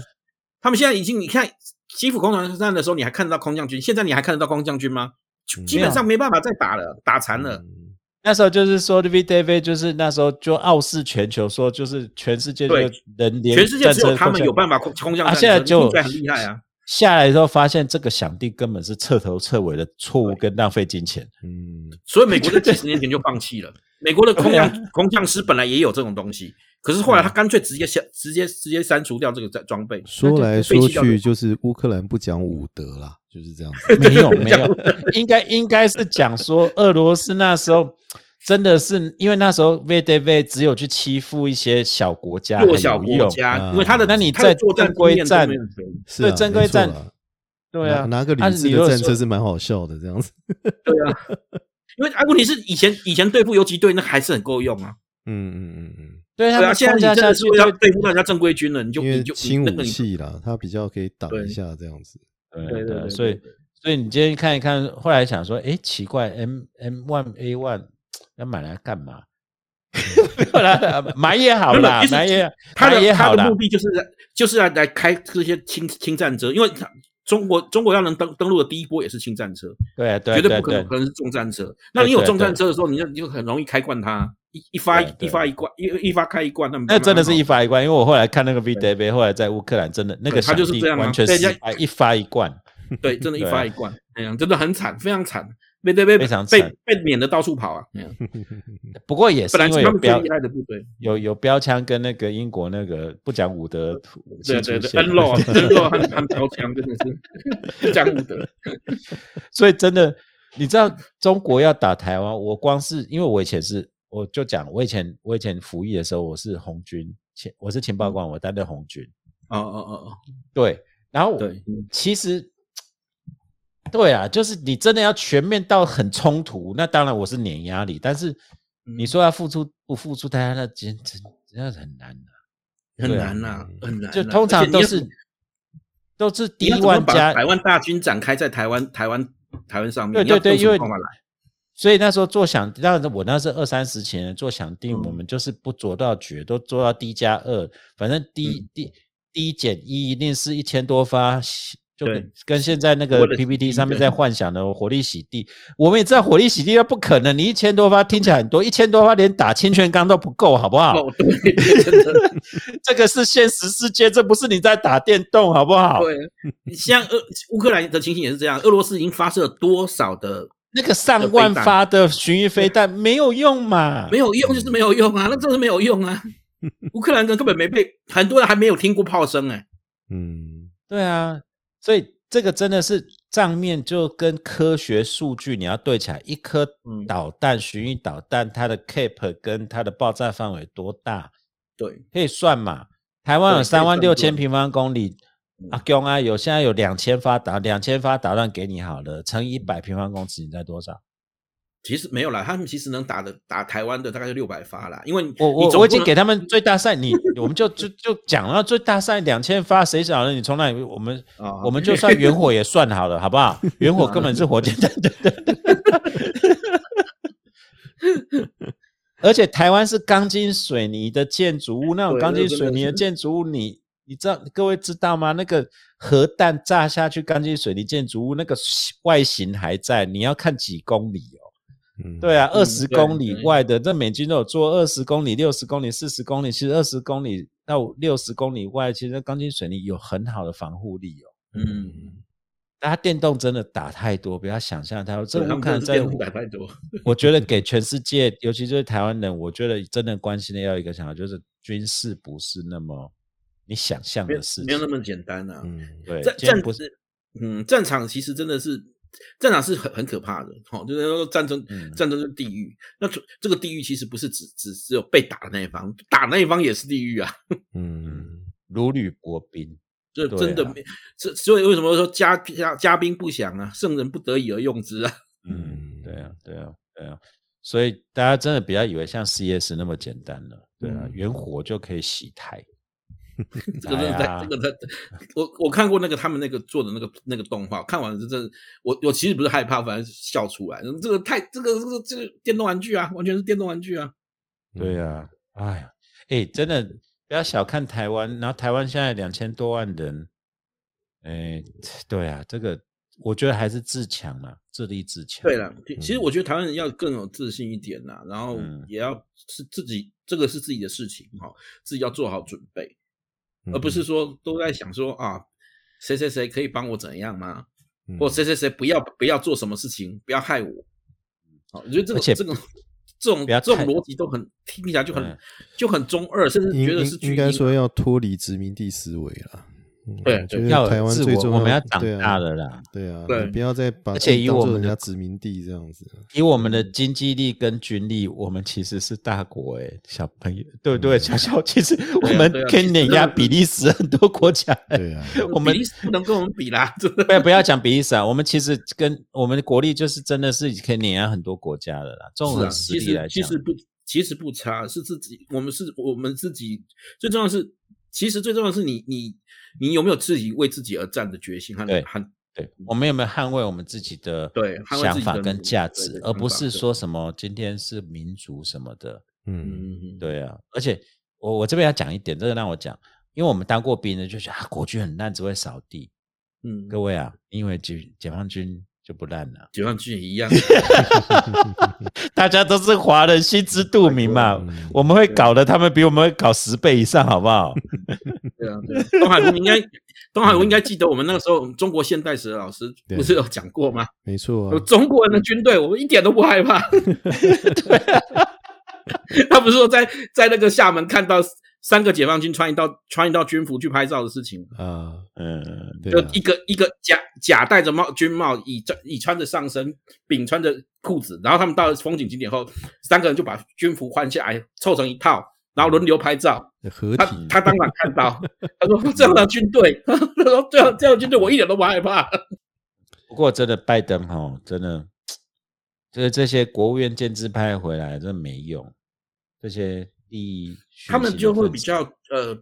他们现在已经你看基辅空降战的时候，你还看得到空降军，现在你还看得到空降军吗？嗯基本上没办法再打了，打残了。嗯那时候就是说 V David 就是那时候就傲视全球，说就是全世界就对人连全世界只有他们有。办法空空降现在就很厉害啊。下来之后发现这个想定根本是彻头彻尾的错误跟浪费金钱。嗯所以美国 在几十年前就放弃了。美国的空降空降师本来也有这种东西，可是后来他干脆直接下直接直接删除掉这个装装备。说来说去就是乌克兰不讲武德啦，就是这样子。没有没有，应该应该是讲说俄罗斯那时候真的是因为那时候 v d v 只有去欺负一些小国家，弱小国家，啊因为他的那你在作战正规战对正规战对啊，拿拿个啊铝制的战你如果说车是蛮好笑的，这样子。对啊，因为啊，问题是以前以前对付游击队那还是很够用啊。嗯嗯嗯嗯，对啊，对他现在你真冲下下去的是要对付到人家正规军了，你就因为你就轻武器啦，他比较可以挡一下这样子。对对对对，所以所以你今天看一看，后来想说，哎，奇怪，M M One A One 要买来干嘛？没有啦，买也好啦，买也他的他的目。的就是就是来来开这些轻轻战车，因为他中国中国要能登登陆的第一波也是轻战车，对啊对绝对不可能可能是重战车。那你有重战车的时候，你就你就很容易开惯它，一一发一发一贯，一一发开一贯，那那真的是一发发一贯，因为我后来看那个 V D B，后来在乌克兰真的那个对他就是这样啊完全一发一贯。对，真的 一发一贯，哎呀，真的很惨，非常惨，被被被被非常惨。被撵的到处跑啊，不过也是本来因为有标是他们最厉害的部队，有有标枪跟那个英国那个不讲武德对对对，出现恩肉恩肉和和标枪真的是不讲武德，所以真的，你知道中国要打台湾，我光是因为我以前是，我就讲我以前我以前服役的时候，我是红军，情我是情报官，我担任红军，哦哦哦哦，对，然后对，嗯其实。对啊，就是你真的要全面到很冲突，那当然我是碾压你，但是嗯。你说要付出不付出，大家那真真真的很难的、很难呐，很难啊，就通常都是都是第一你要怎么把万家百万大军展开在台湾台湾台湾上面，对对对因为？所以那时候做想，当然我那是二三十前做想定，嗯。我们就是不做到绝，都做到 D 加二，反正 D、嗯。D D 减一一定是一千多发，就跟跟现在那个 PPT 上面在幻想的火力洗地，我们也知道火力洗地那不可能，你一千多发听起来很多，一千多发连打清泉岗都不够，好不好？哦，对，对真的。这个是现实世界，这不是你在打电动，好不好？对，像俄乌克兰的情形也是这样，俄罗斯已经发射了多少的那个上万发的巡弋飞弹没有用嘛？没有用，就是没有用啊，那真的没有用啊。乌克兰人根本没被，很多人还没有听过炮声哎、嗯，对啊，所以这个真的是账面就跟科学数据你要对起来，一颗嗯导弹巡弋导弹它的 cap 跟它的爆炸范围多大，对，可以算嘛？台湾有三万六千平方公里嗯，阿公啊有现在有两千发导两千发导弹给你好了，乘以一百平方公尺，你在多少？其实没有啦，他们其实能打的打台湾的大概是六百发啦，因为我我我已经给他们最大赛，你我们就就就讲了最大赛两千发，谁晓得你从哪里？我们啊我们就算远火也算好了，好不好？远火根本是火箭弹，对对对。而且台湾是钢筋水泥的建筑物，那种钢筋水泥的建筑物，你你知道各位知道吗？那个核弹炸下去，钢筋水泥建筑物那个外形还在，你要看几公里哦。嗯对啊，嗯二十公里外的，这美军都有做二十公里、六十公里、四十公里，其实二十公里到六十公里外，其实钢筋水泥有很好的防护力哦。嗯，但它电动真的打太多，不要想象它。这乌克兰真的是电路打太多，我觉得给全世界，尤其就是台湾人，我觉得真的关心的要一个想法，就是军事不是那么你想象的事情。没有那么简单啊。嗯，对，战今天不是，嗯，战场其实真的是战场是很很可怕的，哦，就是说战争、嗯战争是地狱。那这这个地狱其实不是只只只有被打的那一方，打那一方也是地狱啊。嗯，如履薄冰。对这真的啊没，这所以为什么说家家家兵不详啊，圣人不得已而用之啊？嗯，对啊，对啊，对啊，所以大家真的不要以为像 CS 那么简单了，对啊，嗯原火就可以洗台，这个真的在，哎这个在，我我看过那个他们那个做的那个那个动画，看完了真的，我我其实不是害怕，反正笑出来。这个太这个这个这个电动玩具啊，完全是电动玩具啊。对啊，哎呀，哎，真的不要小看台湾，然后台湾现在两千多万人，哎，对啊，这个我觉得还是自强嘛，自立自强。对了，其其实我觉得台湾人要更有自信一点呐，然后嗯也要是自己这个是自己的事情哈，自己要做好准备，嗯而不是说都在想说啊，谁谁谁可以帮我怎样吗？嗯或谁谁谁不要不要做什么事情，不要害我。好，我觉得这个这个这种这种逻辑都很听起来就很就很中二，甚至应觉得是应应该说要要脱离殖民地思维了。嗯对要台湾我最重要，我们要长大的啦。对啊，对你不要再把而且以我们的做人家殖民地这样子。以我们的经济力跟军力，我们其实是大国诶、小朋友，对不对？小小，其实我们可以碾压比利时很多国家、欸。对啊，我们比利时 不能跟我们比啦，真的。不要不要讲比利时啊，我们其实跟我们的国力就是真的是可以碾压很多国家的啦。综合实力来讲，实其实不其实不差，是自己我们是我们自己最重要的是，其实最重要的是你你你有没有自己为自己而战的决心和对和对我们有没有捍卫我们自己的对想法跟价值，而不是说什么今天是民族什么的。嗯嗯，对啊，而且我我这边要讲一点，这个让我讲，因为我们当过兵的就觉得啊，国军很烂，只会扫地。嗯，各位啊，因为解解放军就不烂了，解放军也一样，大家都是华人，心知肚明嘛。嗯我们会搞的，他们比我们会搞十倍以上，好不好？对啊，对啊。东海龙应该，东海龙应该记得我们那个时候中国现代史的老师不是有讲过吗？没错啊，有中国人的军队，我们一点都不害怕。他不是说在在那个厦门看到三个解放军穿一套穿一套军服去拍照的事情，啊，嗯，就对啊一个一个甲甲戴着帽军帽，乙穿乙穿着上身，丙穿着裤子，然后他们到了风景景点后，三个人就把军服换下来凑成一套，然后轮流拍照。他合体，他当然看到，他说这样的军队，他说这样这样的军队我一点都不害怕。不过真的拜登哈，真的，就是这些国务院建制派回来真的没用，这些利益他们就会比较呃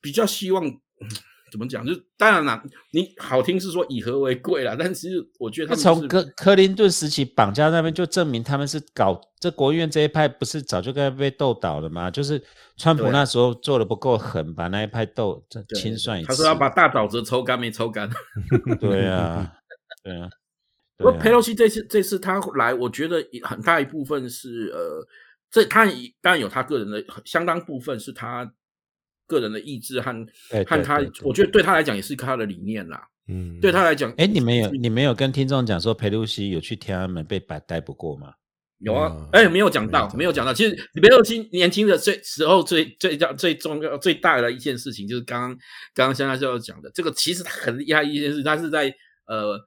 比较希望嗯 怎么讲？就当然啦，你好听是说以和为贵啦，但是我觉得他从克克林顿时期绑架那边就证明他们是搞这国务院这一派不是早就该被斗倒了吗？就是川普那时候做的不够狠，把那一派斗这清算一次。他说要把大沼泽抽干，没抽干。对啊，对啊。不过佩洛西这次这次他来，我觉得很大一部分是呃，这他当然有他个人的相当部分是他个人的意志和和他我觉得对他来讲也是他的理念啦。嗯，对他来讲，哎，你们有你们有跟听众讲说佩洛西有去天安门被逮逮捕过吗？有啊嗯，哎，没有讲到，没有讲到。其实佩洛西年轻的最时候最最最最重要最大的一件事情，就是刚刚刚刚香香教授讲的，这个其实他很厉害一件事，他是在呃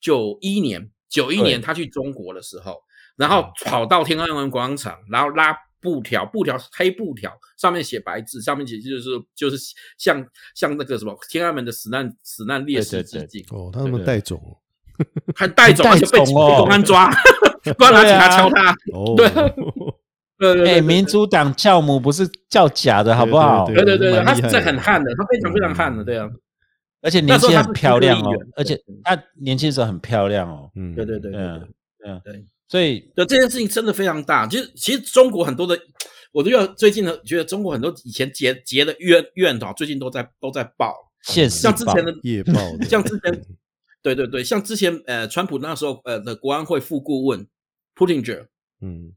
九一年九一年他去中国的时候，然后跑到天安门广场，然后拉布条，布条黑布条上面写白字，上面写就是就是像像那个什么天安门的死难死难烈士致敬，哦，他们 带种哦还带走，还带而且被公安抓，公安拿警察敲他。哦，对。对对民主党教母不是叫假的，好不好？对对对对对，他是很悍的，他非常非常悍的，对啊，而且那年轻很漂亮哦而且对。她年轻的时候很漂亮哦。嗯，对对对对对。啊对，所以对，这件事情真的非常大。其实其实中国很多的，我都要最近呢，觉得中国很多以前结结的怨怨哦，最近都在都在爆，现实像之前的夜报，像之前对对对，像之前呃，川普那时候呃的国安会副顾问 Puttinger，嗯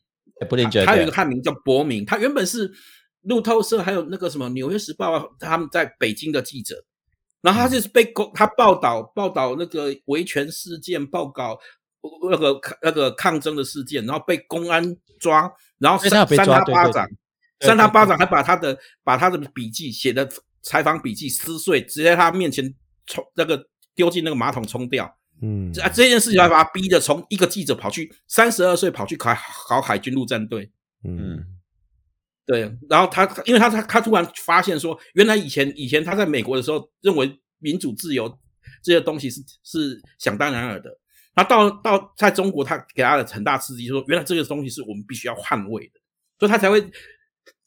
，Putinger，他有一个得汉名叫伯明，他原本是路透社还有那个什么《纽约时报》啊他们在北京的记者，然后他就是被公他报道报道那个维权事件，报告那个那个抗争的事件，然后被公安抓，然后扇扇他巴掌，扇他巴掌，还把他的把他的笔记写的采访笔记撕碎，直接在他面前冲那个丢进那个马桶冲掉。嗯。这啊这件事情还把他逼的从一个记者跑去三十二岁跑去考考海军陆战队。嗯对，然后他因为他他他突然发现说，原来以前以前他在美国的时候认为民主自由这些东西是是想当然尔的，他到到在中国他给他的很大刺激，就说原来这个东西是我们必须要捍卫的，所以他才会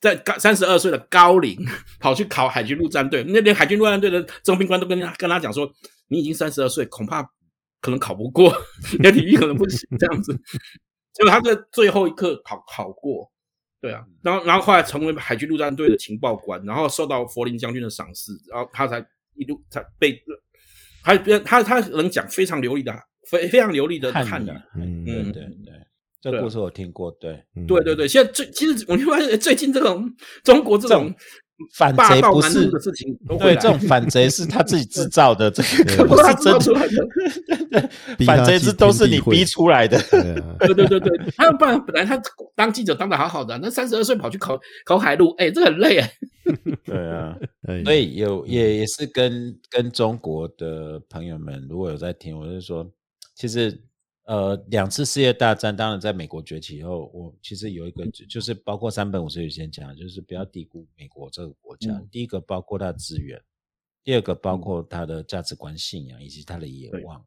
在高三十二岁的高龄跑去考海军陆战队，那连海军陆战队的征兵官都跟他跟他讲说，你已经三十二岁，恐怕可能考不过，你的体力可能不行这样子，结果他在最后一刻考考过。对啊，然后然后后来成为海军陆战队的情报官，然后受到佛林将军的赏识，然后他才一路才被他他他能讲非常流利的非非常流利的汉语嗯对对对，这对啊。故事我听过，对，嗯。对对对，现在最其实我就发现最近这种中国这种反贼不是的事情对，这种反贼是他自己制造的，这个 对不是真出来的。反贼进是都是你逼出来的。对啊，对对对对，他不然本来他当记者当的好好的，那三十二岁跑去考考海陆，哎，这很累哎。对啊，哎所以有也也是跟跟中国的朋友们，如果有在听，我是说，其实呃，两次世界大战，当然在美国崛起以后，我其实有一个就就是包括三本五十以前讲的，就是不要低估美国这个国家。嗯第一个包括它的资源，第二个包括它的价值观、信仰以及它的野望，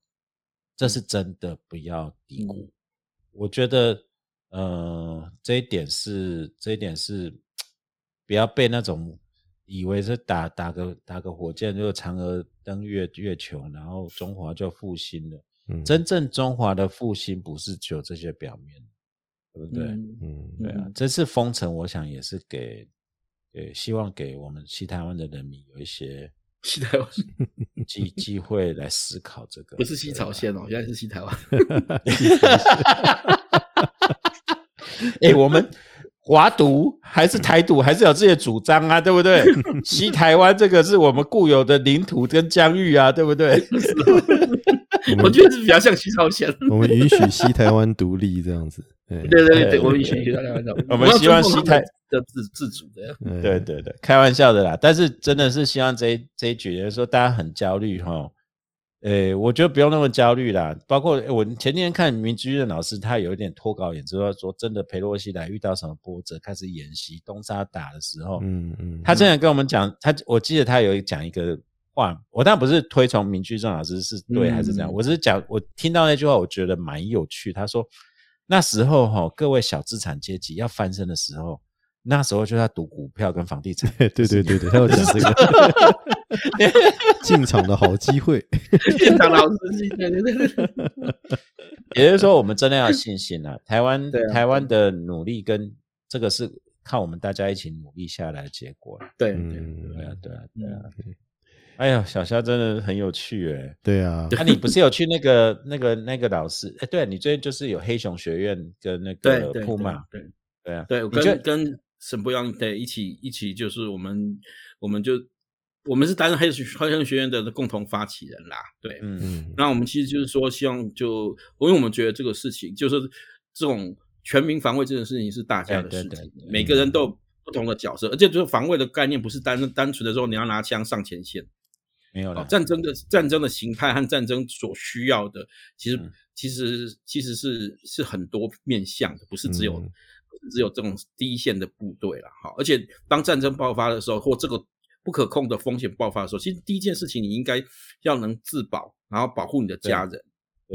这是真的不要低估。嗯我觉得，呃，这一点是这一点是不要被那种以为是打打个打个火箭就嫦娥登月月球，然后中华就复兴了。嗯真正中华的复兴不是只有这些表面，对不对？嗯嗯，对啊，这次封城，我想也是给，呃，希望给我们西台湾的人民有一些西台湾机机会来思考这个，不是西朝鲜哦，原来是西台湾。哎、我们华独还是台独，还是有自己的主张啊，对不对？西台湾这个是我们固有的领土跟疆域啊，对不对？我觉得是比较像西朝鲜。我们允许西台湾独立这样子，对对对对，我们允许西台湾我们希望西台的自自主的。哎对对对，开玩笑的啦。但是真的是希望这一这一局，就是说大家很焦虑哈。诶，我觉得不用那么焦虑啦。包括诶我前天看明居任老师，他有一点脱稿演，之后说真的，裴洛西来遇到什么波折，开始演习东沙打的时候，嗯嗯，他真的跟我们讲，他我记得他有讲一个话，我当然不是推崇明居正老师是对还是这样，嗯我只是讲我听到那句话，我觉得蛮有趣。他说那时候哈、各位小资产阶级要翻身的时候，那时候就在赌股票跟房地产。对对对对，他有讲这个 进场的好机会，进场老师，对对对对，也就是说，我们真的要信心啊！台湾啊台湾的努力跟这个是靠我们大家一起努力下来的结果对对嗯，对啊，对啊，对啊嗯。哎呀，小肖真的很有趣哎！对啊，那、你不是有去那个、那个、那个老师？哎，对、你最近就是有黑熊学院跟那对对个铺嘛？对。对啊，对，跟跟沈博阳对一起一起，就是我们我们就我们是担任黑熊黑熊学院的共同发起人啦，对，嗯。嗯。那我们其实就是说，希望就因为我们觉得这个事情就是这种全民防卫这件事情是大家的事情，对对对。每个人都有不同的角色，而且就是防卫的概念不是单单纯的说你要拿枪上前线，哦没有了，战争的战争的形态和战争所需要的，其实、嗯其实其实是是很多面向的，不是只有、嗯不是只有这种第一线的部队了哈。而且当战争爆发的时候，或这个不可控的风险爆发的时候，其实第一件事情你应该要能自保，然后保护你的家人，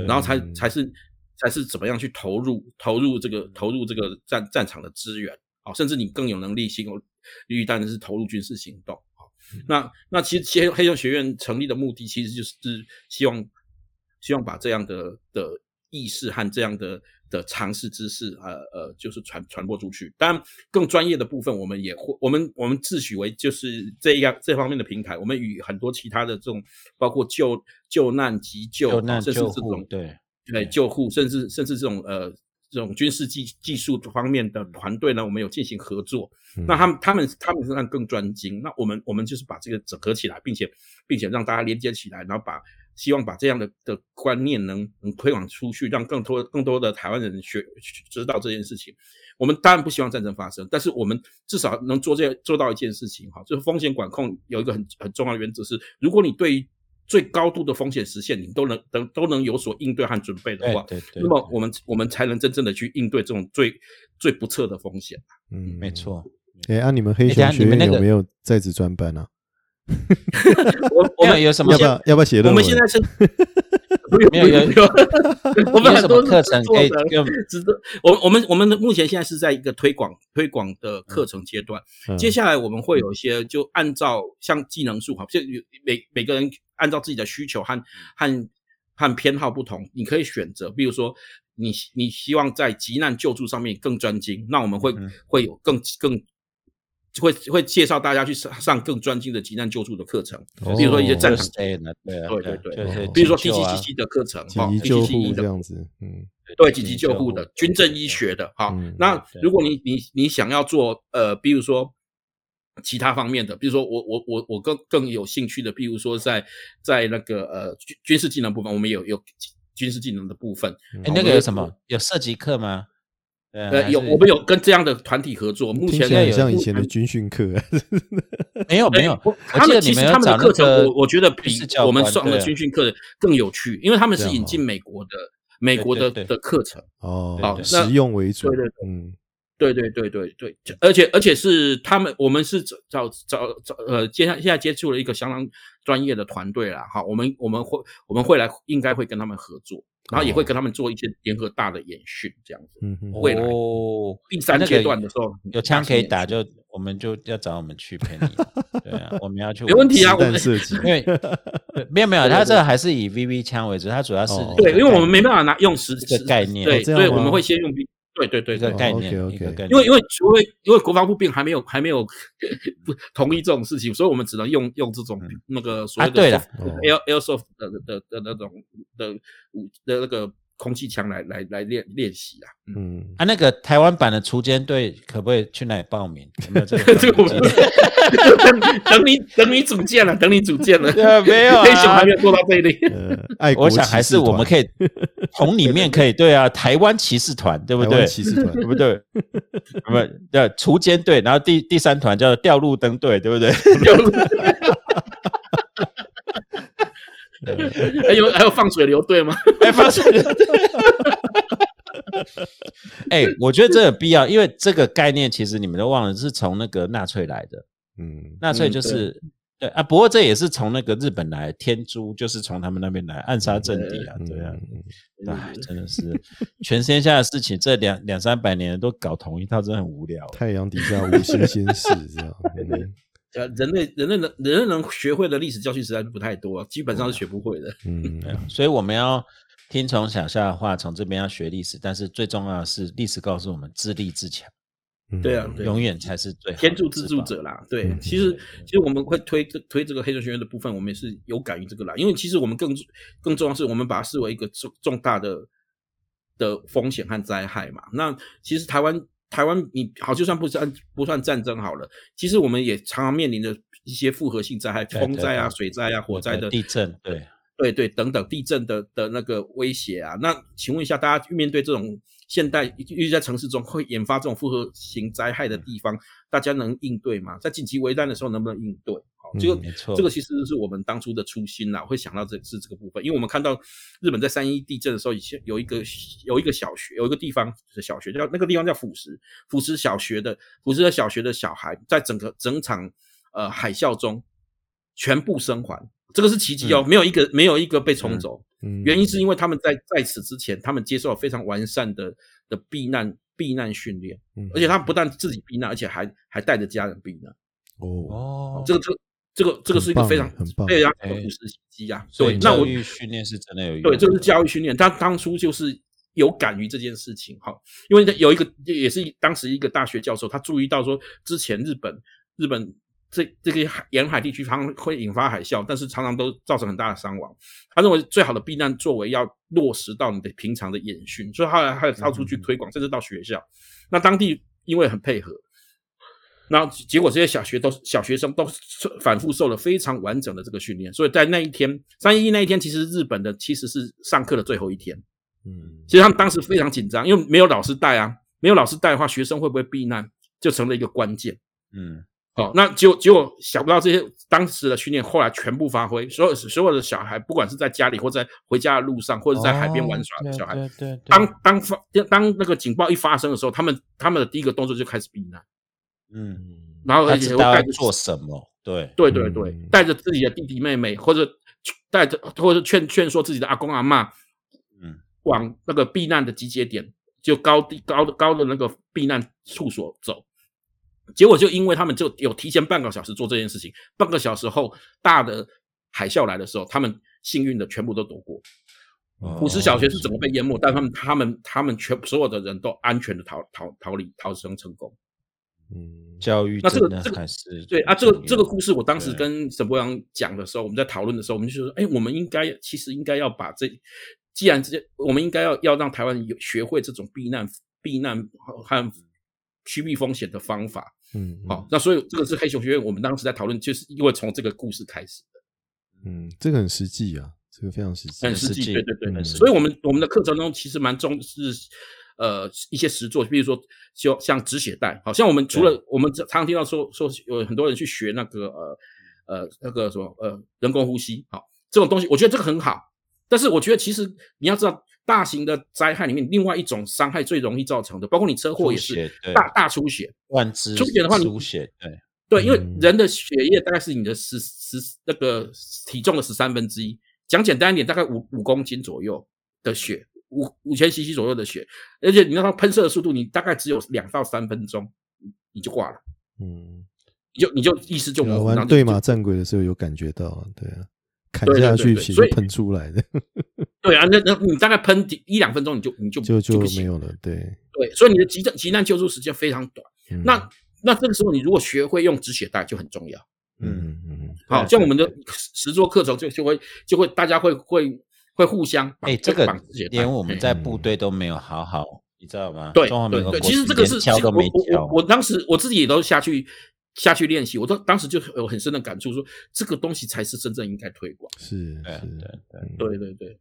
然后才嗯才是才是怎么样去投入投入这个投入这个战战场的资源啊，甚至你更有能力行绿当然是投入军事行动啊。那那其实黑黑熊学院成立的目的，其实就是希望希望把这样的的意识和这样的的常识知识，呃呃，就是传传播出去。当然，更专业的部分，我们也会，我们我们自诩为就是这样这方面的平台。我们与很多其他的这种，包括救救难急救，救难甚至这种对，对救护，甚至甚至这种呃这种军事技技术方面的团队呢，我们有进行合作。嗯那他们他们他们身上更专精，那我们我们就是把这个整合起来，并且并且让大家连接起来，然后把希望把这样的的观念能能推广出去，让更多更多的台湾人学知道这件事情。我们当然不希望战争发生，但是我们至少能做这做到一件事情哈，就是风险管控有一个很很重要的原则是，如果你对于最高度的风险实现，你都能都都能有所应对和准备的话，对对对，那么我们我们才能真正的去应对这种最最不测的风险。嗯没。错。哎，啊，你们黑熊学院有没有在职专班啊？我我们没有有什么要不要要不要写论文？我们现在是没有有不用我们有什么很多课程可以做的给我们？值得我我们我们的目前现在是在一个推广推广的课程阶段，嗯。接下来我们会有一些就按照像技能树哈，就有每每个人按照自己的需求和和和偏好不同，你可以选择，比如说你你希望在急难救助上面更专精，那我们会、嗯。会有更更。会会介绍大家去上上更专精的急难救助的课程，哦比如说一些战场对啊，对对对比如说急救啊 TGCC 的课程，紧哈急救护这样子，嗯对紧急救护的军政医学的，哈嗯。那如果你你你想要做呃，比如说其他方面的，比如说我我我我更更有兴趣的，比如说在在那个呃军军事技能部分，我们有有军事技能的部分，哎，那个有什么？有射击课吗？呃，有我们有跟这样的团体合作，目前听起来很有像以前的军训课。没有没有他们其实他们的课程，个我我觉得比我们官上的对军训课更有趣，因为他们是引进美国的美国的的课程。哦好，实用为主。对对嗯对对对对对，而且而且是他们，我们是找找找找呃，接下现在接触了一个相当专业的团队啦，哈，我们我们会我们会来应该会跟他们合作，然后也会跟他们做一些联合大的演训这样子。嗯哼，未来哦，第三阶段的时候有枪可以打，就我们就要找我们去陪你。对啊，我们要去。没问题啊我们弹射击。因为对没有没有，他这个还是以 VV 枪为主，他主要是哦对，因为我们没办法拿用实这个概念对，所以我们会先用 V，对对对对，一个概念，哦，OK，OK 一个概念。因为因为因为因为国防部并还没有还没有 不同意这种事情，所以我们只能用用这种那个所谓的 air airsoft 的的的的那种的武的那个空气枪来来来练练习啊。嗯，嗯，啊，那个台湾版的锄奸队可不可以去那里报名？有没有这个这个我们等 等你等你组建了，等你组建了，没有啊黑熊还没有做到这一类。呃，爱国我想还是我们可以以从里面可以对啊，台湾骑士团对不对？骑士团对不对？不对，锄奸队，然后第第三团叫吊路灯队，对不对？还有还有放水流队吗？哎，发现了。哎，我觉得这有必要，因为这个概念其实你们都忘了，是从那个纳粹来的。嗯纳粹嗯就是、对啊，不过这也是从那个日本来，天珠就是从他们那边来暗杀政敌啊，对啊，嗯哎，真的是全天下的事情，这两两三百年都搞同一套，真的很无聊。太阳底下无新鲜事，这样。嗯呃，人类人类能人类能学会的历史教训实在是不太多，基本上是学不会的。嗯，对啊，所以我们要听从小夏的话，从这边要学历史，但是最重要的是，历史告诉我们自立自强，嗯对啊，对永远才是最天助自助者啦，对，嗯其实其实我们会推这推这个黑熊学院的部分，我们也是有感于这个啦，因为其实我们更更重要是我们把它视为一个重重大的的风险和灾害嘛。那其实台湾台湾你好，就算不算不算战争好了，其实我们也常常面临着一些复合性灾害，风灾啊、水灾啊、火灾的地震，对，对对，等等地震的的那个威胁啊，那请问一下，大家面对这种现代，尤其在城市中会引发这种复合型灾害的地方，大家能应对吗？在紧急危难的时候能不能应对？好，这个、嗯没错这个其实是我们当初的初心啦，会想到这是这个部分，因为我们看到日本在三一地震的时候，以前有一个有一个小学，有一个地方的小学叫那个地方叫腐蚀，腐蚀小学的腐蚀的小学的小孩，在整个整场呃海啸中全部生还，这个是奇迹哦，没有一个没有一个被冲走。嗯原因是因为他们在在此之前，他们接受了非常完善的的避难避难训练，嗯而且他们不但自己避难，而且还还带着家人避难。哦，哦这个这个这个这个是一个非常很棒非常哎有史奇迹啊！所以，对那我教育训练是真的有用，对这个是教育训练，他当初就是有感于这件事情哈，因为有一个也是当时一个大学教授，他注意到说之前日本日本。这这个沿海地区常常会引发海啸，但是常常都造成很大的伤亡。他认为最好的避难作为要落实到你的平常的演训，所以后来还有到处去推广，甚至到学校。那当地因为很配合，然后结果这些小学都小学生都反复受了非常完整的这个训练，所以在那一天三一那一天，其实日本的其实是上课的最后一天。嗯其实他们当时非常紧张，因为没有老师带啊，没有老师带的话，学生会不会避难就成了一个关键。嗯，好、那结果结果想不到这些当时的训练后来全部发挥，所有所有的小孩，不管是在家里或在回家的路上，或者在海边玩耍的小孩，哦对对对，当当发当那个警报一发生的时候，他们他们的第一个动作就开始避难，嗯，然后而且会带着做什么，对，对对对嗯，带着自己的弟弟妹妹，或者带着或者劝劝说自己的阿公阿嬷，嗯，往那个避难的集结点，就高地高的高的那个避难处所走。结果就因为他们就有提前半个小时做这件事情，半个小时后大的海啸来的时候，他们幸运的全部都躲过。哦五十小学是怎么被淹没，但他们他们他们全所有的人都安全的逃逃逃离逃生成功。嗯教育那这个这个是对啊，这个这个故事，我当时跟沈博阳讲的时候，我们在讨论的时候，我们就说，哎，我们应该其实应该要把这，既然这些，我们应该要要让台湾有学会这种避难避难和趋避风险的方法。嗯好、那所以这个是黑熊学院，我们当时在讨论，就是因为从这个故事开始的，嗯，这个很实际啊，这个非常实际，很实际，实际对对对。嗯。所以我们我们的课程中其实蛮重视呃一些实作，比如说就像止血带，好像我们除了我们常常听到说说有很多人去学那个呃呃那个什么呃人工呼吸，好这种东西，我觉得这个很好，但是我觉得其实你要知道，大型的灾害里面，另外一种伤害最容易造成的，包括你车祸也是大大出血，出血的话你出血，对，对，因为嗯。人的血液大概是你的十十那个体重的十三分之一，讲简单一点，大概五五公斤左右的血，五五千 CC 左右的血，而且你让它喷射的速度，你大概只有两到三分钟，你你就挂了，嗯，你就你就意识就模糊，玩就就对马战鬼的时候有感觉到啊，对啊，砍下去，所就喷出来的，对啊，那那你大概喷一两分钟，你就你就就就没有了。对，对，所以你的急急难救助时间非常短。嗯那那这个时候，你如果学会用止血带就很重要。嗯嗯嗯好，对像我们的实作课程就就会就会大家会会会互相绑哎，这个绑止血带连我们哎在部队都没有好好，你知道吗？对对对，其实这个是连敲都没我我我。我当时我自己也都下去下去练习，我都当时就有很深的感触，说这个东西才是真正应该推广。是是，对对嗯对对对，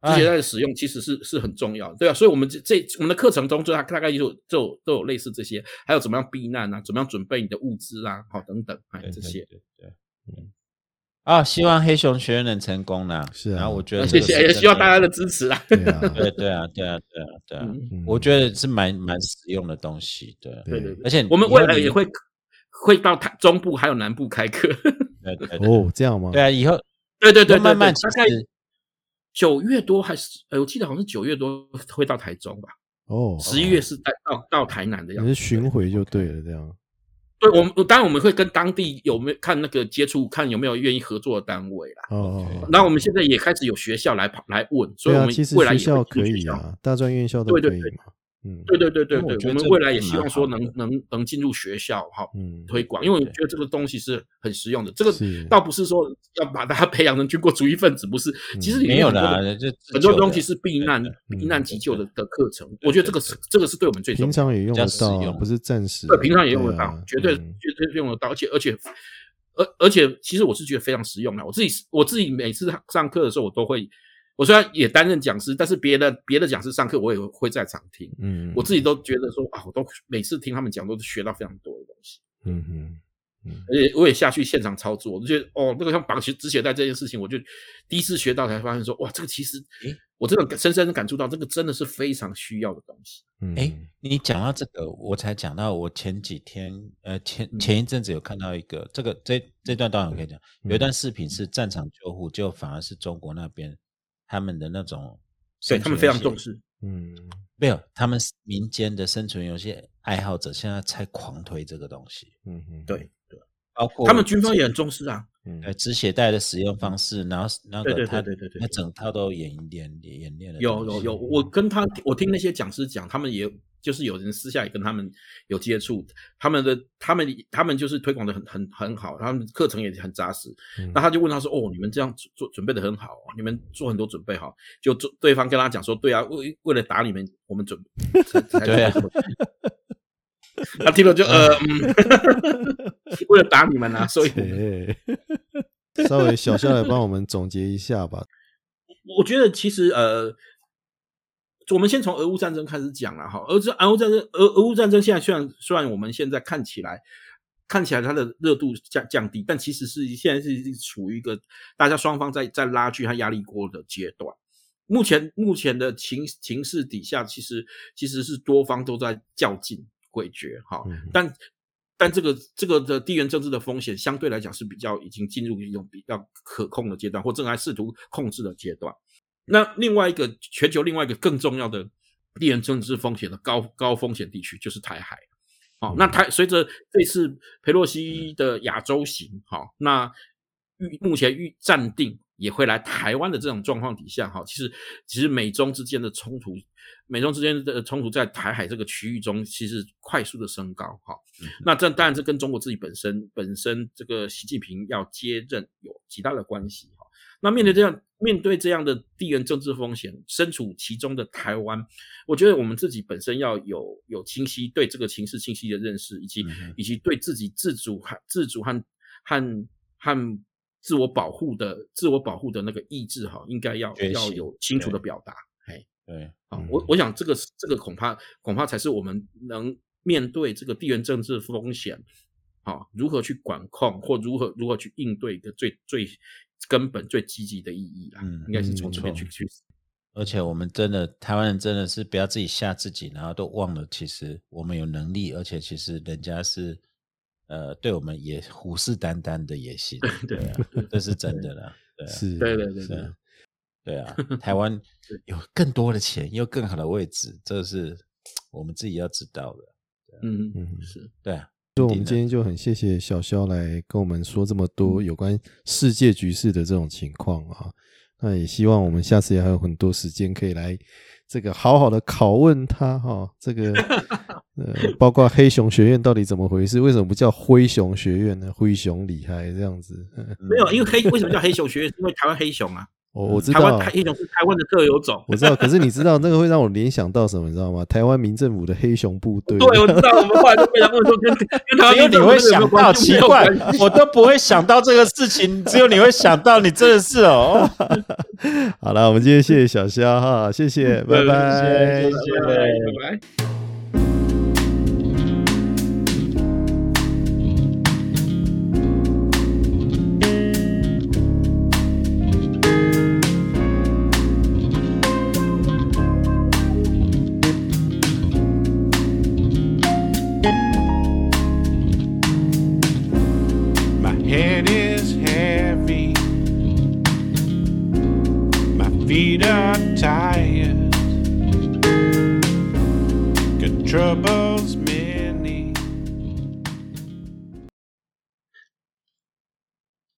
哎止血带的使用其实是是很重要的，对啊，所以我们这这我们的课程中就大大概就就都有类似这些，还有怎么样避难啊，怎么样准备你的物资啊，好等等，哎对对这些。对对，嗯。啊，希望黑熊学院能成功啦！是啊然后我觉得呃谢谢，也需要大家的支持啊。对啊，对对啊，对啊，对啊，对啊，我觉得是蛮蛮实用的东西，对，对对对，而且我们未来也会会到台中部还有南部开课。对对对哦，这样吗？对啊，以后对对对，慢慢大概九月多还是呃，我记得好像是九月多会到台中吧，哦，十一月是带到到台南的样子。你是巡回就对了，这样。对，我们当然我们会跟当地有没有看那个接触，看有没有愿意合作的单位啦。哦哦，哦然后我们现在也开始有学校来跑来问，所以我们其实未来校可。以啊，大专院校都对对对可以嘛。嗯，对对对对对，我们未来也希望说能能能进入学校哈嗯，推广，因为我觉得这个东西是很实用的。这个倒不是说要把大家 培养成军国主义分子，不是，其实没有的很多东西是避难避难急救的的课程，我觉得这个是这个是对我们最重要的。平常也用得到不是暂时。对，平常也用得到绝对嗯绝对用得到，而且而且而而且，其实我是觉得非常实用的。我自己我自己每次上课的时候，我都会，我虽然也担任讲师，但是别的别的讲师上课，我也会在场听。嗯，我自己都觉得说啊，我都每次听他们讲，都是学到非常多的东西。嗯嗯嗯而且我也下去现场操作，我就觉得哦，那个像绑鞋止血带这件事情，我就第一次学到，才发现说哇，这个其实诶我真的深深的感触到，这个真的是非常需要的东西。嗯，哎，你讲到这个，我才讲到，我前几天，呃，前前一阵子有看到一个，这个这这段当然可以讲，有一段视频是战场救护，就反而是中国那边他们的那种对他们非常重视，嗯。没有，他们民间的生存游戏爱好者现在才狂推这个东西，嗯嗯，对对，包括他们军方也很重视啊。嗯。呃止血带的使用方式，然后那对对个他对对对对。那整套都演演演练了，有有有，我跟他我听那些讲师讲，他们也就是有人私下也跟他们有接触，他们的他们他们就是推广的很很很好，他们课程也很扎实。嗯那他就问他说：“哦，你们这样做准备的很好，哦你们做很多准备好。”就做对方跟他讲说：“对啊，为为了打你们，我们准才才 对啊他听了就呃嗯，为了打你们啊，所以 稍微小夏来帮我们总结一下吧。我觉得其实呃，我们先从俄乌战争开始讲了哈。俄战俄乌战争俄俄乌战争现在虽然虽然我们现在看起来看起来它的热度降降低，但其实是现在是处于一个大家双方在在拉锯和压力锅的阶段。目前目前的情情势底下，其实其实是多方都在较劲诡谲哈，嗯但但这个这个的地缘政治的风险相对来讲是比较已经进入一种比较可控的阶段，或正在试图控制的阶段。那另外一个全球另外一个更重要的地缘政治风险的高高风险地区就是台海。好、那台随着这次佩洛西的亚洲行，好、那预目前预暂定也会来台湾的这种状况底下，哈，其实其实美中之间的冲突，美中之间的冲突在台海这个区域中，其实快速的升高，哈。那这当然这跟中国自己本身本身这个习近平要接任有极大的关系，哈。那面对这样面对这样的地缘政治风险，身处其中的台湾，我觉得我们自己本身要有有清晰对这个情势清晰的认识，以及、嗯以及对自己自主和自主和和和自我保护的自我保护的那个意志哈，应该要要有清楚的表达。哎，对，啊嗯，我我想这个这个恐怕恐怕才是我们能面对这个地缘政治风险，啊，如何去管控或如何如何去应对一个最最根本最积极的意义啦，嗯应该是从嗯这边去去。而且我们真的台湾人真的是不要自己吓自己，然后都忘了其实我们有能力，而且其实人家是呃对我们也虎视眈眈的野心，对对啊，这是真的啦，对啊，是，对对对啊，台湾有更多的钱，有更好的位置，这是 我们自己要知道的，嗯嗯是。对啊。所以我们今天就很谢谢小肖来跟我们说这么多有关世界局势的这种情况啊。那也希望我们下次也还有很多时间可以来这个好好的拷问他哈。这个 呃，包括黑熊学院到底怎么回事？为什么不叫灰熊学院呢？灰熊厉害这样子。没有，因为黑为什么叫黑熊学院？因为台湾黑熊啊。我我知台湾道，黑熊是台湾的特有种。我知道，可是你知道那个会让我联想到什么？你知道吗？台湾民政府的黑熊部队。对，我知道，我们后来都被他问说跟 跟台湾只有你会想到，奇怪，我都不会想到这个事情，只有你会想到，你真的是哦。好了，我们今天谢谢小肖哈，谢谢，拜拜，谢谢拜拜。